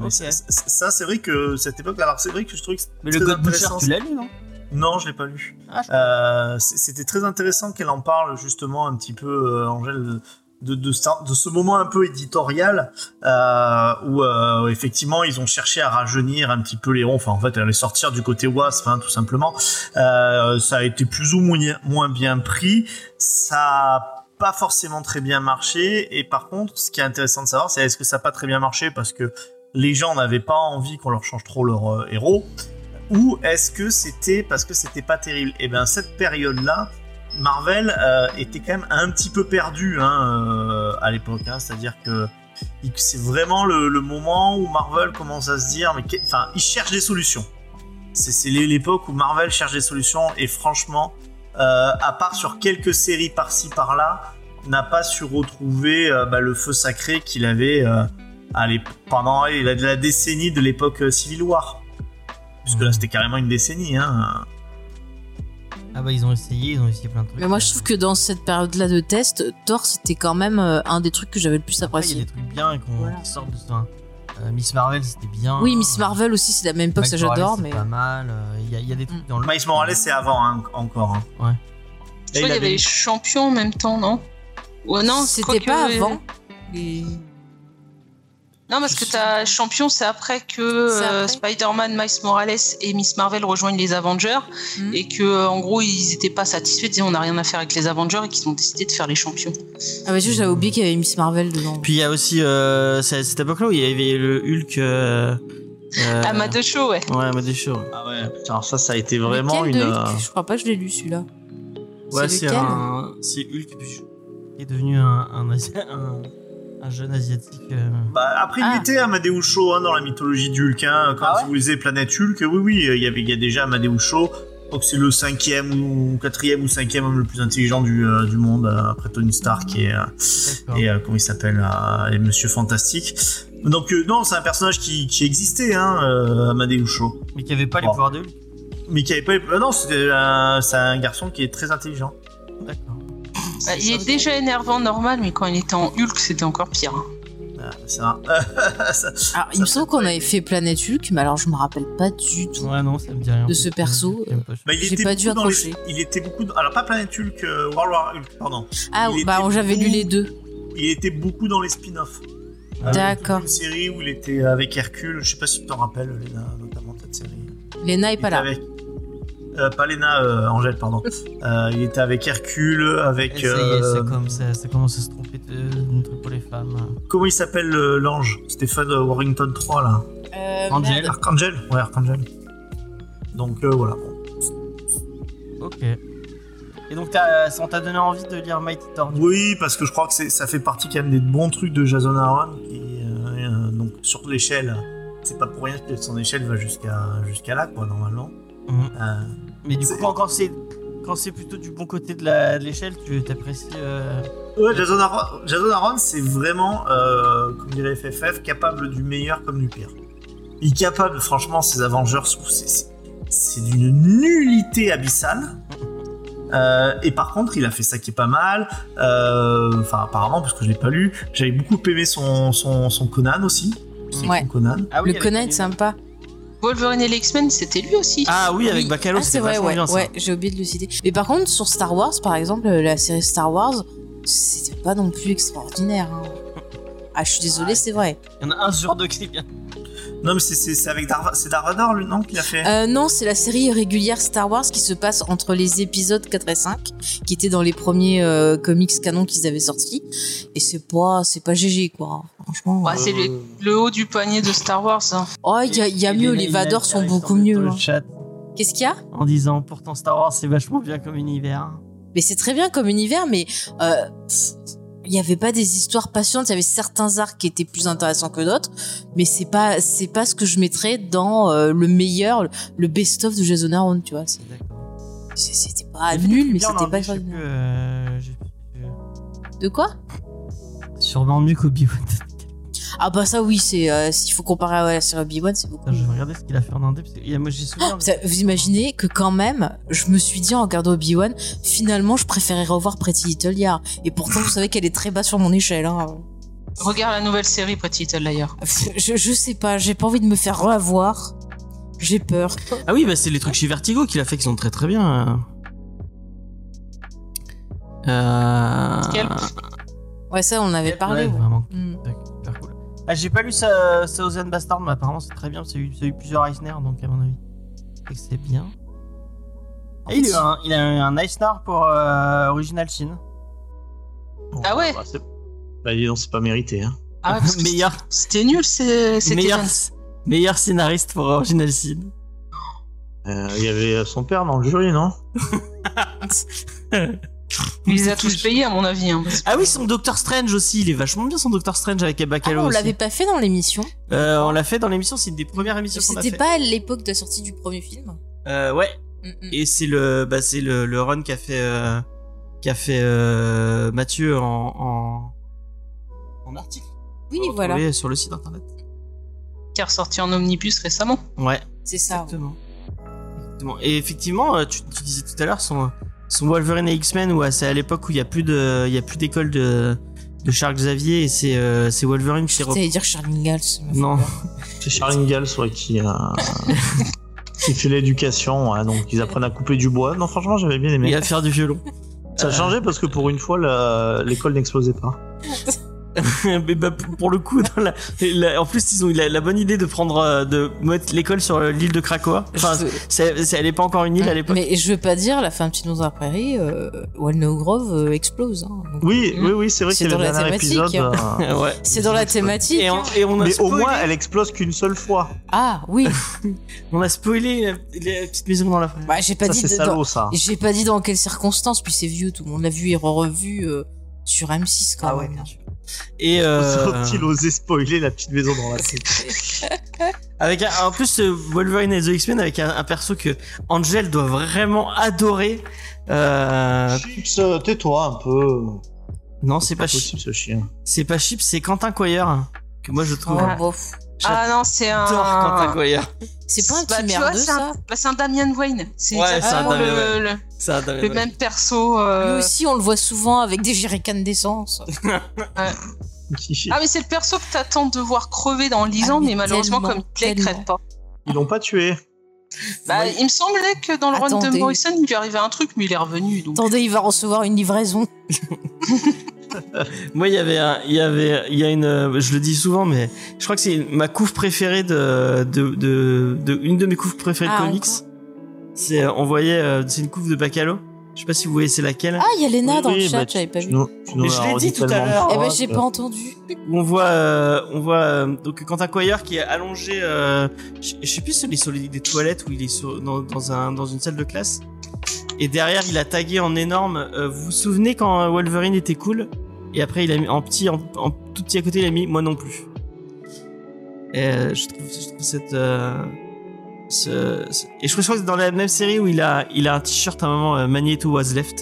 C: Mais ça, c'est vrai que cette époque, alors c'est vrai que je trouvais que
A: Mais le God Butcher, tu l'as lu, non?
C: Non, je l'ai pas lu.
A: Ah,
C: Euh, C'était très intéressant qu'elle en parle justement un petit peu, euh, Angèle, de, de, de, ce moment un peu éditorial euh, où euh, effectivement ils ont cherché à rajeunir un petit peu les ronds. Enfin, en fait, elle allait sortir du côté wasp, hein, tout simplement. Euh, ça a été plus ou moins, moins bien pris. Ça a pas forcément très bien marché. Et par contre, ce qui est intéressant de savoir, c'est est-ce que ça n'a pas très bien marché parce que les gens n'avaient pas envie qu'on leur change trop leur euh, héros ou est-ce que c'était parce que c'était pas terrible? Et bien cette période-là, Marvel euh, était quand même un petit peu perdu hein, euh, à l'époque. hein. C'est-à-dire que c'est vraiment le, moment où Marvel commence à se dire, mais enfin, il cherche des solutions. C'est c'est l'é- l'époque où Marvel cherche des solutions et franchement, euh, à part sur quelques séries par-ci par-là, n'a pas su retrouver bah, le feu sacré qu'il avait. pendant la, la décennie de l'époque Civil War. Puisque là, c'était carrément une décennie. Hein.
A: Ah bah ils ont essayé, ils ont essayé plein de trucs.
B: Mais moi, je trouve que dans cette période-là de test, Thor, c'était quand même euh, un des trucs que j'avais le plus
A: Après, il y a
B: apprécié.
A: des trucs bien qu'on
B: Voilà.
A: qui sortent de ça. Euh, Miss Marvel, c'était bien.
B: Oui, Miss Marvel aussi, c'est la même époque, ça
A: Miles Morales,
B: j'adore, mais.
A: pas mal. euh, Il y, a- il y a des trucs
B: Mm.
A: dans le.
C: Miles Morales, c'est avant hein, encore. hein.
A: Ouais.
C: Et
D: Je crois qu'il y avait les champions en même temps, non? Ouais, non,
B: C'était pas
D: que-
B: avant. les-
D: Non, parce que t'as champion, c'est après que euh, Spider-Man, Miles Morales et Miss Marvel rejoignent les Avengers
B: Mhm.
D: et que euh, en gros ils étaient pas satisfaits, ils disaient on n'a rien à faire avec les Avengers et qu'ils ont décidé de faire les champions.
B: Ah bah, tu vois, j'avais oublié qu'il y avait Miss Marvel dedans.
A: Puis il y a aussi euh, c'est à cette époque-là où il y avait le Hulk. Euh, euh,
D: Ah, Show, ouais.
A: Ouais, Amadeus Show.
C: Ah ouais, putain, ça, ça a été vraiment une.
B: de Hulk Je crois pas que je l'ai lu celui-là.
A: Ouais,
B: C'est
A: un. C'est Hulk puis est devenu un, un, Asi- un, un jeune asiatique. euh.
C: Bah, après,
B: Ah.
C: il était Amadeus Cho hein, dans la mythologie du Hulk. hein. Quand
A: Ah ouais
C: vous lisez Planète Hulk, oui, oui, il y, avait, il y a déjà Amadeus Cho. Je crois que c'est le cinquième ou quatrième ou cinquième homme le plus intelligent du, euh, du monde, euh, après Tony Stark et, euh, euh, comment il s'appelle, euh, et Monsieur Fantastique. Donc euh, non, c'est un personnage qui, qui existait, hein, euh, Amadeus Cho.
A: Mais qui avait pas les pouvoirs de Hulk.
C: Mais qui avait pas... Non, c'est un garçon qui est très intelligent.
D: Bah, il est déjà énervant normal, mais quand il était en Hulk, c'était encore pire.
C: Ah, c'est un- Ça-
B: Alors, il me
C: Ça
B: semble qu'on avait fait Planète Hulk, mais alors je me rappelle pas du tout.
A: Ouais, non, ça me dit rien.
B: De ce perso,
A: J'aime pas.
C: Bah, il
B: J'ai
C: était
B: pas dû
C: beaucoup dans les-
B: accrocher.
C: Il était beaucoup. dans- Alors pas Planète Hulk, euh, World War Hulk, pardon.
B: Ah,
C: Il
B: bah j'avais lu
C: beaucoup-
B: les deux.
C: Il était beaucoup dans les spin-offs. Euh,
B: D'accord.
C: Une série où il était avec Hercule. Je sais pas si tu t'en rappelles, Léna, notamment cette série.
B: Lena est
C: Il
B: pas là.
C: Avec... Euh, pas Léna, euh, Angèle, pardon. Euh, il était avec Hercule, avec.
A: Ça y est,
C: euh,
A: c'est comme ça, ça commence à se tromper de, d'un truc pour les femmes.
C: Comment il s'appelle le- l'ange? Stéphane Warrington 3 là.
B: Euh,
A: Angel.
C: Archangel Ouais, Archangel. Donc euh, voilà.
A: Ok. Et donc, t'as- ça on t'a donné envie de lire Mighty Thor.
C: Oui, parce que je crois que c'est- ça fait partie quand même des bons trucs de Jason Aaron. Qui, euh, euh, donc sur l'échelle, c'est pas pour rien que son échelle va jusqu'à jusqu'à là, quoi, normalement.
A: Mhm.
C: Euh,
A: Mais du coup, quand, quand c'est quand c'est plutôt du bon côté de l'échelle, tu t'apprécies. euh,
C: Ouais, Jason Aaron, Jason Aaron, c'est vraiment, euh, comme dirait FFF, capable du meilleur comme du pire. Il est capable, franchement, ces Avengers, c'est- d'une nullité abyssale. Euh, et par contre, il a fait ça qui est pas mal. Euh, Enfin, apparemment, parce que je l'ai pas lu. J'avais beaucoup aimé son, son, son Conan aussi. Son
B: Ouais.
C: Conan.
A: Ah oui,
B: Le Conan est sympa.
D: Wolverine et les X-Men, c'était lui aussi.
A: Ah oui, avec Bacalo,
B: Ah, c'est
A: c'est
B: vrai, ouais,
A: bien ça.
B: ouais, j'ai oublié de le citer. Mais par contre, sur Star Wars, par exemple, la série Star Wars, c'était pas non plus extraordinaire. hein. Ah, je suis désolée, c'est vrai.
A: Il y en a un sur deux qui est bien.
C: Non, mais c'est- c'est c'est avec c'est Darvador, lui, non, qui l'a fait?
B: Euh, non, c'est la série régulière Star Wars qui se passe entre les épisodes 4 et 5, qui étaient dans les premiers euh, comics canon qu'ils avaient sortis. Et c'est pas, c'est pas GG, quoi. Franchement.
D: Ouais, c'est le, le haut du panier de Star Wars. hein.
B: Oh, il y a, y a mieux, les
A: a-
B: Vador sont beaucoup
A: le-
B: mieux.
A: le
B: hein.
A: chat
B: Qu'est-ce qu'il y a?
A: En disant pourtant Star Wars c'est vachement bien comme univers.
B: Mais c'est très bien comme univers, mais euh, pff, il n'y avait pas des histoires passionnantes. Il y avait certains arcs qui étaient plus intéressants que d'autres, mais c'est pas c'est pas ce que je mettrais dans euh, le meilleur, le- le best-of de Jason Aaron, tu vois. C'était pas nul, mais c'était pas
A: je
B: extraordinaire.
A: euh,
B: De quoi?
A: Sûrement mieux qu'Obi-Wan.
B: Ah bah ça oui, c'est euh, s'il faut comparer à la série Obi-Wan, c'est beaucoup.
A: Je vais regarder ce qu'il a fait en indé. Parce que, il y a- moi j'ai souvenir.
B: Ça- vous imaginez que quand même, je me suis dit en regardant Obi-Wan, finalement, je préférais revoir Pretty Little Liars. Et pourtant, vous savez qu'elle est très bas sur mon échelle. Hein.
D: Regarde la nouvelle série Pretty Little Liars.
B: Je, je sais pas, j'ai pas envie de me faire revoir. J'ai peur.
A: Ah oui, bah c'est les trucs chez Vertigo qu'il a fait qui sont très très bien. Euh...
D: Quel
B: Ouais, ça, on en avait parlé. ouais.
A: vraiment.
B: Hmm.
A: Ah, j'ai pas lu sa Thousand Bastard, mais apparemment c'est très bien. C'est eu, ça a eu plusieurs Eisner, donc à mon avis, c'est bien.
B: En
A: Et il, a eu un, il a eu un Eisner pour euh, Original Sin.
D: Ah ouais
C: Bah, c'est- Bah, pas mérité. Hein.
D: Ah ouais, parce
A: meilleur,
D: C'était nul, c'est- c'était
A: meilleur, meilleur scénariste pour Original Sin.
C: Euh, Il y avait son père dans le jury, non?
D: Il les a tous payés, à mon avis. hein, parce que-
A: Ah oui, son Doctor Strange aussi, il est vachement bien son Doctor Strange avec
B: Ah,
A: Bacalo
B: on l'avait pas fait dans l'émission.
A: Euh, on l'a fait dans l'émission, c'est une des premières émissions qu'on a
B: C'était pas à l'époque de la sortie du premier film.
A: Euh, ouais,
B: Mm, mm.
A: et c'est le, bah, c'est le, le run qu'a fait, euh, qu'a fait euh, Mathieu en, en, en article.
B: Oui, voilà.
A: sur le site internet.
D: Qui est ressorti en omnibus récemment.
A: Ouais,
B: C'est ça.
A: exactement. Exactement. Et effectivement, tu, tu disais tout à l'heure, son, son Wolverine et X-Men, où c'est à l'époque où il y a plus de, il y a plus d'école de, de Charles Xavier et c'est, euh, c'est Wolverine qui
B: allais dire Charlie Ingalls.
A: Non.
C: C'est Charlie Ingalls ouais, qui, euh, qui fait l'éducation, ouais, donc ils apprennent à couper du bois. Non, franchement, j'avais bien aimé.
A: Et à faire du violon.
C: Ça a changé parce que pour une fois, la- l'école n'explosait pas.
A: Mais bah, pour le coup, dans la- la- en plus, ils ont eu la, la bonne idée de prendre, euh, de mettre l'école sur euh, l'île de Krakoa. Enfin,
B: Je
A: c'est, c'est- elle est pas encore une île à l'époque.
B: Mais je veux pas dire, la fin de Petit dans la prairie, euh, Walnut Grove euh, explose. hein. Donc,
C: Oui, oui, oui, c'est vrai
B: C'est
C: qu'il y
B: dans la thématique.
C: euh,
A: ouais.
B: C'est dans la thématique.
A: Et on, et on a
C: Mais au moins, elle explose qu'une seule fois.
B: Ah oui.
A: on a spoilé la, la petite maison dans la forêt.
B: Bah j'ai pas
C: Ça,
B: dit.
C: c'est
B: dans-
C: salaud, ça.
B: J'ai pas dit dans quelles circonstances. Puis c'est vieux, tout le monde l'a vu et re-revu euh, sur M6 quand
A: Ah ouais,
B: même.
A: bien sûr. Et euh,
C: Faut-il oser spoiler la petite maison dans la tête
A: avec un- en plus euh, Wolverine et the X-Men avec un, un perso que Angel doit vraiment adorer. Euh,
C: Chips, tais-toi un peu.
A: non, c'est pas, Chi-
C: possible ce chien.
A: c'est pas Chip, c'est Quentin Quire que moi je trouve.
B: Oh, bof.
D: Ah non, c'est un.
A: Quentin.
B: C'est pas un
D: Bah,
B: petit
D: vois,
B: merdeux
D: c'est un,
B: ça.
D: bah, c'est un Damien Wayne. C'est
A: Ouais, c'est un
D: exactement
A: Damian
D: le, le, le même perso. euh,
B: Lui aussi, on le voit souvent avec des jerrycans d'essence.
D: Ah, mais c'est le perso que t'attends de voir crever dans 10
B: Ah, mais
D: mais malheureusement, comme il crête pas.
C: Ils l'ont pas tué.
D: Bah, il me semblait que dans le run de
B: Attendez.
D: Morrison, il lui arrivait un truc, mais il est revenu. Donc...
B: Attendez, il va recevoir une livraison.
A: Moi, il y avait, un, il y avait, il y a une, je le dis souvent, mais je crois que c'est ma couve préférée de, de, de, de- une de mes couves préférées
B: Ah,
A: de comics. C'est, euh, on voyait, euh, c'est une couve de Bacalo. Je sais pas si vous voyez, c'est laquelle.
B: Ah, il y a Lena dans
C: Oui,
B: le chat,
C: bah,
B: j'avais pas vu.
C: nous- nous
A: Mais je l'ai dit tout à l'heure.
B: Eh ben, j'ai pas entendu.
A: Où on voit, euh, on voit euh, donc Quentin Quire qui est allongé. Euh, je je sais plus si il est sur les, des toilettes ou il est sur, dans, dans un dans une salle de classe. Et derrière, il a tagué en énorme. euh, vous vous souvenez quand euh, Wolverine était cool? Et après, il a mis en petit, en, en tout petit à côté, il a mis moi non plus. Et euh, je trouve, je trouve cette. euh, ce, ce- et je crois que c'est dans la même série où il a, il a un t-shirt à un moment euh, Magneto was left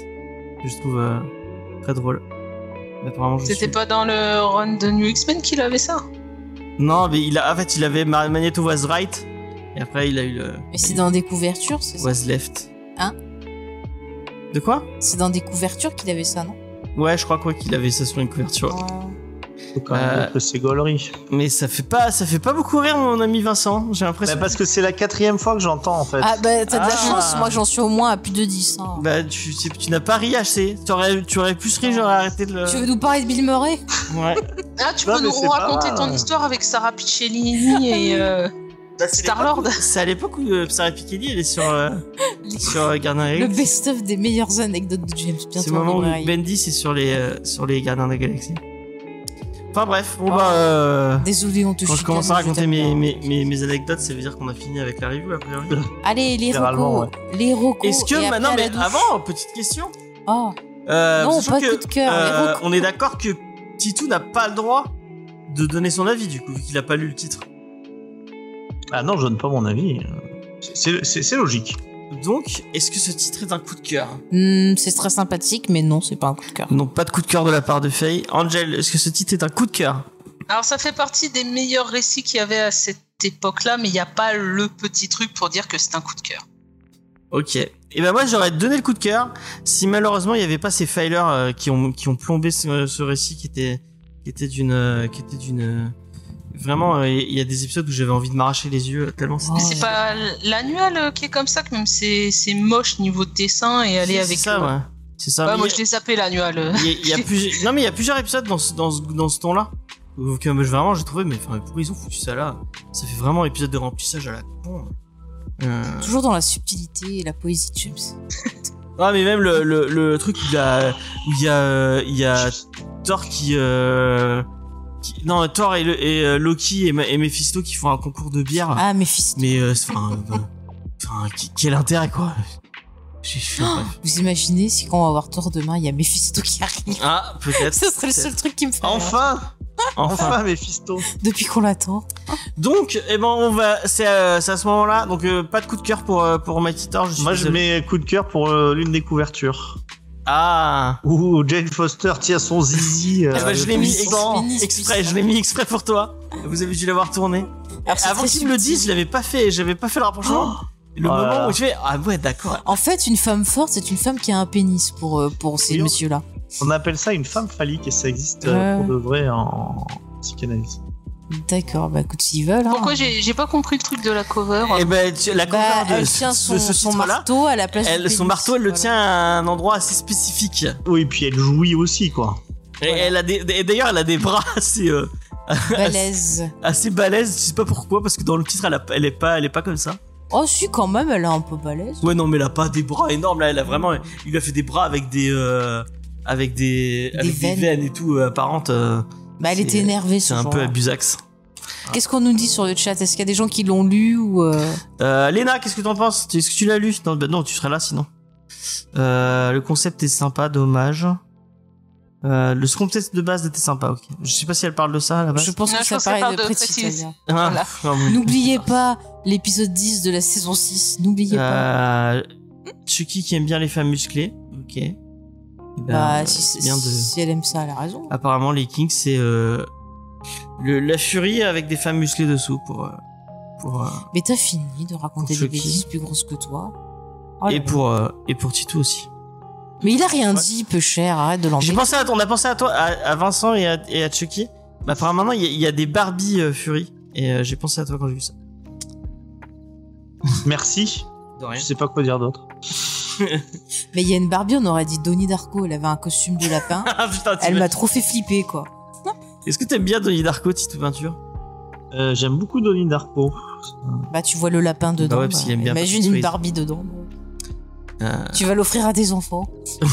A: que je trouve euh, très drôle.
D: C'était
A: suis-
D: pas dans le run de New X-Men qu'il avait ça?
A: Non, mais il a, en fait, il avait Ma- Magneto was right. Et après, il a eu le
B: Mais c'est dans des couvertures, c'est ça?
A: was left.
B: Hein?
A: De quoi
B: C'est dans des couvertures qu'il avait ça, non
A: Ouais, je crois quoi qu'il avait ça sur une couverture.
C: Faut quand même
A: Euh,
C: c'est gaulerie.
A: Mais ça fait pas, ça fait pas beaucoup rire mon ami Vincent. J'ai l'impression.
C: Bah, parce que c'est la quatrième fois que j'entends en fait.
B: Ah, bah, t'as de la
A: Ah.
B: chance, moi j'en suis au moins à plus de 10. hein.
A: Bah, tu, tu, tu n'as pas ri assez. Tu aurais, tu aurais plus ri, j'aurais arrêté de le.
B: Tu veux nous parler de Bill Murray?
A: Ouais.
D: Ah, tu
C: Non,
D: peux nous
C: c'est pas
D: raconter ton histoire avec Sarah Picciolini et euh, Star-Lord
A: C'est à l'époque où euh, Sarah Piketty elle est sur euh, sur euh, Gardien des
B: Le
A: Galaxies.
B: best-of des meilleures anecdotes de James.
A: C'est
B: Bientôt
A: le
B: en
A: moment où. Bendy c'est sur les euh, sur les Gardiens des Galaxies. Enfin bref, bon bah. euh,
B: Désolé, on te
A: Quand je
B: chicane,
A: commence à
B: je
A: raconter
B: t'aime
A: mes,
B: bien.
A: mes, mes, mes anecdotes, ça veut dire qu'on a fini avec la review a priori.
B: Allez, les
C: Littéralement,
B: recos. Les recos.
A: Est-ce que
B: après
A: maintenant,
B: à la
A: mais
B: douche.
A: avant, petite question.
B: Oh,
A: Euh,
B: Non,
A: sachant
B: pas de
A: que,
B: coup de cœur, les
A: euh,
B: recos.
A: on est d'accord que Titou n'a pas le droit de donner son avis du coup, vu qu'il a pas lu le titre.
C: Ah non, je donne pas mon avis. C'est- logique.
A: Donc, est-ce que ce titre est un coup de cœur?
B: Hmm, c'est très sympathique, mais non, c'est pas un coup de cœur.
A: Non, pas de coup de cœur de la part de Faye. Angel, est-ce que ce titre est un coup de cœur?
D: Alors ça fait partie des meilleurs récits qu'il y avait à cette époque-là, mais il n'y a pas le petit truc pour dire que c'est un coup de cœur.
A: Ok. Et ben moi j'aurais donné le coup de cœur si malheureusement il n'y avait pas ces filers euh, qui ont qui ont plombé ce, ce récit qui était qui était d'une euh, qui était d'une euh, vraiment euh, il y a des épisodes où j'avais envie de m'arracher les yeux tellement c'était
B: Oh.
D: C'est pas l'annuel euh, qui est comme ça, que même c'est c'est moche niveau dessin et aller
A: C'est
D: avec
A: ça ouais. C'est ça.
D: Ouais, moi
A: a-
D: je l'ai zappé l'annuel.
A: il y a, y non mais il y a plusieurs épisodes dans ce dans ce, dans ce ton-là. Donc euh, vraiment j'ai trouvé mais enfin pourquoi ils ont foutu ça là? Ça fait vraiment épisode de remplissage à la con. Euh...
B: Toujours dans la subtilité et la poésie de James.
A: Ah mais même le, le, le truc où il y a où il y a il y a Thor qui, euh, qui- non Thor et, le- et euh, Loki et, Mephisto qui font un concours de bière.
B: Ah, Mephisto.
A: Mais euh, c'est- enfin euh, quel intérêt quoi. J'ai fait bref.
B: Vous imaginez si quand on va voir Thor demain, il y a Mephisto qui arrive
A: Ah peut-être.
B: Ce serait le seul truc qui me ferait.
C: Enfin
A: Enfin.
C: Enfin, Mephisto
B: Depuis qu'on l'attend.
A: Donc eh ben on va c'est euh, à ce moment-là donc euh, pas de coup de cœur pour euh, pour Mighty Thor. Je suis
C: Moi, je mets coup de cœur pour euh, l'une des couvertures.
A: Ah.
C: Où Jane Foster tient son zizi. euh,
A: Eh ben, je l'ai mis
C: le
A: exprès,
B: spécial.
A: je l'ai mis exprès pour toi. Vous avez dû l'avoir tourné.
B: Alors,
A: Avant qu'il me le dise, je l'avais pas fait, j'avais pas fait le rapprochement. Le
C: Oh là
A: moment
C: là.
A: où je fais ah ouais d'accord.
B: En fait, une femme forte, c'est une femme qui a un pénis pour, euh, pour ces
C: Oui, on-
B: messieurs-là.
C: On appelle ça une femme phallique et ça existe euh, pour de vrai en psychanalyse.
B: D'accord, bah écoute, s'ils veulent. hein.
D: Pourquoi j'ai j'ai pas compris le truc de la cover
A: Et ben tu- la
B: Bah,
A: cover de
B: elle tient
A: ce-
B: son,
A: de ce
B: son marteau à la place
A: elle,
B: du
A: son
B: pénis.
A: marteau, elle le tient à un endroit assez spécifique.
C: Oui, puis elle jouit aussi, quoi.
A: Et
B: Voilà.
A: elle a des, et d'ailleurs, elle a des bras assez, euh,
B: Balèze.
A: assez balèzes. Je sais pas pourquoi, parce que dans le titre, elle, a- elle est pas, elle est pas comme ça.
B: Oh, si, quand même, elle est un peu balèze.
A: Ouais, non, mais elle a pas des bras énormes. Là, elle a vraiment, il lui a fait des bras avec des, euh, avec des,
B: Des
A: avec
B: veines.
A: des veines et tout euh, apparentes.
B: Bah, elle était énervée,
A: c'est
B: ce
A: un peu abusax.
B: Qu'est-ce qu'on nous dit sur le chat? Est-ce qu'il y a des gens qui l'ont lu ou euh,
A: Euh, Léna, qu'est-ce que t'en penses? Est-ce que tu l'as lu? Non, bah non, tu serais là sinon. Euh, le concept est sympa, dommage. Euh, le concept de base était sympa, ok. Je sais pas si elle parle de ça à la base.
B: Je pense
D: Non,
B: que
D: je
B: ça de
D: parle de
B: Italia.
A: Ah,
D: Voilà.
A: ah oui.
B: N'oubliez pas l'épisode 10 de la saison 6. N'oubliez pas.
A: Chucky qui aime bien les femmes musclées, ok. Ben,
B: Bah,
A: euh,
B: si,
A: c'est bien de.
B: si elle aime ça, elle a raison.
A: Apparemment, les Kings, c'est euh, le, la furie avec des femmes musclées dessous pour. euh, pour euh,
B: Mais t'as fini de raconter des bêtises plus grosses que toi. Oh
A: et pour euh, et pour Tito aussi.
B: Mais il a rien
A: Ouais.
B: dit, peu cher. Arrête de l'embêter.
A: J'ai pensé à toi, on a pensé à toi, à, à Vincent et à, et à Chucky. Bah, apparemment, il y, a- il y a des Barbie euh, Fury. Et euh, j'ai pensé à toi quand j'ai vu ça.
C: Merci.
A: De
C: Je sais pas quoi dire d'autre.
B: Mais il y a une Barbie, on aurait dit Donnie Darko. Elle avait un costume de lapin.
A: ah putain,
B: elle m'a trop fait flipper, quoi.
A: Est-ce que t'aimes bien Donnie Darko, Tito Peinture?
C: Euh, J'aime beaucoup Donnie Darko.
B: Bah, tu vois le lapin dedans.
A: Bah ouais, parce qu'il aime bien
B: Imagine une. Barbie dedans.
A: Euh,
B: Tu vas l'offrir à tes enfants.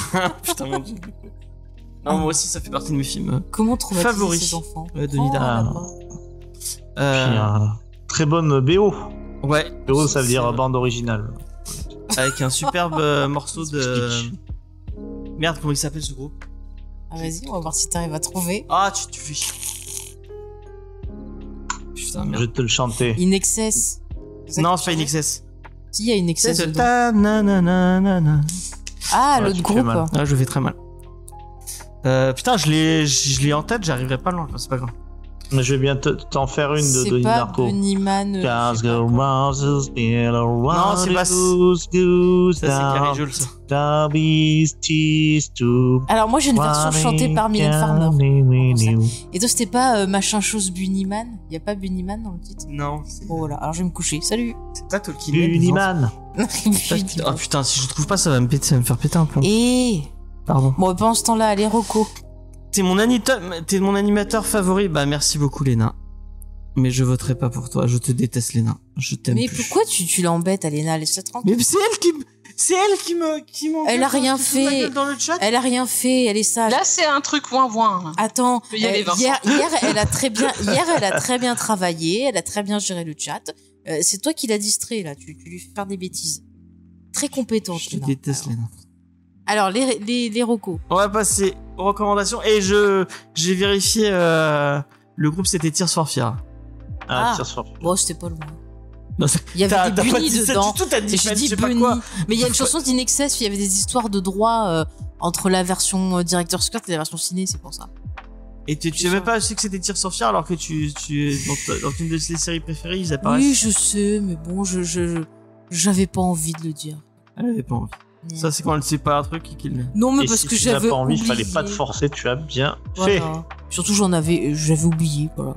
A: Putain, mon dieu. Non, moi aussi, ça fait partie de mes films.
B: Comment traumatiser
A: Favori.
B: ses enfants?
A: Ouais, Donnie
B: Oh,
A: Darko.
C: Puis,
A: euh,
C: très bonne BO.
A: Ouais.
C: BO, ça veut dire bande originale.
A: Avec un superbe euh, morceau de. Merde, comment il s'appelle ce groupe?
B: Ah, Vas-y, on va voir si t'arrives à trouver.
A: Ah, tu, tu fais chier. Putain,
C: Je
A: merde.
C: vais te le chanter.
B: In Excess.
A: Non, c'est pas In Excess.
B: Si, il y a In Excess
A: ta.
B: Ah, l'autre groupe.
A: Ah, je fais très mal. Euh, putain, je l'ai, je l'ai en tête, j'arriverai pas loin. C'est pas grave.
C: Je vais bien te- t'en faire une de
B: C'est
C: Darko.
B: Bunnyman. euh, sais pas
A: Non, c'est pas- Ça, c'est
B: Alors, moi, j'ai une version chantée par Mylène Farmer. Et toi, c'était pas euh, machin chose Bunnyman Il y a pas Bunnyman dans le titre?
A: Non, c'est
B: Bon, voilà. Alors, je vais me coucher. Salut.
A: c'est pas Tolkien.
C: Uniman.
A: Oh putain, si je trouve pas, ça va me péter, ça va me faire péter un plomb.
B: Et
A: Pardon.
B: bon, pendant ce temps-là, allez, Rocco.
A: T'es mon, mon animateur favori. Bah, merci beaucoup, Léna. Mais je voterai pas pour toi. Je te déteste, Léna. Je t'aime
B: Mais
A: plus.
B: pourquoi tu, tu l'embêtes, Alena Laisse-la tranquille.
A: Mais c'est elle qui me, c'est elle qui me, qui
B: Elle a rien fait.
A: dans le chat.
B: Elle a rien fait, elle est sage.
D: Là, c'est un truc ouin ouin.
B: Attends,
D: y
B: euh, hier, hier, elle a très bien, hier, elle a très bien travaillé, elle a très bien géré le chat. Euh, c'est toi qui l'as distrait là, tu, tu lui fais faire des bêtises. Très compétente.
A: Je te
B: Léna.
A: déteste, Léna.
B: Alors les les les Rocco.
A: On va passer aux recommandations. Et je, j'ai vérifié, euh, le groupe c'était Tears for Fear.
B: Ah.
C: Ah, tire sur
B: Bon, c'était pas.
A: Non, c'est-
B: Il y avait des bunnies dedans.
A: du tout, t'as dit je sais
B: bunny. Mais il y a une chanson d'Inexcess, il y avait des histoires de droits euh, entre la version euh, directeur Scott et la version ciné, c'est pour ça.
A: Et tu, tu savais pas aussi que c'était Tears for Fear alors que tu, tu, dans, une de tes séries préférées, ils apparaissent.
B: Oui, je sais, mais bon, je je j'avais pas envie de le dire.
A: Elle avait pas envie. Ça, c'est quand elle sait pas un truc et qu'il.
B: Non, mais
C: Et
B: parce
C: si
B: que
C: tu n'as
B: j'avais
C: pas envie, il fallait pas te forcer, tu as bien fait.
B: Surtout j'en avais j'avais oublié, voilà.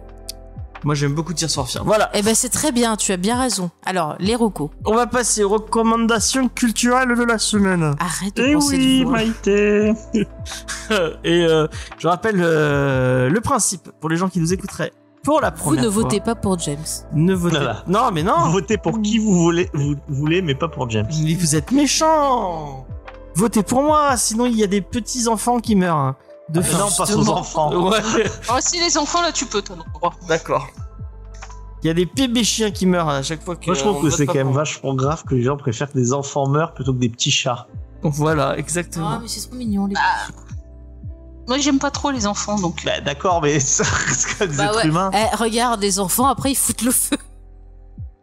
A: Moi, j'aime beaucoup Tears for Fear. Voilà.
B: Eh ben c'est très bien, tu as bien raison. Alors, les Rocco.
A: On va passer aux recommandations culturelles de la semaine.
B: Arrête de
C: Eh
B: penser
C: oui,
B: de.
C: Maïté.
A: Et euh, je rappelle euh, le principe pour les gens qui nous écouteraient pour la
B: Vous
A: première
B: ne
A: fois.
B: votez pas pour James.
A: Ne votez
C: Voilà.
A: Non, mais non.
C: Votez pour qui vous voulez, vous voulez, mais pas pour James.
A: Mais vous êtes méchants. Votez pour moi, sinon il y a des petits enfants qui meurent hein, de faim.
C: non, passe aux enfants.
A: Ouais,
D: Oh, si les enfants, là, tu peux, toi. non.
A: d'accord. Il y a des bébés chiens qui meurent à chaque fois que.
C: Moi, je trouve que c'est
A: pas
C: quand même vachement grave que les gens préfèrent que des enfants meurent plutôt que des petits chats.
A: Voilà, exactement.
B: Ah, mais c'est trop mignon les
D: Moi, j'aime pas trop les enfants, donc.
C: Bah, d'accord, mais ça reste des
B: Bah
C: êtres
B: ouais.
C: humains.
B: Eh, regarde les enfants, après ils foutent le feu.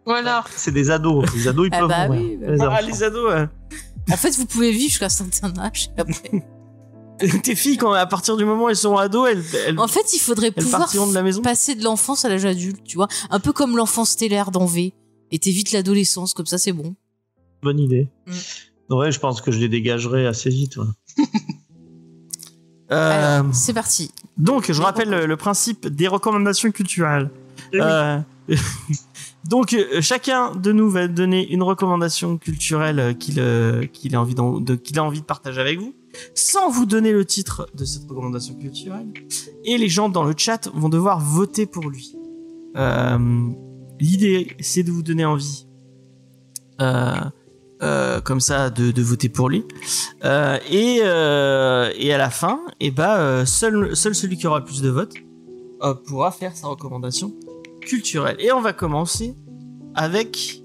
D: Voilà.
C: C'est des ados. Les ados, ils
B: Ah
C: peuvent
B: bah
C: mourir.
B: oui, bah
C: Les
A: Ah,
C: enfants.
A: les ados, ouais.
B: En fait, vous pouvez vivre jusqu'à un certain âge. après-
A: Tes filles, quand, à partir du moment où elles sont ados, elles, elles,
B: En fait, il faudrait pouvoir
A: de la maison.
B: passer de l'enfance à l'âge adulte, tu vois. Un peu comme l'enfance stellaire dans V. Et t'évites l'adolescence, comme ça c'est bon.
C: Bonne idée.
B: Mm.
C: Ouais, je pense que je les dégagerai assez vite. ouais.
A: Euh,
B: Alors, c'est parti.
A: donc, je rappelle le, le principe des recommandations culturelles. Euh, donc, euh, chacun de nous va donner une recommandation culturelle euh, qu'il euh, qu'il a, envie de, qu'il a envie de partager avec vous, sans vous donner le titre de cette recommandation culturelle. Et les gens dans le chat vont devoir voter pour lui. Euh, L'idée, c'est de vous donner envie, euh, euh, comme ça, de, voter pour lui. Euh, et, euh, et à la fin, et bah, euh, seul, celui qui aura plus de votes pourra faire sa recommandation culturelle. Et on va commencer avec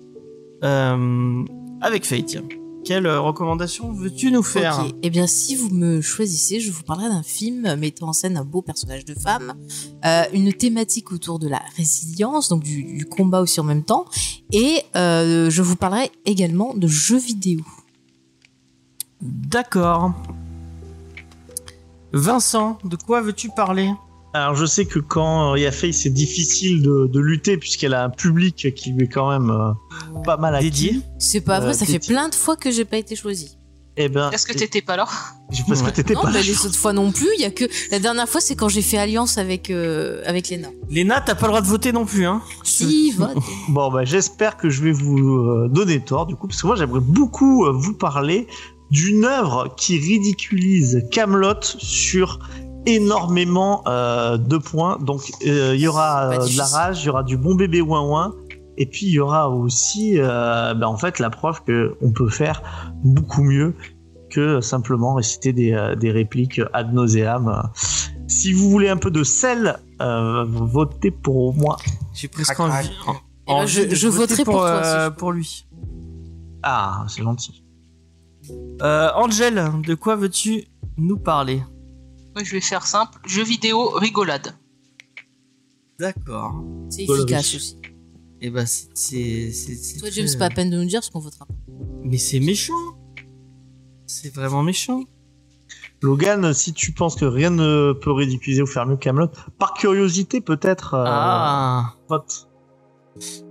A: avec. Quelle euh, recommandation veux-tu nous faire?
B: Ok. Eh bien, si vous me choisissez, je vous parlerai d'un film mettant en scène un beau personnage de femme, euh, une thématique autour de la résilience, donc du, du combat aussi en même temps, et euh, je vous parlerai également de jeux vidéo.
A: D'accord. Vincent, de quoi veux-tu parler?
C: Alors je sais que quand il y a Faye, c'est difficile de, de lutter puisqu'elle a un public qui lui est quand même euh, pas mal.
A: Dédié
B: C'est pas vrai,
C: Euh,
B: ça fait plein de fois que j'ai pas été choisie.
C: Eh ben,
E: Est-ce que t'étais pas là
C: parce que t'étais
B: Non,
C: pas
B: mais
C: là.
B: les autres fois non plus. Il y a que la dernière fois, c'est quand j'ai fait alliance avec euh, avec Léna.
A: Léna, t'as pas le droit de voter non plus, hein
B: Si, vote.
C: Bon, bah, j'espère que je vais vous euh, donner tort, du coup, parce que moi, j'aimerais beaucoup vous parler d'une œuvre qui ridiculise Camelot sur énormément euh, de points. Donc, euh, il y aura euh, de la rage, il y aura du bon bébé ouin ouin, et puis il y aura aussi, euh, bah, en fait, la preuve que on peut faire beaucoup mieux que simplement réciter des, des répliques ad nauseam. Si vous voulez un peu de sel, euh, votez pour moi.
A: J'ai presque envie, en-
B: je- voterai pour toi,
A: euh, pour lui.
C: Ah, c'est gentil.
A: Euh, Angel, de quoi veux-tu nous parler?
E: Moi, je vais faire simple. Jeux vidéo, rigolade.
A: D'accord.
B: C'est efficace aussi.
A: Et bah c'est c'est c'est c'est
B: Toi,
A: très-
B: James, pas à peine de nous dire ce qu'on votera.
A: Mais c'est méchant. C'est vraiment méchant.
C: Logan, si tu penses que rien ne peut ridiculiser ou faire mieux Camelot, par curiosité peut-être, euh,
A: Ah.
C: vote.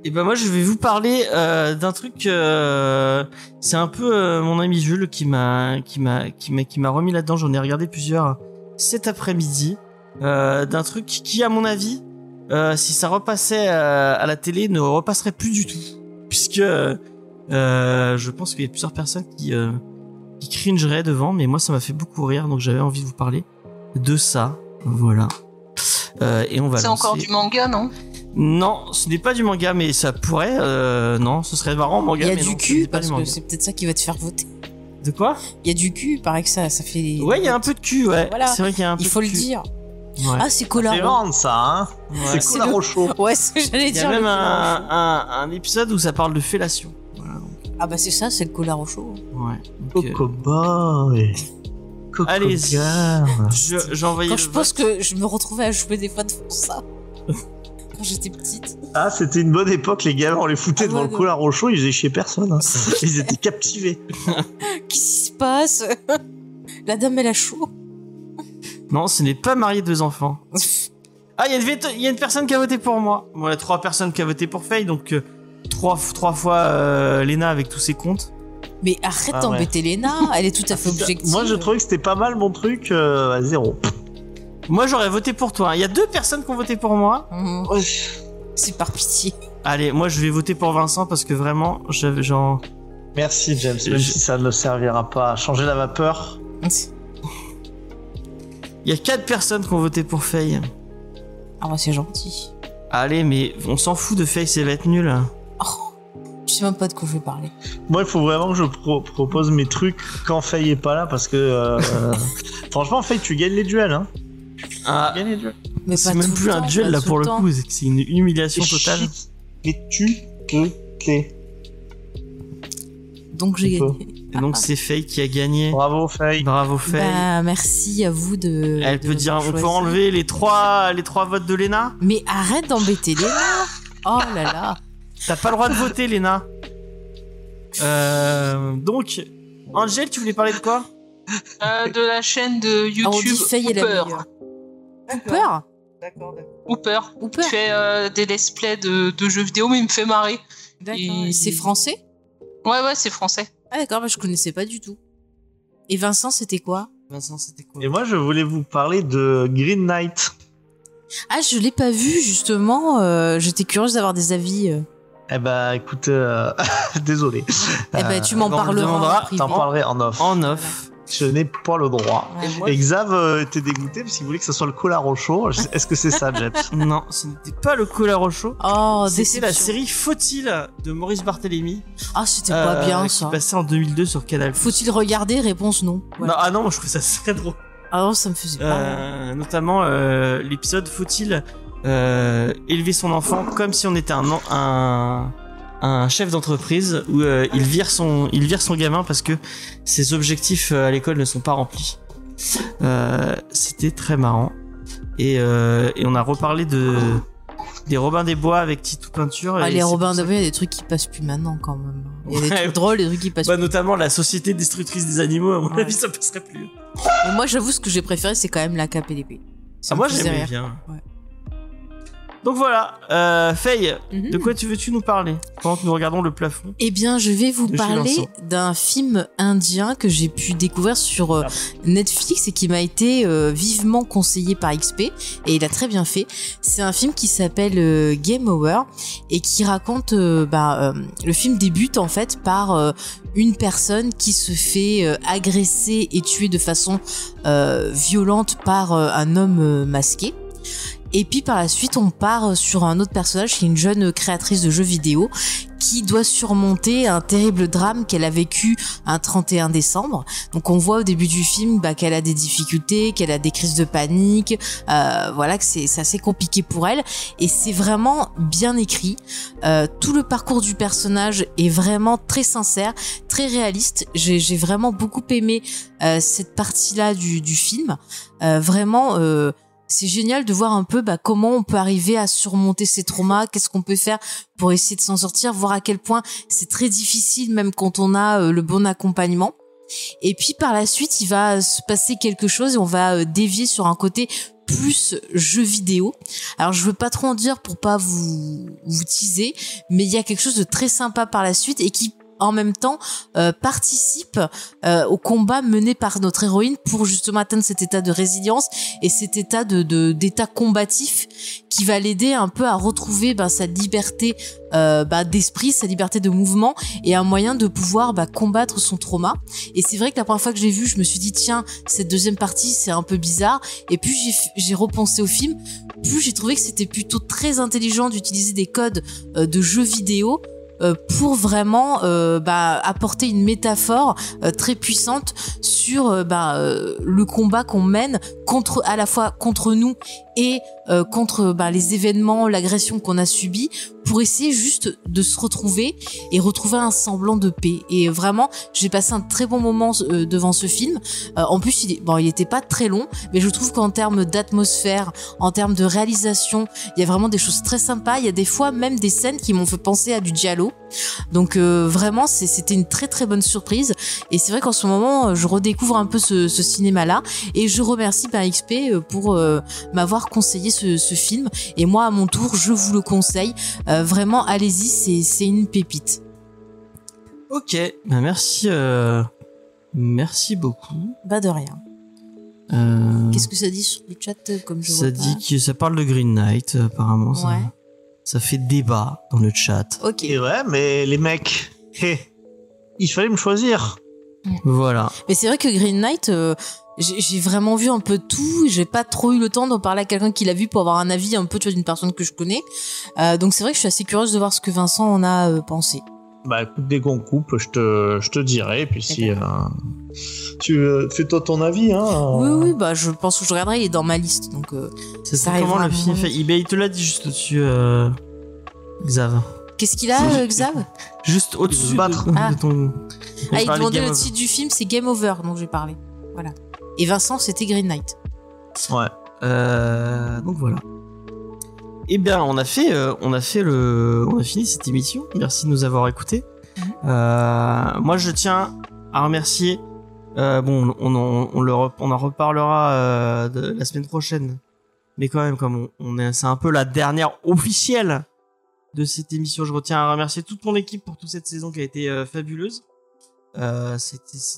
A: Et ben moi je vais vous parler euh, d'un truc. euh, c'est un peu euh, mon ami Jules qui m'a qui m'a qui m'a qui m'a remis là-dedans. J'en ai regardé plusieurs cet après-midi. Euh, d'un truc qui à mon avis, euh, si ça repassait euh, à la télé, ne repasserait plus du tout, puisque euh, je pense qu'il y a plusieurs personnes qui euh, qui cringeraient devant, mais moi ça m'a fait beaucoup rire, donc j'avais envie de vous parler de ça. Voilà. Euh, et on va
E: C'est encore du manga, non?
A: Non, ce n'est pas du manga, mais ça pourrait. Euh, non, ce serait marrant
B: Il
A: manga.
B: y a
A: mais
B: du
A: non,
B: cul, parce que
A: manga.
B: c'est peut-être ça qui va te faire voter.
A: De quoi
B: Il y a du cul, il paraît que ça, ça fait.
A: Ouais, il y a un peu de cul, ouais.
B: Voilà.
A: C'est vrai qu'il y a un peu
B: Il faut
A: de
B: le
A: cui.
B: dire.
A: Ouais.
B: Ah, c'est
C: C'est
B: Colaro.
C: vendre ça, hein
A: Ouais.
C: C'est
B: C'est le-
C: à chaud.
B: Ouais, c'est j'allais
A: Il y a
B: dire.
A: même
B: Colaro
A: un, un, un épisode où ça parle de fellation. Voilà, donc,
B: Ah, bah c'est ça, c'est le Colaro chaud.
A: ouais. Euh,
C: Coco boy. Coco
A: Allez,
C: girl.
A: je-
B: Quand
A: le
B: je pense que je me retrouvais à jouer des fois devant ça. Quand j'étais petite.
C: Ah, c'était une bonne époque, les gars. On les foutait
B: Ah,
C: devant
B: ouais,
C: le couloir au chaud, ils faisaient chier personne. hein. Ils étaient captivés.
B: Qu'est-ce qui se passe? La dame, elle a chaud.
A: Non, ce n'est pas marié deux enfants. Ah, il y, a une vét- il y a une personne qui a voté pour moi. Bon, il y a trois personnes qui a voté pour Faye, donc euh, trois, trois fois euh, Lena avec tous ses comptes.
B: Mais arrête
C: Ah,
B: d'embêter Léna, elle est tout à fait objective.
C: Moi, je trouvais que c'était pas mal mon truc euh, à zéro.
A: Moi, j'aurais voté pour toi. Il y a deux personnes qui ont voté pour moi.
B: Mhm. C'est par pitié.
A: Allez, moi, je vais voter pour Vincent parce que vraiment, j'avais genre.
C: Merci, James. Même
A: Je-
C: si ça ne servira pas à changer la vapeur.
A: Il y a quatre personnes qui ont voté pour Faye.
B: Ah, bah c'est gentil.
A: Allez, mais on s'en fout de Faye, ça va être nul.
B: Je sais même pas de quoi je vais parler.
C: Moi, il faut vraiment que je pro- propose mes trucs quand Faye est pas là parce que euh, franchement, Faye, tu gagnes les duels. Hein.
A: Ah.
B: Mais
A: c'est même plus un duel là pour le
B: temps.
A: coup, c'est une humiliation
C: Et
A: totale.
C: Mais tu peux t'es.
B: Donc j'ai gagné.
A: Et donc c'est Faye qui a gagné.
C: Bravo, Faye.
A: Bravo Faye.
B: Bah, merci à vous de.
A: Elle
B: de
A: peut dire, on peut enlever les trois, les trois votes de Lena.
B: Mais arrête d'embêter Léna Oh là là
A: T'as pas le droit de voter, Lena. Euh, donc, Angel, tu voulais parler de quoi?
E: Euh, de la chaîne de
B: Ah, on dit
E: YouTube
B: Faye est la
E: Hooper.
B: meilleure. Hooper
A: D'accord, d'accord.
E: Hooper.
B: Hooper
E: Il fait euh, des let's play de, de jeux vidéo, mais il me fait marrer.
B: D'accord. C'est français?
E: Ouais, ouais, c'est français.
B: Ah d'accord, bah, je connaissais pas du tout. Et Vincent, c'était quoi?
A: Vincent, c'était quoi?
C: Et moi, je voulais vous parler de Green Knight.
B: Ah, je l'ai pas vu justement. euh, J'étais curieuse d'avoir des avis. euh.
C: Eh ben, écoute, euh, désolé.
B: Eh ben, tu m'en parleras.
C: T'en parlerai en off.
A: En off.
C: Je n'ai pas le droit.
B: Ouais.
A: moi,
C: Et Xav euh, était dégoûté parce qu'il voulait que ce soit le au chaud. Est-ce que c'est ça, Jeps
A: Non, ce n'était pas le au chaud.
B: Oh,
A: C'était la série Faut-il de Maurice Barthélémy.
B: Ah, c'était pas
A: euh,
B: bien
A: Qui
B: ça.
A: passait en 2002 sur Canal.
B: Faut-il regarder? Réponse non. Voilà.
A: Non, ah non, moi je trouve ça très drôle.
B: Ah non, ça me faisait pas.
A: Euh, notamment euh, l'épisode Faut-il euh, élever son enfant comme si on était un, un, un chef d'entreprise où euh, il, vire son, il vire son gamin parce que ses objectifs euh, à l'école ne sont pas remplis. Euh, C'était très marrant. Et, euh, et on a reparlé de des Robins des Bois avec Titou Peinture.
B: Ah,
A: et
B: les Robins
A: pour ça
B: de Bois, il y a des trucs qui passent plus maintenant quand même. Il y a des
A: Ouais.
B: trucs drôles, des trucs qui passent
A: Bah, notamment la société destructrice des animaux, à mon
B: Ouais.
A: avis, ça passerait plus.
B: Mais moi, j'avoue, ce que j'ai préféré, c'est quand même la KPDP.
A: Ah, moi, j'aimais bien. Donc voilà, euh, Faye,
B: Mhm.
A: de quoi tu veux-tu nous parler pendant que nous regardons le plafond?
B: Eh bien, je vais vous parler d'un film indien que j'ai pu découvrir sur euh. Netflix et qui m'a été euh, vivement conseillé par XP et il a très bien fait. C'est un film qui s'appelle euh, Game Over et qui raconte euh, bah, euh, le film débute en fait par euh, une personne qui se fait euh, agresser et tuer de façon euh, violente par euh, un homme euh, masqué. Et puis par la suite, on part sur un autre personnage qui est une jeune créatrice de jeux vidéo qui doit surmonter un terrible drame qu'elle a vécu un 31 décembre. Donc on voit au début du film bah, qu'elle a des difficultés, qu'elle a des crises de panique, euh, voilà que c'est assez compliqué pour elle. Et c'est vraiment bien écrit. Euh, tout le parcours du personnage est vraiment très sincère, très réaliste. J'ai vraiment beaucoup aimé euh, cette partie-là du, du film. Euh, vraiment. C'est génial de voir un peu bah, comment on peut arriver à surmonter ces traumas, qu'est-ce qu'on peut faire pour essayer de s'en sortir, voir à quel point c'est très difficile même quand on a euh, le bon accompagnement. Et puis par la suite, il va se passer quelque chose et on va euh, dévier sur un côté plus jeu vidéo. Alors je veux pas trop en dire pour pas vous vous teaser, mais il y a quelque chose de très sympa par la suite et qui en même temps euh, participe euh, au combat mené par notre héroïne pour justement atteindre cet état de résilience et cet état de d'état combatif qui va l'aider un peu à retrouver bah, sa liberté euh, bah, d'esprit, sa liberté de mouvement et un moyen de pouvoir bah, combattre son trauma. Et c'est vrai que la première fois que j'ai vu, je me suis dit tiens cette deuxième partie c'est un peu bizarre. Et puis j'ai repensé au film, plus j'ai trouvé que c'était plutôt très intelligent d'utiliser des codes euh, de jeux vidéo pour vraiment euh, bah, apporter une métaphore euh, très puissante sur euh, bah, euh, le combat qu'on mène contre à la fois contre nous et euh, contre bah, les événements, l'agression qu'on a subi pour essayer juste de se retrouver et retrouver un semblant de paix. Et vraiment, j'ai passé un très bon moment euh, devant ce film. Euh, en plus, il est, bon, il était pas très long, mais je trouve qu'en termes d'atmosphère, en termes de réalisation, il y a vraiment des choses très sympas. Il y a des fois même des scènes qui m'ont fait penser à du Diallo. Donc euh, vraiment, c'était une très très bonne surprise. Et c'est vrai qu'en ce moment, je redécouvre un peu ce, ce cinéma-là. Et je remercie ben, XP euh, pour euh, conseillé ce, ce film. Et moi, à mon tour, je vous le conseille. Euh, vraiment, allez-y, c'est- c'est une pépite.
A: Ok, bah merci, euh, merci beaucoup.
B: Bah de rien.
A: Euh,
B: Qu'est-ce que ça dit sur le chat comme je
A: ça
B: vois
A: dit que ça parle de Green Knight, apparemment. Ça,
B: Ouais.
A: ça fait débat dans le chat.
B: Ok.
C: Et ouais, mais les mecs, hé, il fallait me choisir.
A: Voilà.
B: Mais c'est vrai que Green Knight, euh, j'ai vraiment vu un peu tout. J'ai pas trop eu le temps d'en parler à quelqu'un qui l'a vu pour avoir un avis un peu d'une personne que je connais. Euh, donc c'est vrai que je suis assez curieuse de voir ce que Vincent en a euh, pensé.
C: Bah écoute, dès qu'on coupe, je te, je te dirai. Puis si euh, tu euh, fais-toi ton avis, hein.
B: Oui,
C: euh,
B: oui, bah je pense que je regarderai. Il est dans ma liste, donc. euh,
A: C'est
B: Ça
A: comment le film fait? Il, bah, il te l'a dit juste au-dessus, euh, Xav.
B: Qu'est-ce qu'il a, euh, Xav?
A: Juste au-dessus
C: Se battre.
A: de,
B: Ah.
A: de ton.
B: Ah, il demandait le titre du film, c'est Game Over, dont j'ai parlé. Voilà. Et Vincent, c'était Green Knight.
C: Ouais.
A: Euh, donc voilà. Eh bien, on a fait, euh, on a fait le, on a fini cette émission. Merci de nous avoir écoutés.
B: Mhm.
A: Euh, moi, je tiens à remercier. Bon, on, on, on, le rep- on en reparlera de la semaine prochaine. Mais quand même, comme on, est, c'est un peu la dernière officielle de cette émission, je retiens à remercier toute mon équipe pour toute cette saison qui a été fabuleuse.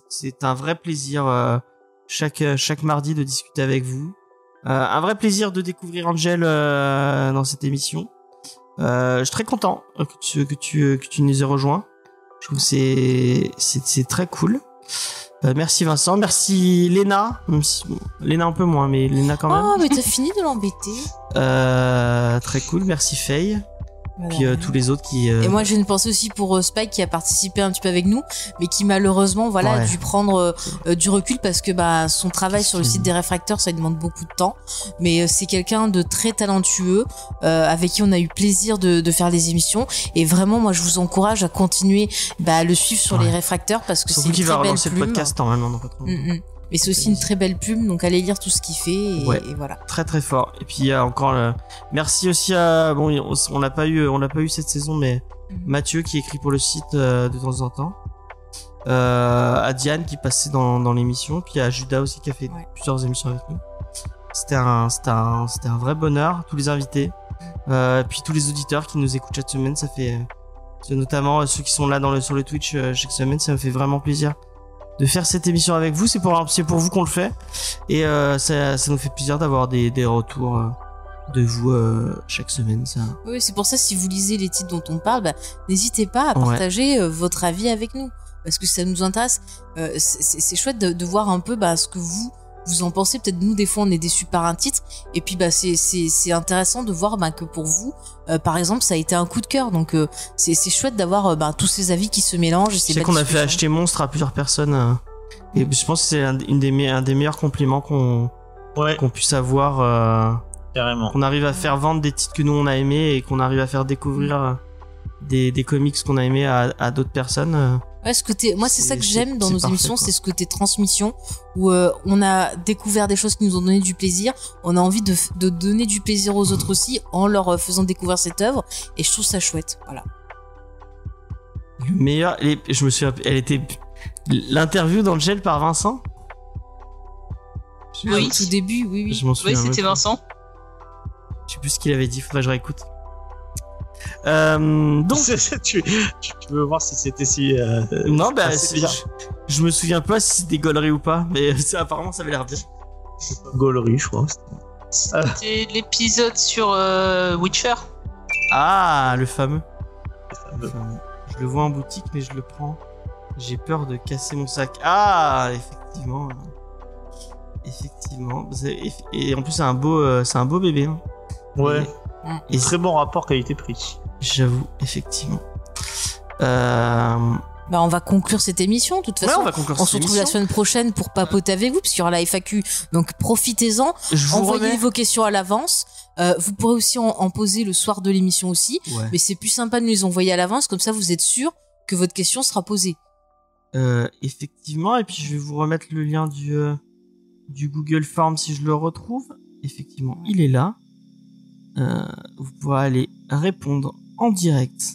A: C'est un vrai plaisir chaque chaque mardi de discuter avec vous. Euh, un vrai plaisir de découvrir Angel euh, dans cette émission. Euh, je suis très content que tu que tu que tu nous aies rejoint. Je trouve que c'est très cool. Euh, merci Vincent, merci Léna, même si- bon, Léna un peu moins, mais Léna quand même.
B: Oh, mais t'as fini de l'embêter.
A: Euh, très cool, merci Faye,
B: Voilà.
A: puis euh, tous les autres qui. euh,
B: Et moi, j'ai une pensée aussi pour euh, Spike qui a participé un petit peu avec nous, mais qui malheureusement, voilà, a
A: Ouais.
B: dû prendre euh, euh, du recul parce que bah son travail sur le site des réfracteurs, ça lui demande beaucoup de temps. Mais euh, c'est quelqu'un de très talentueux, euh, avec qui on a eu plaisir de, de faire des émissions. Et vraiment, moi, je vous encourage à continuer bah, à le suivre sur
A: Ouais.
B: les réfracteurs parce que c'est une très
A: va
B: belle
A: relancer le podcast normalement dans pas trop longtemps.
B: Mm, mm. Mais c'est aussi une très belle plume, donc allez lire tout ce qu'il fait et,
A: Ouais.
B: et voilà.
A: très très fort. Et puis il y a encore le... merci aussi à bon on, l'a pas eu on l'a pas eu cette saison mais
B: Mhm.
A: Mathieu qui écrit pour le site euh, de temps en temps. Euh, à Diane qui passait dans, dans l'émission, puis à Judas aussi qui a fait
B: Ouais.
A: plusieurs émissions avec nous. C'était un, c'était un, un vrai bonheur, tous les invités, euh, puis tous les auditeurs qui nous écoutent chaque semaine, ça fait, notamment ceux qui sont là dans le, sur le Twitch chaque semaine, ça me fait vraiment plaisir de faire cette émission avec vous. C'est pour, c'est pour vous qu'on le fait, et euh, ça, ça nous fait plaisir d'avoir des, des retours euh, de vous euh, chaque semaine. Ça.
B: Oui, c'est pour ça, si vous lisez les titres dont on parle, bah, n'hésitez pas à partager votre avis avec nous. Parce que ça nous intéresse. Euh, c'est chouette de, de voir un peu bah, ce que vous, vous en pensez. Peut-être nous, des fois, on est déçus par un titre. Et puis, bah, c'est- c'est c'est intéressant de voir bah, que pour vous, euh, par exemple, ça a été un coup de cœur. Donc, euh, c'est c'est chouette d'avoir euh, bah, tous ces avis qui se mélangent. et
A: Je
B: ces
A: sais
B: belles
A: qu'on a fait
B: discussions.
A: acheter Monstre à plusieurs personnes. euh, et je pense que c'est un, une des, me- un des meilleurs compliments qu'on
C: Ouais,
A: qu'on puisse avoir. euh,
C: carrément.
A: qu'on arrive à faire vendre des titres que nous on a aimés et qu'on arrive à faire découvrir des, des comics qu'on a aimés à, à d'autres personnes.
B: Ouais, ce côté, moi, c'est ça que j'aime dans nos
A: parfait,
B: émissions, c'est ce côté transmission où euh, on a découvert des choses qui nous ont donné du plaisir. On a envie de, donner du plaisir aux autres aussi en leur euh, faisant découvrir cette œuvre. Et je trouve ça chouette. Voilà.
A: Le meilleur, elle est- je me souviens, elle était l'interview d'Angel par Vincent?
E: Oui.
B: Au tout début, oui, oui.
A: Je m'en
E: Oui, c'était. Vincent.
A: Je sais plus ce qu'il avait dit. Faudrait que je réécoute. Euh, donc
C: tu, veux voir si c'était si. euh,
A: non, bah c'est-
C: bien.
A: je, je me souviens pas si c'était gaulerie ou pas, mais ça, apparemment ça avait l'air bien.
C: Gaulerie, je crois.
E: C'était l'épisode sur euh, Witcher.
A: Ah, le fameux.
C: fameux.
A: Enfin, je le vois en boutique, mais je le prends. J'ai peur de casser mon sac. Ah, effectivement. Effectivement. C'est- Et en plus, c'est un beau, euh, c'est un beau bébé. hein.
C: Ouais.
A: Et
C: Très bon rapport qualité-prix.
A: j'avoue, effectivement. Euh...
B: Bah, on va conclure cette émission. De toute
A: Ouais,
B: façon,
A: on va conclure
B: on
A: cette
B: se retrouve la semaine prochaine pour papoter avec vous, puisqu'il y aura la FAQ. Donc, profitez-en. Envoyez
A: remets.
B: vos questions à l'avance. Euh, vous pourrez aussi en, en poser le soir de l'émission aussi.
A: Ouais.
B: Mais c'est plus sympa de nous les envoyer à l'avance. Comme ça, vous êtes sûr que votre question sera posée.
A: Euh, effectivement, et puis je vais vous remettre le lien du, euh, du Google Form si je le retrouve. Effectivement, il est là. Euh, vous pourrez aller répondre en direct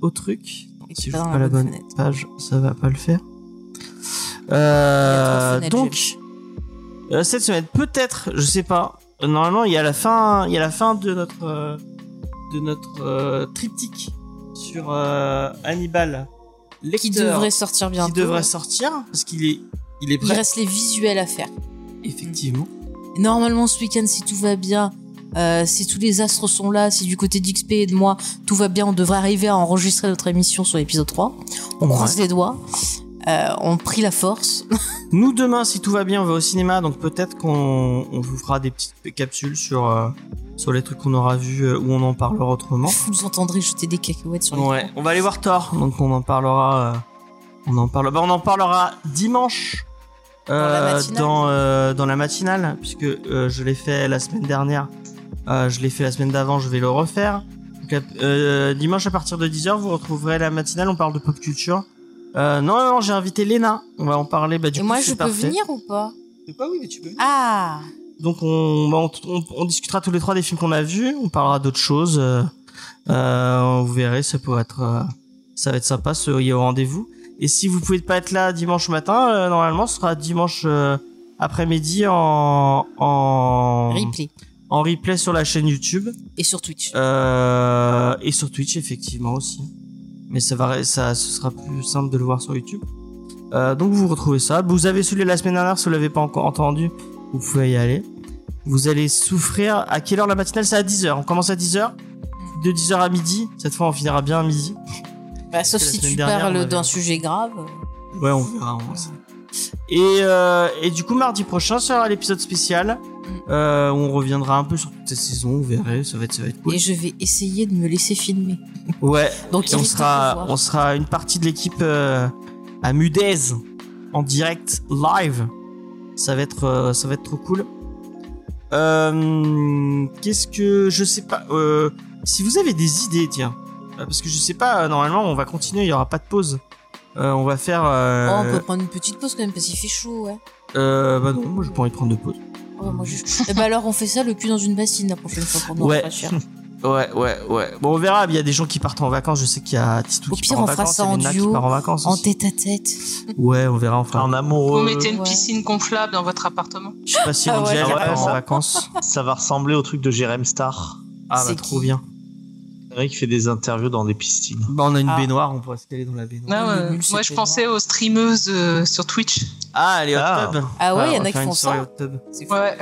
A: au truc.
B: Et
A: Si je
B: dans
A: pas
B: la bonne fenêtre.
A: page, ça va pas le faire.
B: Il
A: Euh, donc, euh, cette semaine, peut-être, je sais pas. Normalement, il y a la fin, il y a la fin de notre euh, de notre euh, triptyque sur Hannibal.
B: Qui devrait sortir bientôt.
A: qui devrait sortir parce qu'il est il est
B: Il
A: prêt.
B: reste les visuels à faire.
A: Effectivement.
B: Normalement, ce week-end, si tout va bien, euh, si tous les astres sont là, si du côté d'XP et de moi, tout va bien, on devrait arriver à enregistrer notre émission sur l'épisode 3. On
A: Ouais.
B: croise les doigts. Euh, on prie la force.
A: Nous demain, si tout va bien, on va au cinéma, donc peut-être qu'on on vous fera des petites capsules sur euh, sur les trucs qu'on aura vus où on en parlera autrement.
B: Vous entendrez jeter des cacahuètes sur les
A: Ouais, on va aller voir Thor, donc on en parlera. on en parlera. Bah, on en parlera dimanche.
B: La
A: euh,
B: matinale.
A: dans, euh, dans la matinale, puisque euh, je l'ai fait la semaine dernière, euh, je l'ai fait la semaine d'avant, je vais le refaire. Donc, euh, dimanche à partir de 10h, vous retrouverez la matinale, on parle de pop culture. Euh, non, non, j'ai invité Léna, on va en parler. Bah, du
B: Et
A: coup,
B: moi, je peux
A: parfait.
B: venir ou pas?
A: Quoi, oui, mais tu peux venir.
B: Ah
A: Donc on, bah, on, on- on discutera tous les trois des films qu'on a vus, on parlera d'autres choses. euh, euh, vous verrez, ça pourrait être, euh, ça va être sympa, soyez au rendez-vous. Et si vous pouvez pas être là dimanche matin, euh, normalement, ce sera dimanche euh, après-midi en en
B: Replay.
A: en replay sur la chaîne YouTube
B: Et sur Twitch.
A: euh, et sur Twitch effectivement aussi. Mais ça va, ça, ce sera plus simple de le voir sur YouTube. Euh, donc vous retrouvez ça. Vous avez celui de la semaine dernière, si vous l'avez pas encore entendu, vous pouvez y aller. Vous allez souffrir. À quelle heure la matinale? C'est à 10h. On commence à 10h. De 10h à midi. Cette fois, on finira bien à midi.
B: Bah, sauf si tu
A: dernière,
B: parles d'un sujet grave.
A: Ouais, on verra. on verra. Et, euh, et du coup, mardi prochain sera l'épisode spécial. Euh, où on reviendra un peu sur toute cette saison. Vous verrez, ça va être, ça va être cool.
B: Et je vais essayer de me laisser filmer.
A: Ouais.
B: Donc
A: on sera, on sera une partie de l'équipe euh, à Mudez en direct live. Ça va être, euh, ça va être trop cool. Euh, Qu'est-ce que je sais pas. euh, si vous avez des idées, tiens, Euh, parce que je sais pas. euh, Normalement, on va continuer. Il y aura pas de pause. Euh, on va faire. euh,
B: Oh, on peut prendre une petite pause quand même parce qu'il fait chaud, ouais.
A: euh, bah non, moi j'ai pas envie de prendre de pause.
B: Ouais, moi, je- Eh bah alors on fait ça le cul dans une bassine la prochaine fois pour nous
A: Ouais. Ouais, ouais, ouais. Bon, on verra. Il y a des gens qui partent en vacances. Je sais qu'il y a Tistou
B: Au
A: qui
B: pire,
A: part en
B: on fera ça en duo,
A: part en vacances.
B: En
A: aussi.
B: tête à tête.
A: Ouais, on verra. On fera.
C: En
E: Vous
C: amoureux,
E: mettez une
B: ouais.
E: piscine gonflable dans votre appartement?
A: Je sais pas si
B: Ah
A: Angel
B: ouais,
A: part en vacances.
C: ça va ressembler au truc de Jérém Star.
A: Ah bah
B: C'est
A: trop bien.
C: C'est vrai qui fait des interviews dans des piscines.
A: Bah on a une
B: Ah.
A: baignoire, on pourrait se caler dans la baignoire.
E: Ah
B: nul, c'est
E: Moi, je pensais aux streameuses euh, sur Twitch.
A: Ah, allez, hot
C: Ah.
A: tub.
B: Ah ouais,
A: Ah,
B: y en a qui font ça.
E: Ouais.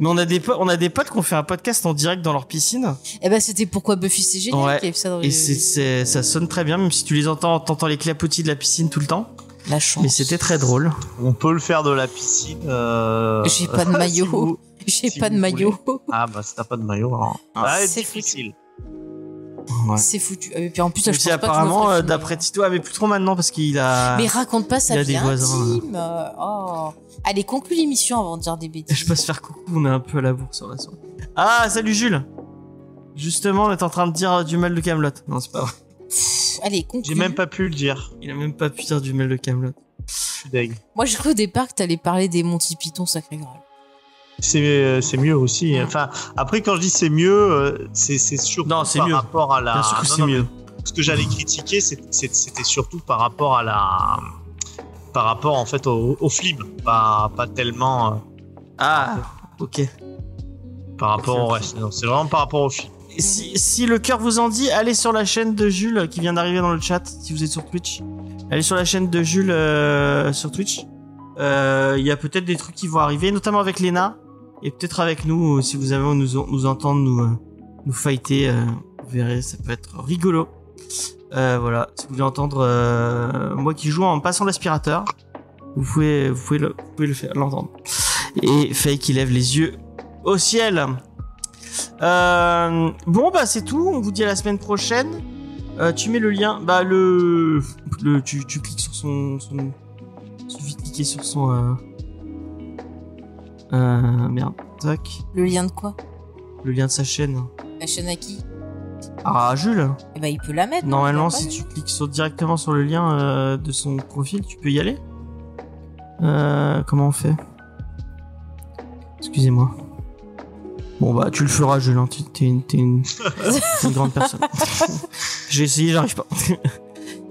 A: Mais on a des on a des potes qui ont fait un podcast en direct dans leur piscine
B: Eh ben c'était pourquoi Buffy c'est génial
A: Ouais.
B: qu'il y ait ça dans
A: et
B: les-
A: ça sonne très bien même si tu les entends t'entends les clapotis de la piscine tout le temps.
B: la chance.
A: Mais c'était très drôle.
C: On peut le faire de la piscine. euh,
B: J'ai pas de
C: si
B: maillot.
C: vous-
B: J'ai
C: si
B: pas de maillot.
C: Ah bah si t'as pas de maillot, alors.
A: Ah,
C: Ah,
B: c'est
C: difficile.
A: Ouais.
B: C'est foutu. Et puis en plus je pense je
A: apparemment euh, d'après Tito, ah, mais plus trop maintenant parce qu'il a.
B: Mais raconte pas sa
A: il a
B: vie
A: des voisins,
B: intime. euh, Oh. Allez, conclue l'émission avant de dire des bêtises.
A: Je passe faire coucou, on est un peu à la bourre sur la soirée. Ah, salut Jules. Justement, on est en train de dire du mal de Camelot. Non, c'est pas vrai.
B: Allez, conclue.
C: J'ai même pas pu le dire.
A: Il a même pas pu dire du mal de Camelot.
C: Je suis deg.
B: Moi, j'ai cru au départ que t'allais parler des Monty Python sacré Graal.
C: C'est euh, c'est mieux aussi. Enfin, après quand je dis c'est mieux, euh, c'est c'est surtout
A: Non, c'est
C: par
A: mieux.
C: rapport à la.
A: Bien sûr que
C: Non,
A: c'est
C: non,
A: mieux.
C: Ce que j'allais critiquer, c'était surtout par rapport à la. Par rapport en fait au, au film, pas, pas tellement euh,
A: Ah, ok.
C: par rapport au reste. Non, C'est vraiment par rapport au film.
A: Si, si le cœur vous en dit, allez sur la chaîne de Jules qui vient d'arriver dans le chat, si vous êtes sur Twitch. Allez sur la chaîne de Jules euh, sur Twitch. Euh, Il y a peut-être des trucs qui vont arriver, notamment avec Lena. Et peut-être avec nous, euh, si vous avez nous, nous entendre nous, euh, nous fighter. euh, vous verrez, ça peut être rigolo. Voilà, si vous voulez entendre moi qui joue en passant l'aspirateur, vous pouvez, vous pouvez le, vous pouvez le faire, l'entendre. Et Faye qui lève les yeux au ciel. Euh, bon bah c'est tout. On vous dit à la semaine prochaine. Euh, tu mets le lien. Bah le, le tu, tu cliques sur son, son de cliquer sur son. Euh, euh, merde. Tac.
B: Le lien de quoi
A: Le lien de sa chaîne.
B: La chaîne à qui
A: Ah Jules.
B: Eh ben, il peut la mettre. non
A: Normalement
B: pas
A: si tu cliques sur, directement sur le lien euh, de son profil, tu peux y aller. Euh, comment on fait? Excusez-moi. Bon bah tu le feras Jules. hein. T'es une, t'es une, t'es une grande personne. J'ai essayé, j'arrive pas.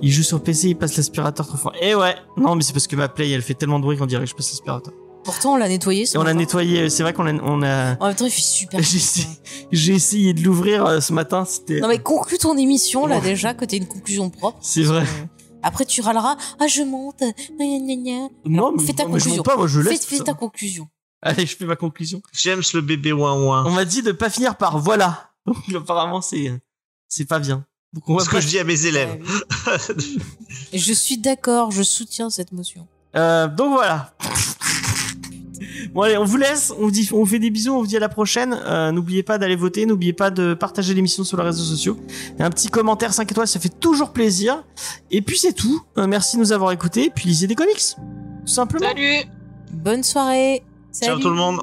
A: il joue sur PC, il passe l'aspirateur trop fort. Et ouais, non mais c'est parce que ma play elle fait tellement de bruit qu'on dirait que je passe l'aspirateur.
B: Pourtant, on l'a nettoyé. ce
A: Et on a
B: matin.
A: nettoyé, c'est vrai qu'on a, on a,
B: En même temps, il fait super.
A: j'ai essayé, j'ai essayé de l'ouvrir euh, ce matin, c'était,
B: Non mais conclue ton émission là déjà que t'aies une conclusion propre.
A: c'est vrai.
B: Euh, Après tu râleras. Ah je monte. Gna, gna, gna.
A: Non, mais,
B: fais ta
A: non, mais je
B: conclusion.
A: monte pas, moi je
B: Fais,
A: laisse.
B: fais
A: ça.
B: ta conclusion.
A: Allez, je fais ma conclusion.
C: James le bébé ouin ouin.
A: On m'a dit de pas finir par voilà. Donc apparemment c'est, c'est pas bien. Donc on va
C: Ce
A: pas-
C: que je dis à mes élèves.
B: Ouais, oui. Et je suis d'accord, je soutiens cette motion.
A: Euh, donc voilà. Bon allez, on vous laisse, on vous dit, on vous fait des bisous, on vous dit à la prochaine. Euh, n'oubliez pas d'aller voter, n'oubliez pas de partager l'émission sur les réseaux sociaux. Et un petit commentaire 5 étoiles, ça fait toujours plaisir. Et puis c'est tout. Euh, merci de nous avoir écoutés. Et puis lisez des comics, tout simplement.
E: Salut
B: Bonne soirée.
C: Ciao
B: Salut.
C: tout le monde.